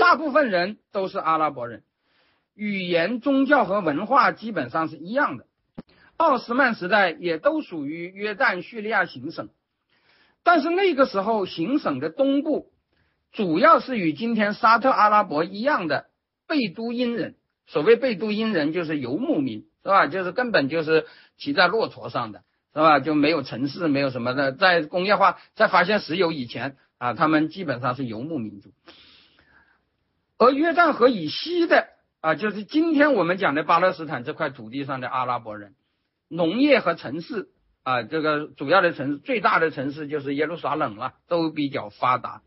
大部分人都是阿拉伯人，语言、宗教和文化基本上是一样的。奥斯曼时代也都属于约旦叙利亚行省，但是那个时候行省的东部。主要是与今天沙特阿拉伯一样的贝都因人，所谓贝都因人就是游牧民，是吧？就是根本就是骑在骆驼上的，是吧？就没有城市，没有什么的。在工业化、在发现石油以前啊，他们基本上是游牧民族。而约旦河以西的啊，就是今天我们讲的巴勒斯坦这块土地上的阿拉伯人，农业和城市啊，这个主要的城市、最大的城市就是耶路撒冷了，都比较发达。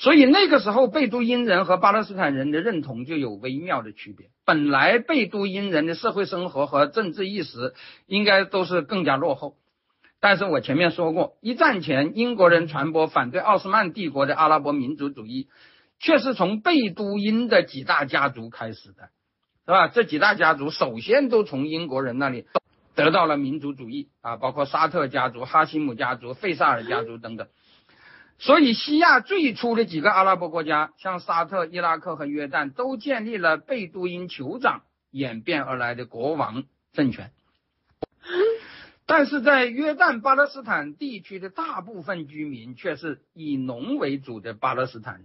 所以那个时候，贝都因人和巴勒斯坦人的认同就有微妙的区别。本来贝都因人的社会生活和政治意识应该都是更加落后，但是我前面说过，一战前英国人传播反对奥斯曼帝国的阿拉伯民族主义，却是从贝都因的几大家族开始的，是吧？这几大家族首先都从英国人那里得到了民族主义啊，包括沙特家族、哈希姆家族、费萨尔家族等等。所以，西亚最初的几个阿拉伯国家，像沙特、伊拉克和约旦，都建立了贝都因酋长演变而来的国王政权。但是在约旦巴勒斯坦地区的大部分居民却是以农为主的巴勒斯坦人。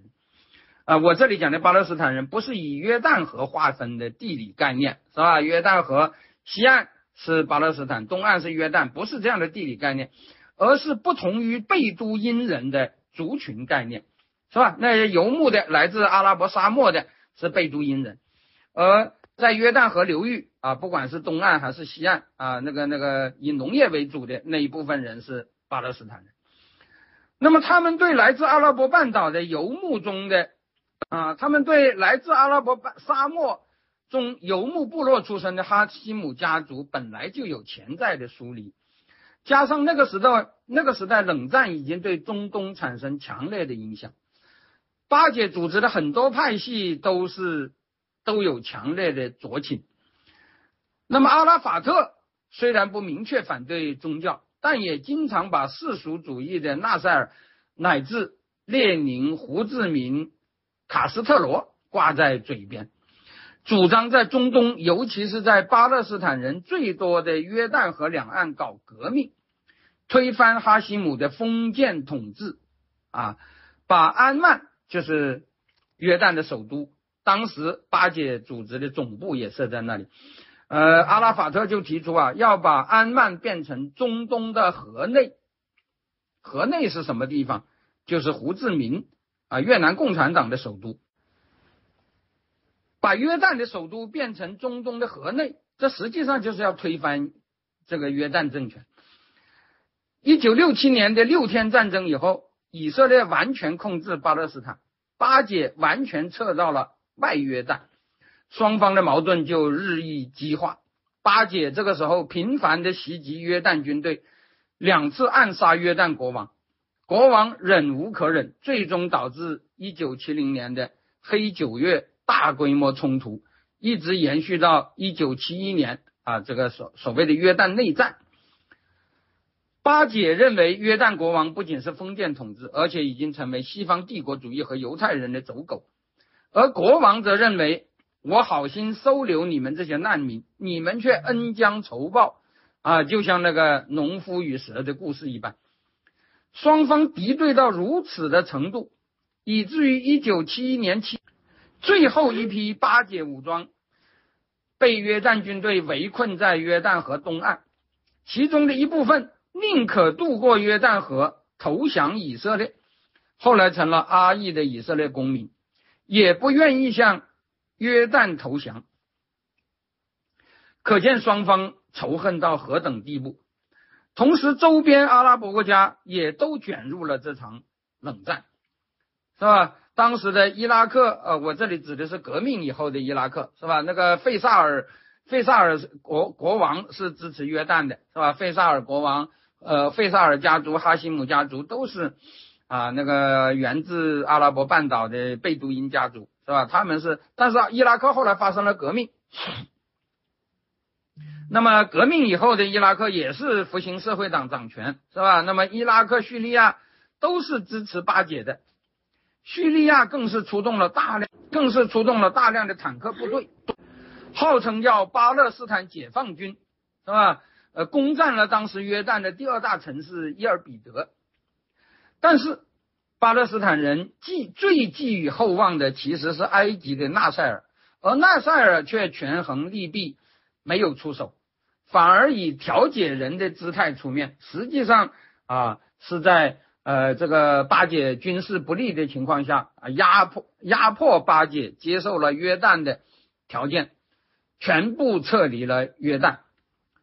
啊，我这里讲的巴勒斯坦人，不是以约旦河划分的地理概念，是吧？约旦河西岸是巴勒斯坦，东岸是约旦，不是这样的地理概念，而是不同于贝都因人的。族群概念是吧？那些游牧的来自阿拉伯沙漠的是贝都因人，而在约旦河流域啊，不管是东岸还是西岸啊，那个那个以农业为主的那一部分人是巴勒斯坦人。那么他们对来自阿拉伯半岛的游牧中的啊，他们对来自阿拉伯半沙漠中游牧部落出身的哈希姆家族本来就有潜在的疏离。加上那个时代，那个时代冷战已经对中东产生强烈的影响，巴解组织的很多派系都是都有强烈的左倾。那么阿拉法特虽然不明确反对宗教，但也经常把世俗主义的纳赛尔乃至列宁、胡志明、卡斯特罗挂在嘴边。主张在中东，尤其是在巴勒斯坦人最多的约旦河两岸搞革命，推翻哈希姆的封建统治，啊，把安曼就是约旦的首都，当时巴解组织的总部也设在那里。呃，阿拉法特就提出啊，要把安曼变成中东的河内。河内是什么地方？就是胡志明啊，越南共产党的首都。把约旦的首都变成中东的河内，这实际上就是要推翻这个约旦政权。一九六七年的六天战争以后，以色列完全控制巴勒斯坦，巴解完全撤到了外约旦，双方的矛盾就日益激化。巴解这个时候频繁的袭击约旦军队，两次暗杀约旦国王，国王忍无可忍，最终导致一九七零年的黑九月大规模冲突。一直延续到一九七一年啊，这个所所谓的约旦内战。巴解认为约旦国王不仅是封建统治，而且已经成为西方帝国主义和犹太人的走狗，而国王则认为我好心收留你们这些难民，你们却恩将仇报啊，就像那个农夫与蛇的故事一般。双方敌对到如此的程度，以至于一九七一年七。最后一批巴解武装被约旦军队围困在约旦河东岸，其中的一部分宁可渡过约旦河投降以色列，后来成了阿裔的以色列公民，也不愿意向约旦投降。可见双方仇恨到何等地步。同时，周边阿拉伯国家也都卷入了这场冷战，是吧？当时的伊拉克，呃，我这里指的是革命以后的伊拉克，是吧？那个费萨尔，费萨尔国国王是支持约旦的，是吧？费萨尔国王，呃，费萨尔家族、哈希姆家族都是啊，那个源自阿拉伯半岛的贝都因家族，是吧？他们是，但是伊拉克后来发生了革命，那么革命以后的伊拉克也是复兴社会党掌权，是吧？那么伊拉克、叙利亚都是支持巴解的。叙利亚更是出动了大量，更是出动了大量的坦克部队，号称叫巴勒斯坦解放军，是吧？呃，攻占了当时约旦的第二大城市伊尔比德。但是，巴勒斯坦人寄最寄予厚望的其实是埃及的纳赛尔，而纳赛尔却权衡利弊，没有出手，反而以调解人的姿态出面，实际上啊是在。呃，这个巴解军事不利的情况下啊，压迫压迫巴解接受了约旦的条件，全部撤离了约旦，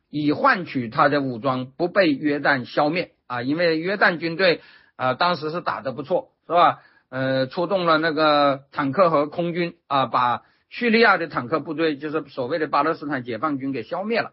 以换取他的武装不被约旦消灭啊。因为约旦军队啊，当时是打得不错，是吧？呃，出动了那个坦克和空军啊，把叙利亚的坦克部队，就是所谓的巴勒斯坦解放军给消灭了，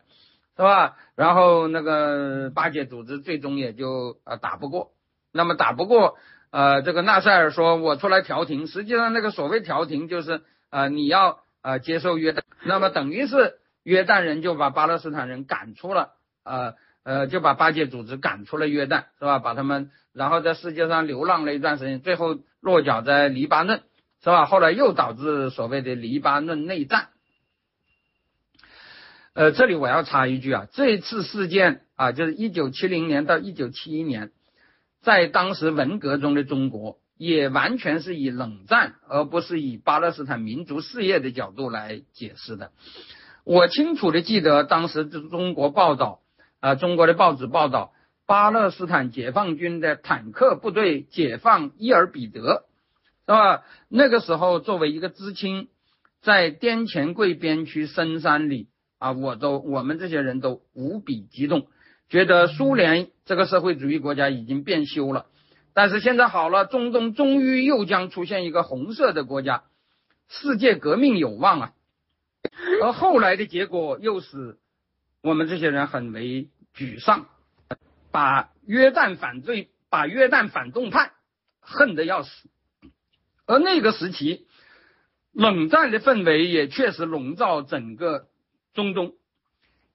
是吧？然后那个巴解组织最终也就啊打不过。那么打不过，呃，这个纳赛尔说：“我出来调停。”实际上，那个所谓调停就是，呃，你要呃接受约旦，那么等于是约旦人就把巴勒斯坦人赶出了，呃呃，就把巴解组织赶出了约旦，是吧？把他们，然后在世界上流浪了一段时间，最后落脚在黎巴嫩，是吧？后来又导致所谓的黎巴嫩内战。呃，这里我要插一句啊，这一次事件啊，就是一九七零年到一九七一年。在当时文革中的中国，也完全是以冷战，而不是以巴勒斯坦民族事业的角度来解释的。我清楚的记得，当时中中国报道，啊，中国的报纸报道，巴勒斯坦解放军的坦克部队解放伊尔比德，是吧？那个时候，作为一个知青，在滇黔桂边区深山里，啊，我都我们这些人都无比激动。觉得苏联这个社会主义国家已经变修了，但是现在好了，中东终于又将出现一个红色的国家，世界革命有望啊！而后来的结果又使我们这些人很为沮丧，把约旦反对、把约旦反动派恨得要死。而那个时期，冷战的氛围也确实笼罩整个中东。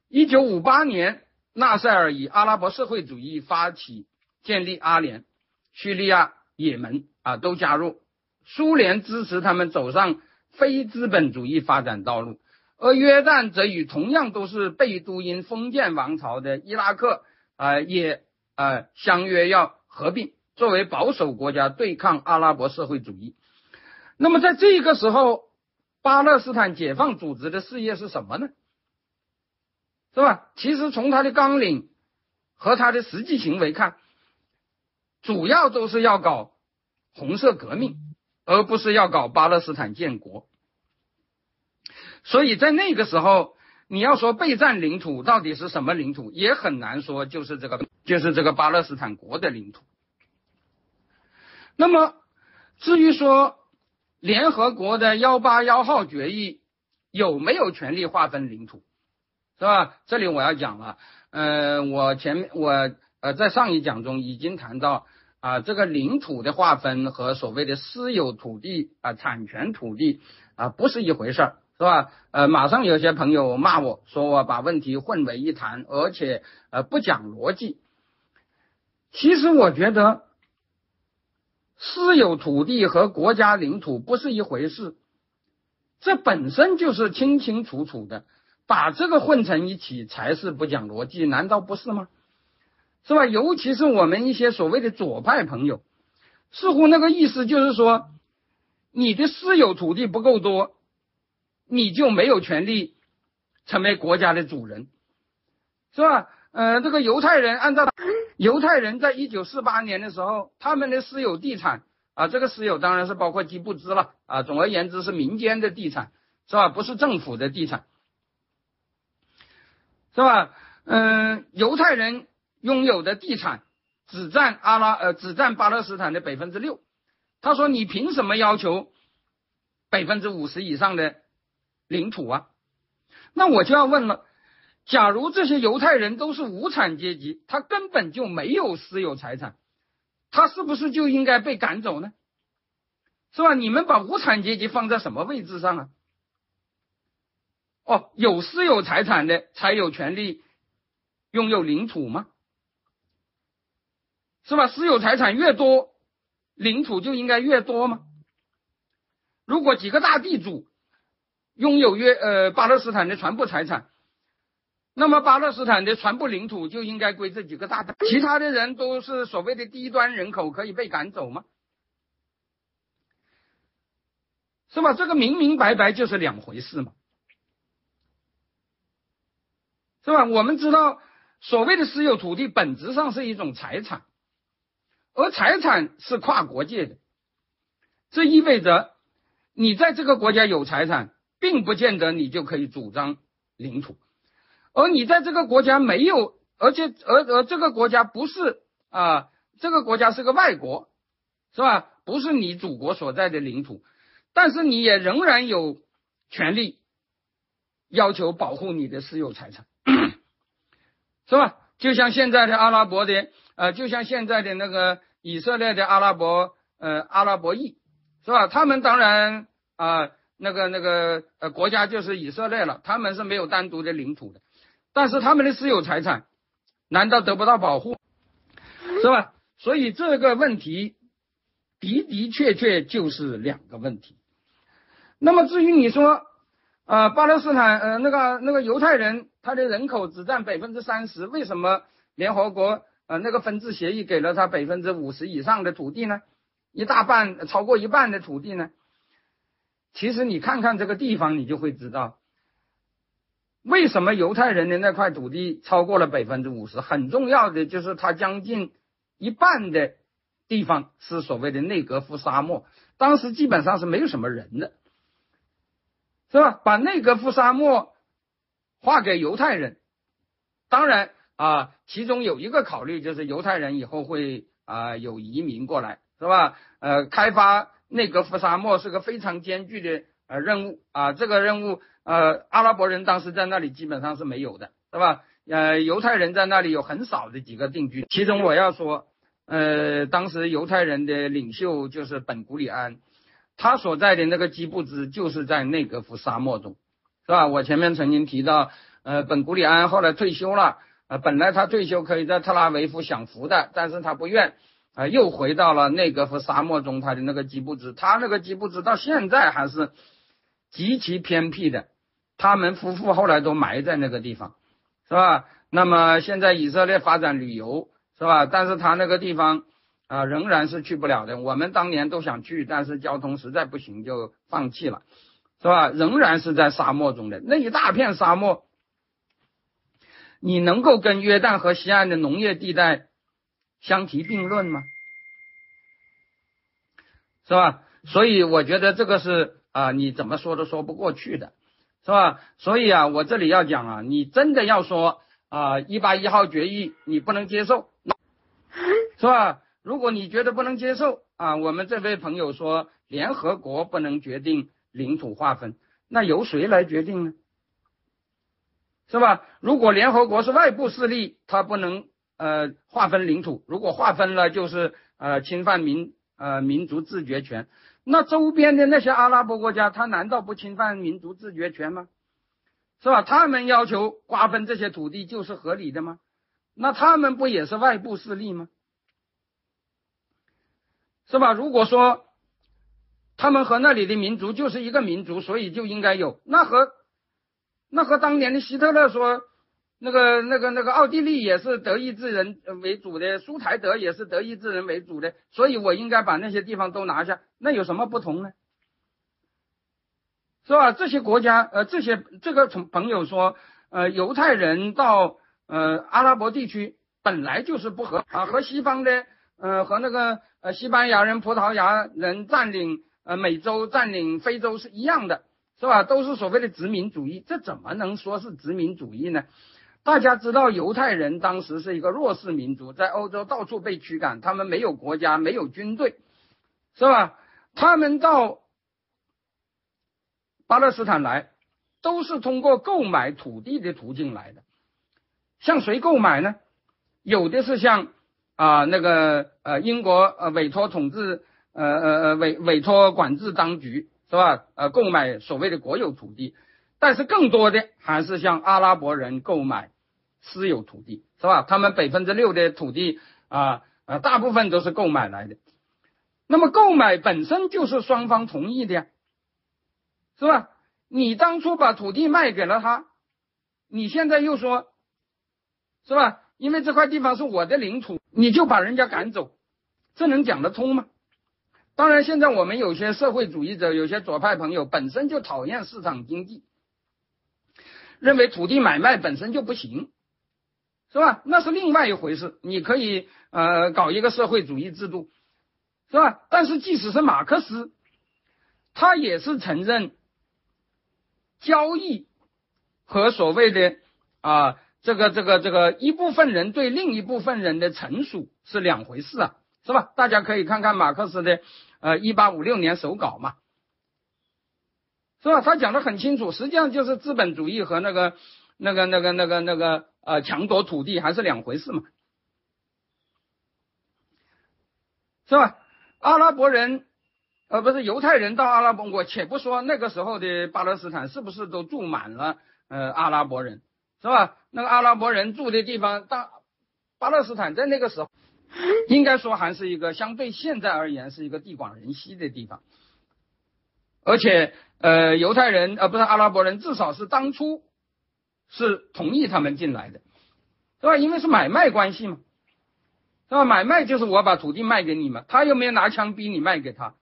一九五八年。纳赛尔以阿拉伯社会主义发起建立阿联，叙利亚、也门啊都加入，苏联支持他们走上非资本主义发展道路，而约旦则与同样都是贝都因封建王朝的伊拉克啊也啊相约要合并，作为保守国家对抗阿拉伯社会主义。那么在这个时候，巴勒斯坦解放组织的事业是什么呢？是吧？其实从他的纲领和他的实际行为看，主要都是要搞红色革命，而不是要搞巴勒斯坦建国。所以在那个时候，你要说被占领土到底是什么领土，也很难说，就是这个，就是这个巴勒斯坦国的领土。那么，至于说联合国的幺八幺号决议有没有权利划分领土，是吧？这里我要讲了，呃，我前面我呃在上一讲中已经谈到啊，这个领土的划分和所谓的私有土地啊、产权土地啊不是一回事儿。是吧？呃，马上有些朋友骂我说我把问题混为一谈，而且呃不讲逻辑。其实我觉得私有土地和国家领土不是一回事，这本身就是清清楚楚的，把这个混成一起才是不讲逻辑，难道不是吗？是吧？尤其是我们一些所谓的左派朋友，似乎那个意思就是说，你的私有土地不够多。你就没有权利成为国家的主人，是吧？呃，这个犹太人按照犹太人在一九四八年的时候，他们的私有地产啊，这个私有当然是包括基布兹了啊。总而言之是民间的地产，是吧？不是政府的地产，是吧？嗯，犹太人拥有的地产只占阿拉呃只占巴勒斯坦的百分之六。他说：“你凭什么要求百分之五十以上的？”领土啊，那我就要问了：假如这些犹太人都是无产阶级，他根本就没有私有财产，他是不是就应该被赶走呢？是吧？你们把无产阶级放在什么位置上啊？哦，有私有财产的才有权利拥有领土吗？是吧？私有财产越多，领土就应该越多吗？如果几个大地主。拥有约呃巴勒斯坦的全部财产，那么巴勒斯坦的全部领土就应该归这几个大的，其他的人都是所谓的低端人口，可以被赶走吗？是吧？这个明明白白就是两回事嘛，是吧？我们知道，所谓的私有土地本质上是一种财产，而财产是跨国界的，这意味着你在这个国家有财产。并不见得你就可以主张领土，而你在这个国家没有，而且而而这个国家不是啊，这个国家是个外国，是吧？不是你祖国所在的领土，但是你也仍然有权利要求保护你的私有财产，是吧？就像现在的阿拉伯的呃，就像现在的那个以色列的阿拉伯呃阿拉伯裔，是吧？他们当然啊。那个那个呃，国家就是以色列了，他们是没有单独的领土的，但是他们的私有财产难道得不到保护，是吧？所以这个问题的的确确就是两个问题。那么至于你说呃，巴勒斯坦呃那个那个犹太人他的人口只占百分之三十，为什么联合国呃那个分治协议给了他百分之五十以上的土地呢？一大半超过一半的土地呢？其实你看看这个地方，你就会知道，为什么犹太人的那块土地超过了百分之五十。很重要的就是，它将近一半的地方是所谓的内格夫沙漠，当时基本上是没有什么人的，是吧？把内格夫沙漠划给犹太人，当然啊，其中有一个考虑就是犹太人以后会啊有移民过来，是吧？呃，开发。内格夫沙漠是个非常艰巨的呃任务啊，这个任务呃阿拉伯人当时在那里基本上是没有的，是吧？呃，犹太人在那里有很少的几个定居，其中我要说，呃，当时犹太人的领袖就是本古里安，他所在的那个基布兹就是在内格夫沙漠中，是吧？我前面曾经提到，呃，本古里安后来退休了，呃，本来他退休可以在特拉维夫享福的，但是他不愿。啊，又回到了内格夫沙漠中，他的那个基布兹，他那个基布兹到现在还是极其偏僻的。他们夫妇后来都埋在那个地方，是吧？那么现在以色列发展旅游，是吧？但是他那个地方啊，仍然是去不了的。我们当年都想去，但是交通实在不行，就放弃了，是吧？仍然是在沙漠中的那一大片沙漠，你能够跟约旦河西岸的农业地带？相提并论吗？是吧？所以我觉得这个是啊，你怎么说都说不过去的，是吧？所以啊，我这里要讲啊，你真的要说啊，一八一号决议你不能接受，是吧？如果你觉得不能接受啊，我们这位朋友说联合国不能决定领土划分，那由谁来决定呢？是吧？如果联合国是外部势力，它不能呃划分领土，如果划分了就是呃侵犯民呃民族自决权。那周边的那些阿拉伯国家，他难道不侵犯民族自决权吗？是吧？他们要求瓜分这些土地就是合理的吗？那他们不也是外部势力吗？是吧？如果说他们和那里的民族就是一个民族，所以就应该有，那和那和当年的希特勒说。那个、那个、那个，奥地利也是德意志人为主的，苏台德也是德意志人为主的，所以我应该把那些地方都拿下，那有什么不同呢？是吧？这些国家，呃，这些这个从朋友说，呃，犹太人到呃阿拉伯地区本来就是不和啊，和西方的，呃，和那个呃西班牙人、葡萄牙人占领呃美洲、占领非洲是一样的，是吧？都是所谓的殖民主义，这怎么能说是殖民主义呢？大家知道，犹太人当时是一个弱势民族，在欧洲到处被驱赶，他们没有国家，没有军队，是吧？他们到巴勒斯坦来，都是通过购买土地的途径来的。向谁购买呢？有的是向啊那个呃英国呃委托统治呃呃呃委委托管制当局是吧？呃购买所谓的国有土地，但是更多的还是向阿拉伯人购买。私有土地是吧？他们百分之六的土地啊啊，大部分都是购买来的。那么购买本身就是双方同意的呀，是吧？你当初把土地卖给了他，你现在又说，是吧？因为这块地方是我的领土，你就把人家赶走，这能讲得通吗？当然，现在我们有些社会主义者，有些左派朋友本身就讨厌市场经济，认为土地买卖本身就不行。是吧？那是另外一回事。你可以呃搞一个社会主义制度，是吧？但是即使是马克思，他也是承认交易和所谓的啊这个这个这个一部分人对另一部分人的成熟是两回事啊，是吧？大家可以看看马克思的呃一八五六年手稿嘛，是吧？他讲的很清楚，实际上就是资本主义和那个那个那个那个那个。呃，抢夺土地还是两回事嘛，是吧？阿拉伯人，呃，不是犹太人到阿拉伯，我且不说那个时候的巴勒斯坦是不是都住满了呃阿拉伯人，是吧？那个阿拉伯人住的地方，大巴勒斯坦在那个时候，应该说还是一个相对现在而言是一个地广人稀的地方，而且呃，犹太人呃不是阿拉伯人，至少是当初。是同意他们进来的，是吧？因为是买卖关系嘛，是吧？买卖就是我把土地卖给你嘛，他又没有拿枪逼你卖给他。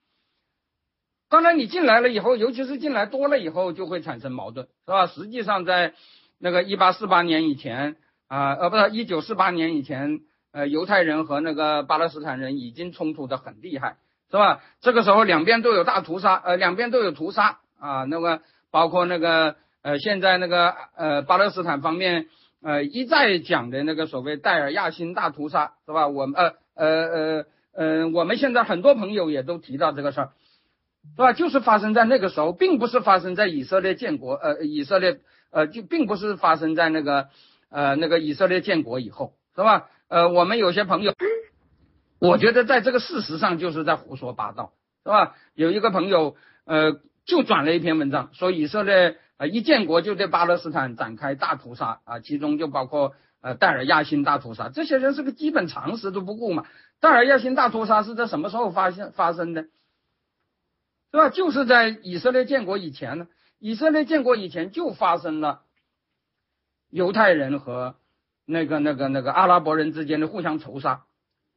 当然，你进来了以后，尤其是进来多了以后，就会产生矛盾，是吧？实际上，在那个一八四八年以前啊，呃，不是一九四八年以前，呃，犹太人和那个巴勒斯坦人已经冲突的很厉害，是吧？这个时候两边都有大屠杀，呃，两边都有屠杀啊，那个包括那个。呃，现在那个呃，巴勒斯坦方面呃一再讲的那个所谓戴尔亚辛大屠杀是吧？我们呃呃呃呃，我们现在很多朋友也都提到这个事儿，是吧？就是发生在那个时候，并不是发生在以色列建国呃以色列呃就并不是发生在那个呃那个以色列建国以后，是吧？呃，我们有些朋友，我觉得在这个事实上就是在胡说八道，是吧？有一个朋友呃就转了一篇文章说以色列。啊！一建国就对巴勒斯坦展开大屠杀啊，其中就包括呃戴尔亚辛大屠杀。这些人是个基本常识都不顾嘛。戴尔亚辛大屠杀是在什么时候发现发生的？是吧？就是在以色列建国以前呢。以色列建国以前就发生了犹太人和那个那个那个阿拉伯人之间的互相仇杀，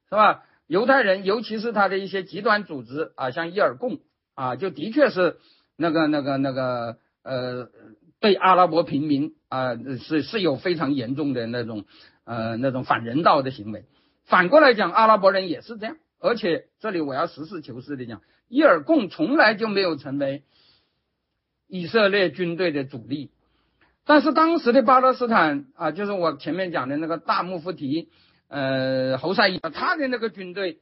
是吧？犹太人尤其是他的一些极端组织啊，像伊尔贡啊，就的确是那个那个那个。呃，对阿拉伯平民啊是是有非常严重的那种呃那种反人道的行为。反过来讲，阿拉伯人也是这样。而且这里我要实事求是的讲，伊尔贡从来就没有成为以色列军队的主力。但是当时的巴勒斯坦啊，就是我前面讲的那个大穆夫提，呃，侯赛因，他的那个军队，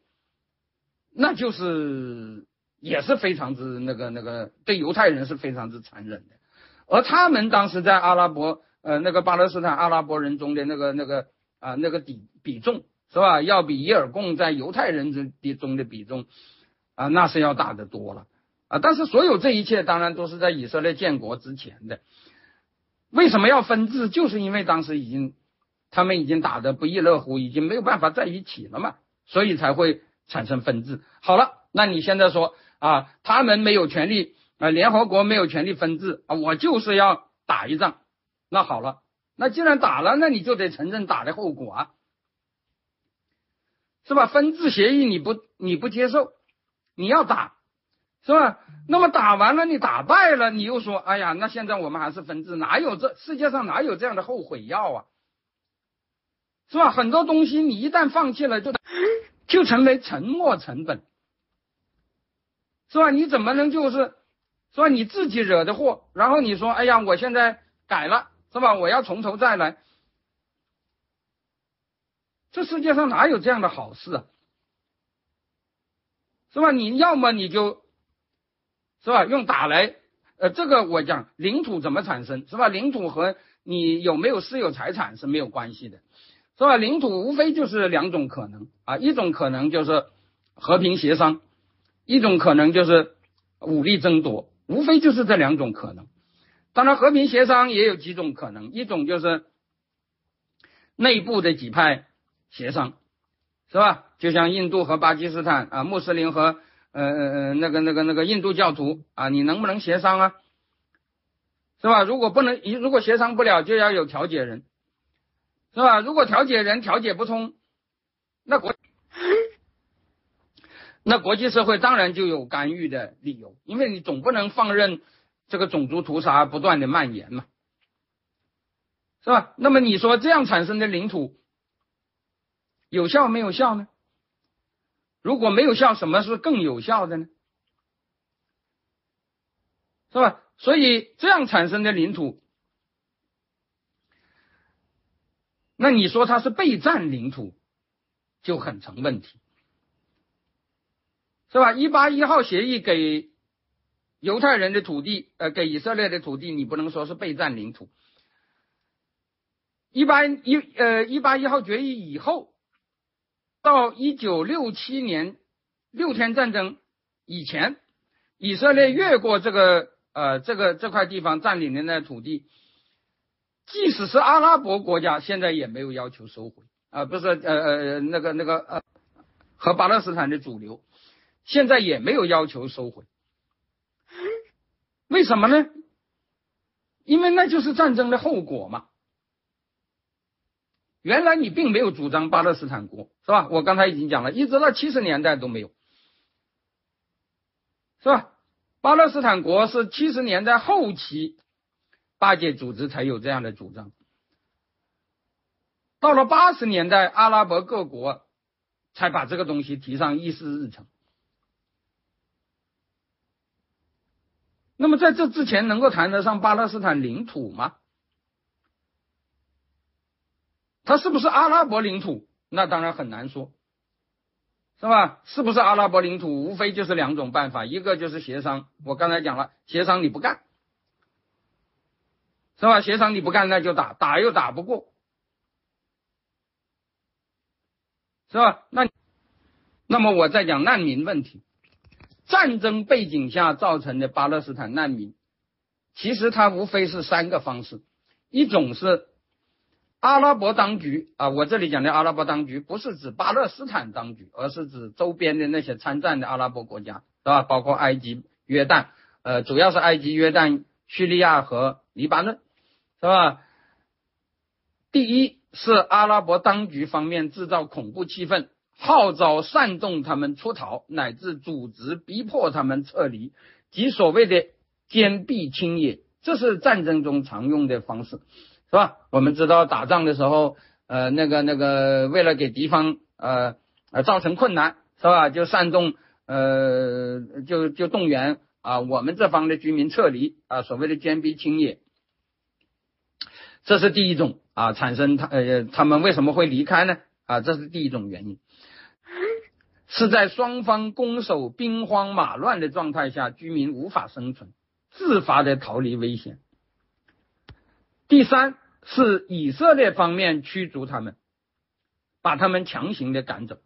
那就是也是非常之那个那个对犹太人是非常之残忍的。而他们当时在阿拉伯，呃，那个巴勒斯坦阿拉伯人中的那个那个啊那个比比重是吧，要比伊尔贡在犹太人之的中的比重啊，那是要大得多了啊。但是所有这一切当然都是在以色列建国之前的。为什么要分治？就是因为当时已经，他们已经打得不亦乐乎，已经没有办法在一起了嘛，所以才会产生分治。好了，那你现在说啊，他们没有权利啊，联合国没有权利分治啊，我就是要打一仗。那好了，那既然打了，那你就得承认打的后果啊，是吧？分治协议你不你不接受，你要打。是吧？那么打完了，你打败了，你又说，哎呀，那现在我们还是分治，哪有这世界上哪有这样的后悔药啊？是吧？很多东西你一旦放弃了，就 就成为沉没成本，是吧？你怎么能就是说你自己惹的祸，然后你说，哎呀，我现在改了，是吧？我要从头再来，这世界上哪有这样的好事啊？是吧？你要么你就。是吧？用打来，呃，这个我讲领土怎么产生，是吧？领土和你有没有私有财产是没有关系的，是吧？领土无非就是两种可能啊，一种可能就是和平协商，一种可能就是武力争夺，无非就是这两种可能。当然，和平协商也有几种可能，一种就是内部的几派协商，是吧？就像印度和巴基斯坦啊，穆斯林和。呃呃呃，那个那个那个印度教徒啊，你能不能协商啊？是吧？如果不能，如果协商不了，就要有调解人，是吧？如果调解人调解不通，那国那国际社会当然就有干预的理由，因为你总不能放任这个种族屠杀不断的蔓延嘛，是吧？那么你说这样产生的领土有效没有效呢？如果没有效，什么是更有效的呢？是吧？所以这样产生的领土，那你说它是被占领土，就很成问题，是吧？一八一号协议给犹太人的土地，呃，给以色列的土地，你不能说是被占领土。一八一呃一八一号决议以后。到一九六七年六天战争以前，以色列越过这个呃这个这块地方占领的那土地，即使是阿拉伯国家，现在也没有要求收回啊，不是呃呃那个那个呃和巴勒斯坦的主流，现在也没有要求收回，为什么呢？因为那就是战争的后果嘛。原来你并没有主张巴勒斯坦国，是吧？我刚才已经讲了，一直到七十年代都没有，是吧？巴勒斯坦国是七十年代后期巴解组织才有这样的主张，到了八十年代，阿拉伯各国才把这个东西提上议事日程。那么在这之前，能够谈得上巴勒斯坦领土吗？它是不是阿拉伯领土？那当然很难说，是吧？是不是阿拉伯领土？无非就是两种办法，一个就是协商。我刚才讲了，协商你不干，是吧？协商你不干，那就打，打又打不过，是吧？那那么我再讲难民问题，战争背景下造成的巴勒斯坦难民，其实它无非是三个方式，一种是。阿拉伯当局啊，我这里讲的阿拉伯当局不是指巴勒斯坦当局，而是指周边的那些参战的阿拉伯国家，是吧？包括埃及、约旦，呃，主要是埃及、约旦、叙利亚和黎巴嫩，是吧？第一是阿拉伯当局方面制造恐怖气氛，号召煽动他们出逃，乃至组织逼迫他们撤离，即所谓的坚壁清野，这是战争中常用的方式。是吧？我们知道打仗的时候，呃，那个那个，为了给敌方呃呃造成困难，是吧？就煽动呃，就就动员啊我们这方的居民撤离啊，所谓的坚壁清野，这是第一种啊，产生他呃他们为什么会离开呢？啊，这是第一种原因，是在双方攻守兵荒马乱的状态下，居民无法生存，自发的逃离危险。第三是以色列方面驱逐他们，把他们强行的赶走。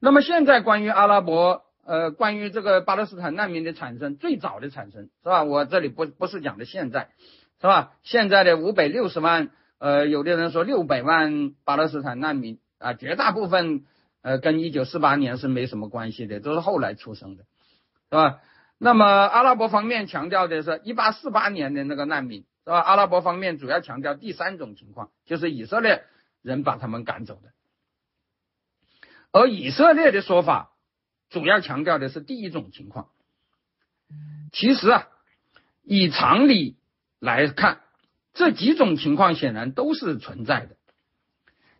那么现在关于阿拉伯呃关于这个巴勒斯坦难民的产生，最早的产生是吧？我这里不不是讲的现在，是吧？现在的五百六十万。呃，有的人说六百万巴勒斯坦难民啊，绝大部分呃跟一九四八年是没什么关系的，都是后来出生的，是吧？那么阿拉伯方面强调的是一八四八年的那个难民，是吧？阿拉伯方面主要强调第三种情况，就是以色列人把他们赶走的，而以色列的说法主要强调的是第一种情况。其实啊，以常理来看。这几种情况显然都是存在的。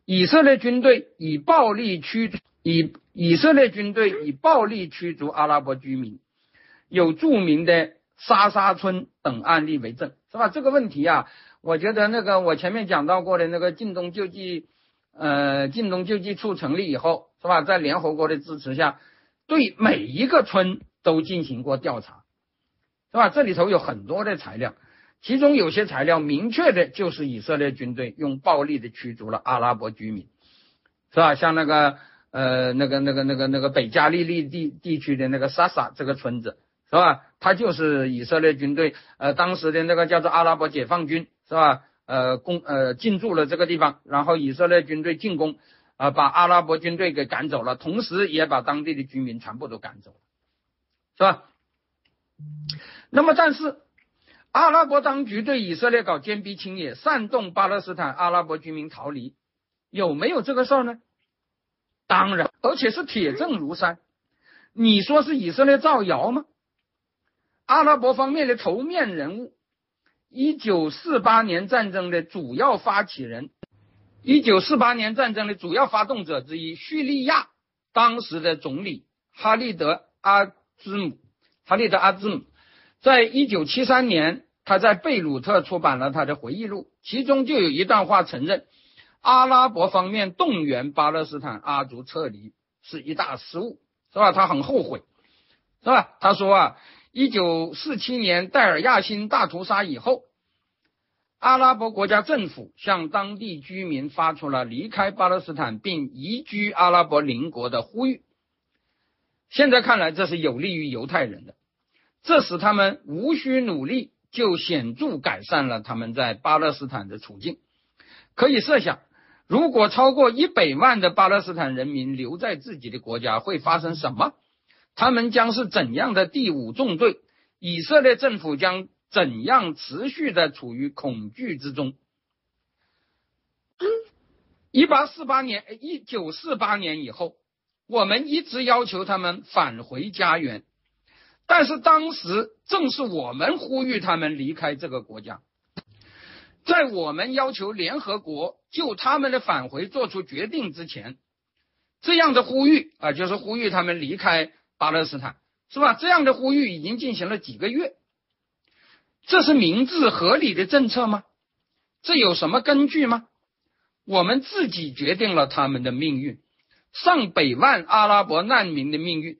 以色列军队以暴力驱以以色列军队以暴力驱逐阿拉伯居民，有著名的沙沙村等案例为证，是吧？这个问题啊，我觉得那个我前面讲到过的那个晋东救济，呃，晋东救济处成立以后，是吧？在联合国的支持下，对每一个村都进行过调查，是吧？这里头有很多的材料。其中有些材料明确的就是以色列军队用暴力的驱逐了阿拉伯居民，是吧？像那个呃那个那个那个那个北加利利地地区的那个萨萨这个村子，是吧？他就是以色列军队呃当时的那个叫做阿拉伯解放军，是吧？呃攻呃进驻了这个地方，然后以色列军队进攻啊，把阿拉伯军队给赶走了，同时也把当地的居民全部都赶走了，是吧？那么但是。阿拉伯当局对以色列搞坚壁清野，煽动巴勒斯坦阿拉伯居民逃离，有没有这个事儿呢？当然，而且是铁证如山。你说是以色列造谣吗？阿拉伯方面的头面人物，一九四八年战争的主要发起人，一九四八年战争的主要发动者之一，叙利亚当时的总理哈利德阿兹姆，哈利德阿兹姆。在一九七三年，他在贝鲁特出版了他的回忆录，其中就有一段话承认，阿拉伯方面动员巴勒斯坦阿族撤离是一大失误，是吧？他很后悔，是吧？他说啊，一九四七年戴尔亚辛大屠杀以后，阿拉伯国家政府向当地居民发出了离开巴勒斯坦并移居阿拉伯邻国的呼吁。现在看来，这是有利于犹太人的。这使他们无需努力就显著改善了他们在巴勒斯坦的处境。可以设想，如果超过一百万的巴勒斯坦人民留在自己的国家，会发生什么？他们将是怎样的第五纵队？以色列政府将怎样持续的处于恐惧之中？一八四八年，一九四八年以后，我们一直要求他们返回家园。但是当时正是我们呼吁他们离开这个国家，在我们要求联合国就他们的返回做出决定之前，这样的呼吁啊，就是呼吁他们离开巴勒斯坦，是吧？这样的呼吁已经进行了几个月，这是明智合理的政策吗？这有什么根据吗？我们自己决定了他们的命运，上百万阿拉伯难民的命运，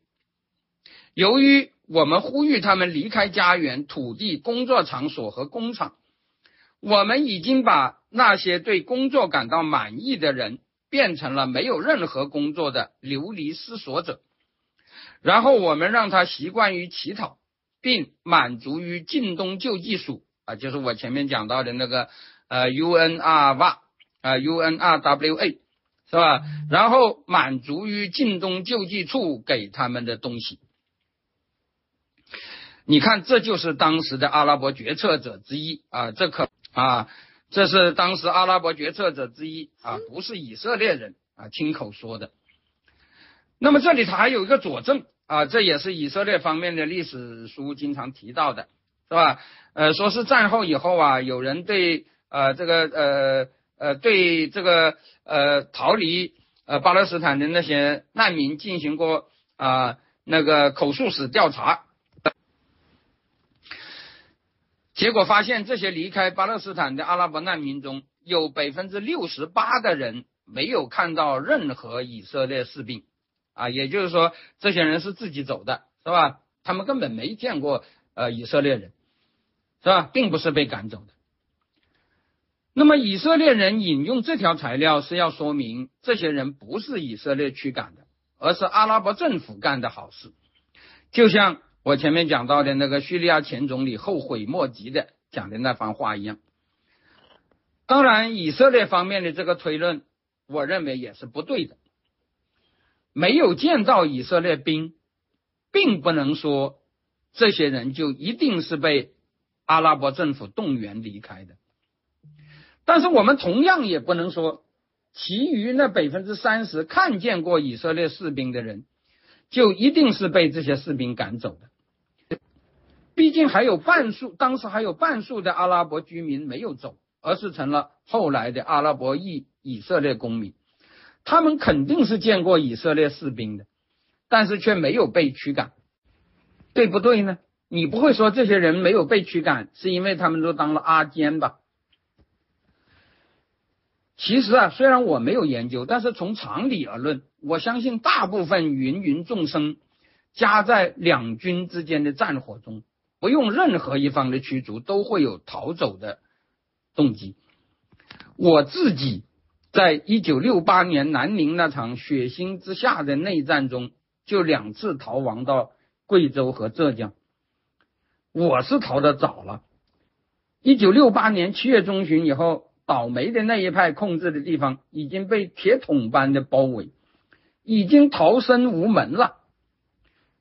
由于。我们呼吁他们离开家园、土地、工作场所和工厂。我们已经把那些对工作感到满意的人变成了没有任何工作的流离失所者。然后我们让他习惯于乞讨，并满足于近东救济署啊，就是我前面讲到的那个呃 UNRWA 啊 UNRWA 是吧？然后满足于近东救济处给他们的东西。你看，这就是当时的阿拉伯决策者之一啊，这可啊，这是当时阿拉伯决策者之一啊，不是以色列人啊亲口说的。那么这里头还有一个佐证啊，这也是以色列方面的历史书经常提到的，是吧？呃，说是战后以后啊，有人对呃这个呃呃对这个呃逃离呃巴勒斯坦的那些难民进行过啊那个口述史调查。结果发现这些离开巴勒斯坦的阿拉伯难民中有百分之六十八的人没有看到任何以色列士兵，啊，也就是说这些人是自己走的，是吧？他们根本没见过呃以色列人，是吧？并不是被赶走的。那么以色列人引用这条材料是要说明这些人不是以色列驱赶的，而是阿拉伯政府干的好事，就像。我前面讲到的那个叙利亚前总理后悔莫及的讲的那番话一样，当然以色列方面的这个推论，我认为也是不对的。没有建造以色列兵，并不能说这些人就一定是被阿拉伯政府动员离开的。但是我们同样也不能说，其余那百分之三十看见过以色列士兵的人，就一定是被这些士兵赶走的。毕竟还有半数，当时还有半数的阿拉伯居民没有走，而是成了后来的阿拉伯裔以色列公民。他们肯定是见过以色列士兵的，但是却没有被驱赶，对不对呢？你不会说这些人没有被驱赶，是因为他们都当了阿坚吧？其实啊，虽然我没有研究，但是从常理而论，我相信大部分芸芸众生夹在两军之间的战火中。不用任何一方的驱逐，都会有逃走的动机。我自己在一九六八年南宁那场血腥之下的内战中，就两次逃亡到贵州和浙江。我是逃得早了。一九六八年七月中旬以后，倒霉的那一派控制的地方已经被铁桶般的包围，已经逃生无门了。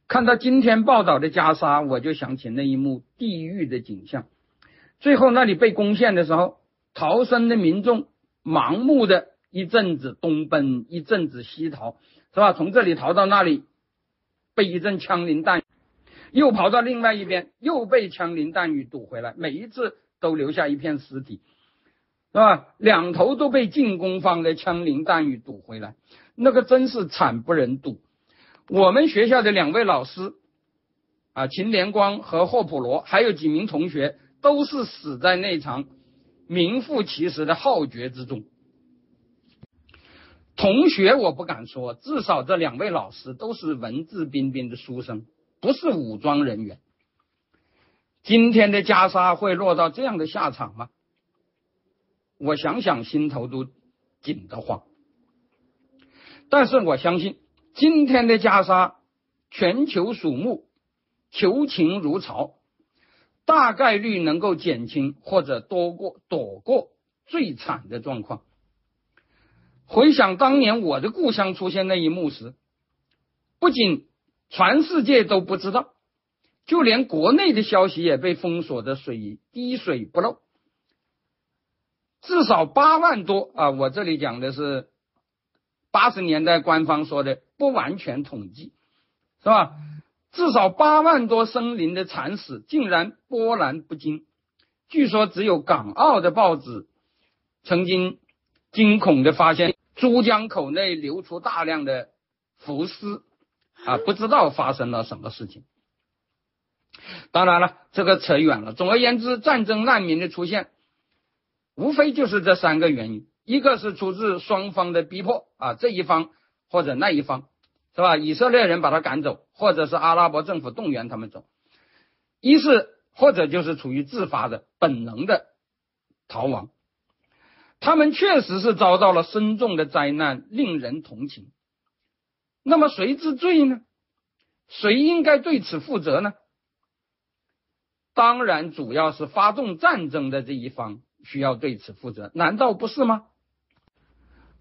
看到今天报道的加沙，我就想起那一幕地狱的景象。最后那里被攻陷的时候，逃生的民众盲目的一阵子东奔，一阵子西逃，是吧？从这里逃到那里，被一阵枪林弹雨，又跑到另外一边，又被枪林弹雨堵回来。每一次都留下一片尸体，是吧？两头都被进攻方的枪林弹雨堵回来，那个真是惨不忍睹。我们学校的两位老师，啊，秦连光和霍普罗，还有几名同学，都是死在那场名副其实的浩劫之中。同学我不敢说，至少这两位老师都是文质彬彬的书生，不是武装人员。今天的袈裟会落到这样的下场吗？我想想心头都紧得慌。但是我相信。今天的袈裟，全球瞩目，求情如潮，大概率能够减轻或者多过躲过最惨的状况。回想当年我的故乡出现那一幕时，不仅全世界都不知道，就连国内的消息也被封锁的水滴水不漏，至少八万多啊！我这里讲的是。八十年代官方说的不完全统计，是吧？至少八万多生灵的惨死竟然波澜不惊。据说只有港澳的报纸曾经惊恐的发现珠江口内流出大量的浮尸，啊，不知道发生了什么事情。当然了，这个扯远了。总而言之，战争难民的出现，无非就是这三个原因。一个是出自双方的逼迫啊，这一方或者那一方，是吧？以色列人把他赶走，或者是阿拉伯政府动员他们走。一是或者就是处于自发的本能的逃亡，他们确实是遭到了深重的灾难，令人同情。那么谁之罪呢？谁应该对此负责呢？当然，主要是发动战争的这一方需要对此负责，难道不是吗？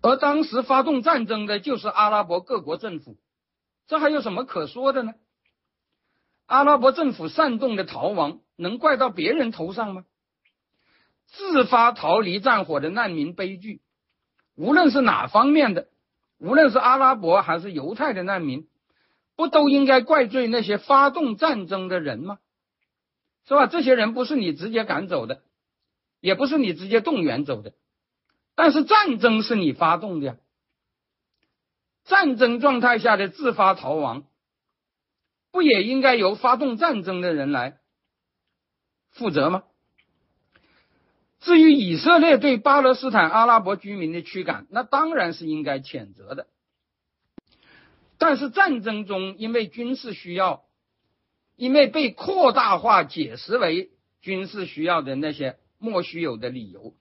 而当时发动战争的就是阿拉伯各国政府，这还有什么可说的呢？阿拉伯政府煽动的逃亡，能怪到别人头上吗？自发逃离战火的难民悲剧，无论是哪方面的，无论是阿拉伯还是犹太的难民，不都应该怪罪那些发动战争的人吗？是吧？这些人不是你直接赶走的，也不是你直接动员走的。但是战争是你发动的呀，战争状态下的自发逃亡，不也应该由发动战争的人来负责吗？至于以色列对巴勒斯坦阿拉伯居民的驱赶，那当然是应该谴责的。但是战争中因为军事需要，因为被扩大化解释为军事需要的那些莫须有的理由，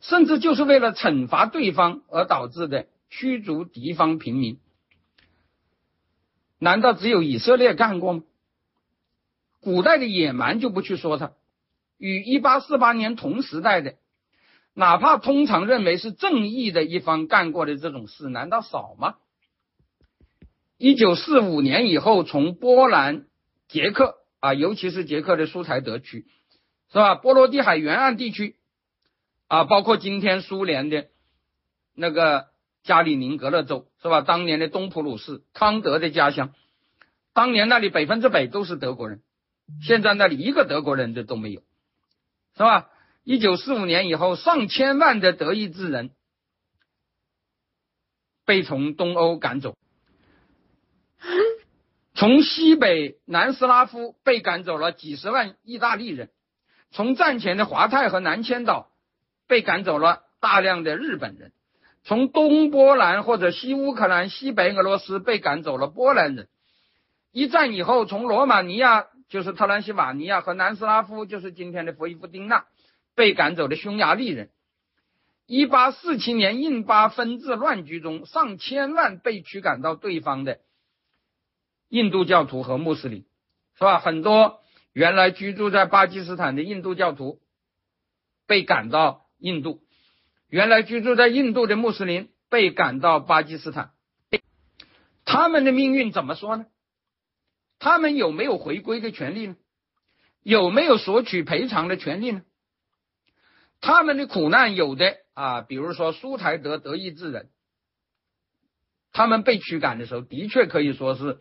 甚至就是为了惩罚对方而导致的驱逐敌方平民，难道只有以色列干过吗？古代的野蛮就不去说它。与一八四八年同时代的，哪怕通常认为是正义的一方干过的这种事，难道少吗？一九四五年以后，从波兰、捷克啊，尤其是捷克的苏台德区，是吧？波罗的海沿岸地区啊，包括今天苏联的那个加里宁格勒州，是吧？当年的东普鲁士康德的家乡，当年那里百分之百都是德国人，现在那里一个德国人的都没有。是吧？一九四五年以后，上千万的德意志人被从东欧赶走，从西北南斯拉夫被赶走了几十万意大利人，从战前的华泰和南千岛被赶走了大量的日本人，从东波兰或者西乌克兰、西北俄罗斯被赶走了波兰人。一战以后，从罗马尼亚。就是特兰西瓦尼亚和南斯拉夫，就是今天的弗伊夫丁纳，被赶走的匈牙利人。一八四七年印巴分治乱局中，上千万被驱赶到对方的印度教徒和穆斯林，是吧？很多原来居住在巴基斯坦的印度教徒被赶到印度，原来居住在印度的穆斯林被赶到巴基斯坦，他们的命运怎么说呢？他们有没有回归的权利呢？有没有索取赔偿的权利呢？他们的苦难有的啊，比如说苏台德德意志人，他们被驱赶的时候，的确可以说是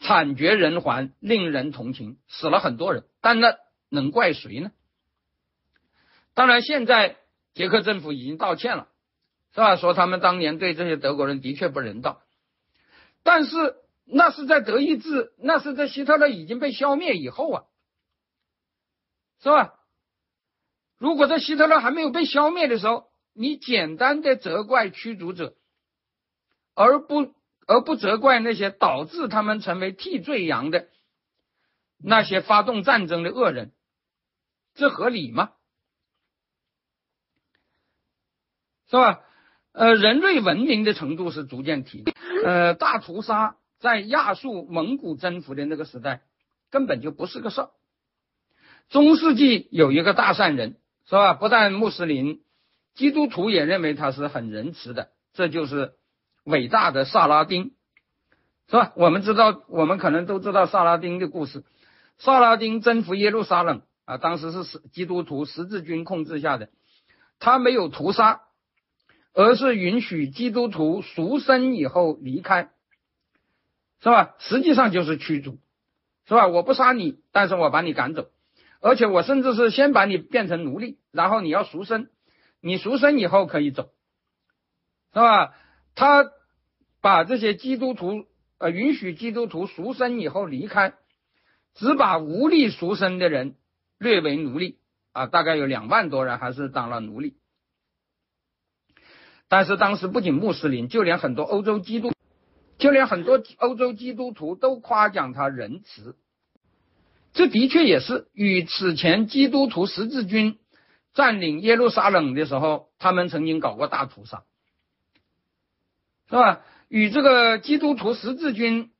惨绝人寰，令人同情，死了很多人。但那能怪谁呢？当然，现在捷克政府已经道歉了，是吧？说他们当年对这些德国人的确不人道，但是。那是在德意志，那是在希特勒已经被消灭以后啊，是吧？如果在希特勒还没有被消灭的时候，你简单的责怪驱逐者，而不而不责怪那些导致他们成为替罪羊的那些发动战争的恶人，这合理吗？是吧？呃，人类文明的程度是逐渐提，呃，大屠杀。在亚述、蒙古征服的那个时代，根本就不是个事儿。中世纪有一个大善人，是吧？不但穆斯林、基督徒也认为他是很仁慈的，这就是伟大的萨拉丁，是吧？我们知道，我们可能都知道萨拉丁的故事。萨拉丁征服耶路撒冷啊，当时是十基督徒十字军控制下的，他没有屠杀，而是允许基督徒赎身以后离开。是吧？实际上就是驱逐，是吧？我不杀你，但是我把你赶走，而且我甚至是先把你变成奴隶，然后你要赎身，你赎身以后可以走，是吧？他把这些基督徒呃允许基督徒赎身以后离开，只把无力赎身的人略为奴隶啊，大概有两万多人还是当了奴隶。但是当时不仅穆斯林，就连很多欧洲基督。就连很多欧洲基督徒都夸奖他仁慈，这的确也是与此前基督徒十字军占领耶路撒冷的时候，他们曾经搞过大屠杀，是吧？与这个基督徒十字军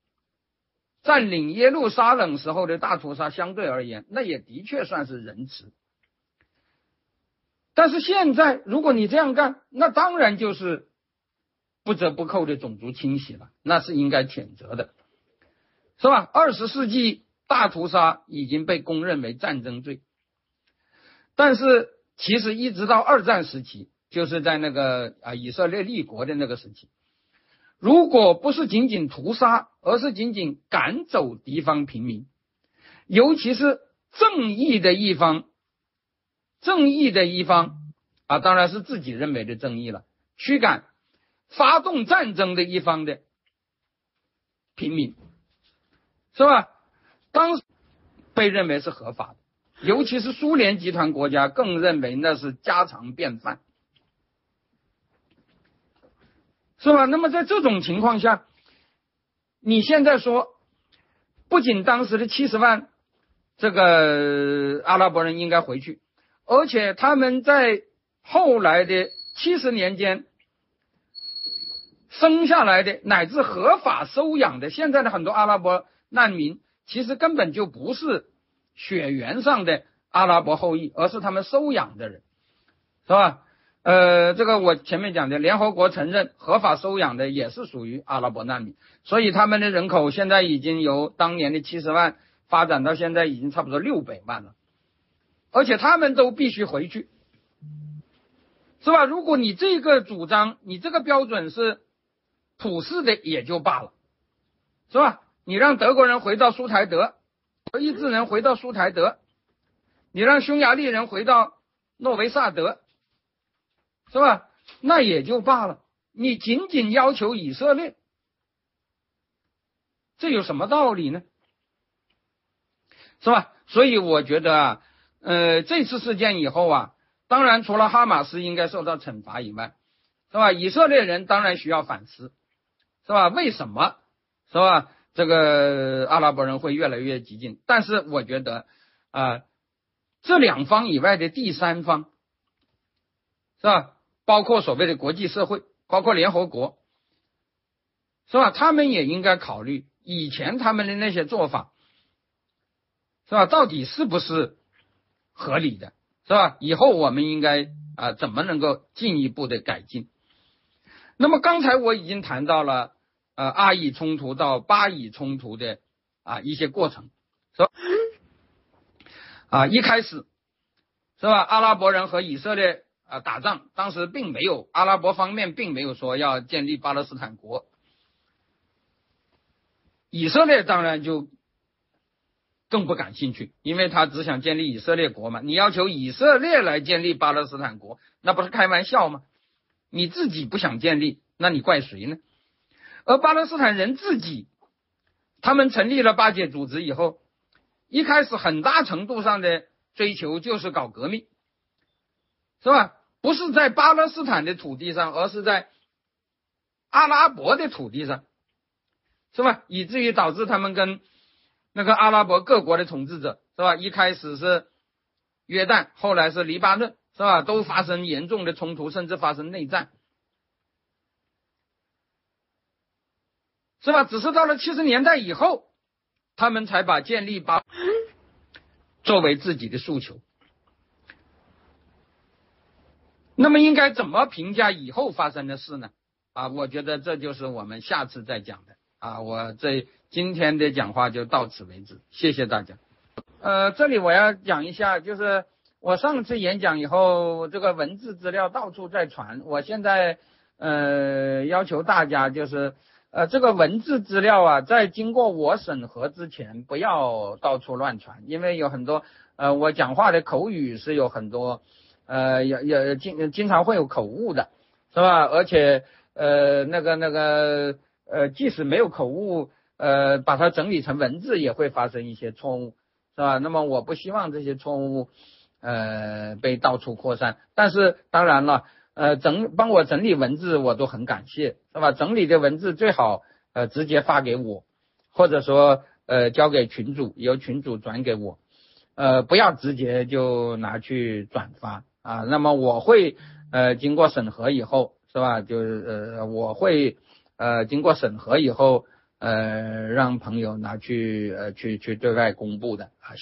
占领耶路撒冷时候的大屠杀相对而言，那也的确算是仁慈。但是现在，如果你这样干，那当然就是。不折不扣的种族清洗了，那是应该谴责的，是吧？二十世纪大屠杀已经被公认为战争罪，但是其实一直到二战时期，就是在那个啊以色列立国的那个时期，如果不是仅仅屠杀，而是仅仅赶走敌方平民，尤其是正义的一方，正义的一方啊，当然是自己认为的正义了，驱赶。发动战争的一方的平民，是吧？当时被认为是合法的，尤其是苏联集团国家更认为那是家常便饭，是吧？那么在这种情况下，你现在说，不仅当时的七十万这个阿拉伯人应该回去，而且他们在后来的七十年间生下来的乃至合法收养的，现在的很多阿拉伯难民，其实根本就不是。血缘上的阿拉伯后裔，而是他们收养的人，是吧？呃，这个我前面讲的，联合国承认合法收养的也是属于阿拉伯难民，所以他们的人口现在已经由当年的七十万发展到现在已经差不多六百万了，而且他们都必须回去，是吧？如果你这个主张，你这个标准是普世的也就罢了，是吧？你让德国人回到苏台德。德意志人回到苏台德，你让匈牙利人回到诺维萨德，是吧？那也就罢了。你仅仅要求以色列，这有什么道理呢？是吧？所以我觉得啊，呃，这次事件以后啊，当然除了哈马斯应该受到惩罚以外，是吧？以色列人当然需要反思，是吧？为什么？是吧？这个阿拉伯人会越来越激进，但是我觉得啊，这两方以外的第三方，是吧？包括所谓的国际社会，包括联合国，是吧？他们也应该考虑以前他们的那些做法，是吧？到底是不是合理的，是吧？以后我们应该啊，怎么能够进一步的改进？那么刚才我已经谈到了。呃，阿以冲突到巴以冲突的啊一些过程，是吧？啊，一开始是吧？阿拉伯人和以色列啊打仗，当时并没有阿拉伯方面并没有说要建立巴勒斯坦国，以色列当然就更不感兴趣，因为他只想建立以色列国嘛。你要求以色列来建立巴勒斯坦国，那不是开玩笑吗？你自己不想建立，那你怪谁呢？而巴勒斯坦人自己，他们成立了巴解组织以后，一开始很大程度上的追求就是搞革命，是吧？不是在巴勒斯坦的土地上，而是在阿拉伯的土地上，是吧？以至于导致他们跟那个阿拉伯各国的统治者，是吧？一开始是约旦，后来是黎巴嫩，是吧？都发生严重的冲突，甚至发生内战。是吧？只是到了七十年代以后，他们才把建立巴 作为自己的诉求。那么应该怎么评价以后发生的事呢？啊，我觉得这就是我们下次再讲的。啊，我这今天的讲话就到此为止，谢谢大家。呃，这里我要讲一下，就是我上次演讲以后，这个文字资料到处在传，我现在呃要求大家就是。呃，这个文字资料啊，在经过我审核之前，不要到处乱传，因为有很多呃，我讲话的口语是有很多呃，也也经经常会有口误的，是吧？而且呃，那个那个呃，即使没有口误，呃，把它整理成文字也会发生一些错误，是吧？那么我不希望这些错误呃被到处扩散，但是当然了。呃，整帮我整理文字，我都很感谢，是吧？整理的文字最好呃直接发给我，或者说呃交给群主，由群主转给我，呃不要直接就拿去转发啊。那么我会呃经过审核以后，是吧？就是呃我会呃经过审核以后，呃让朋友拿去呃去去对外公布的啊。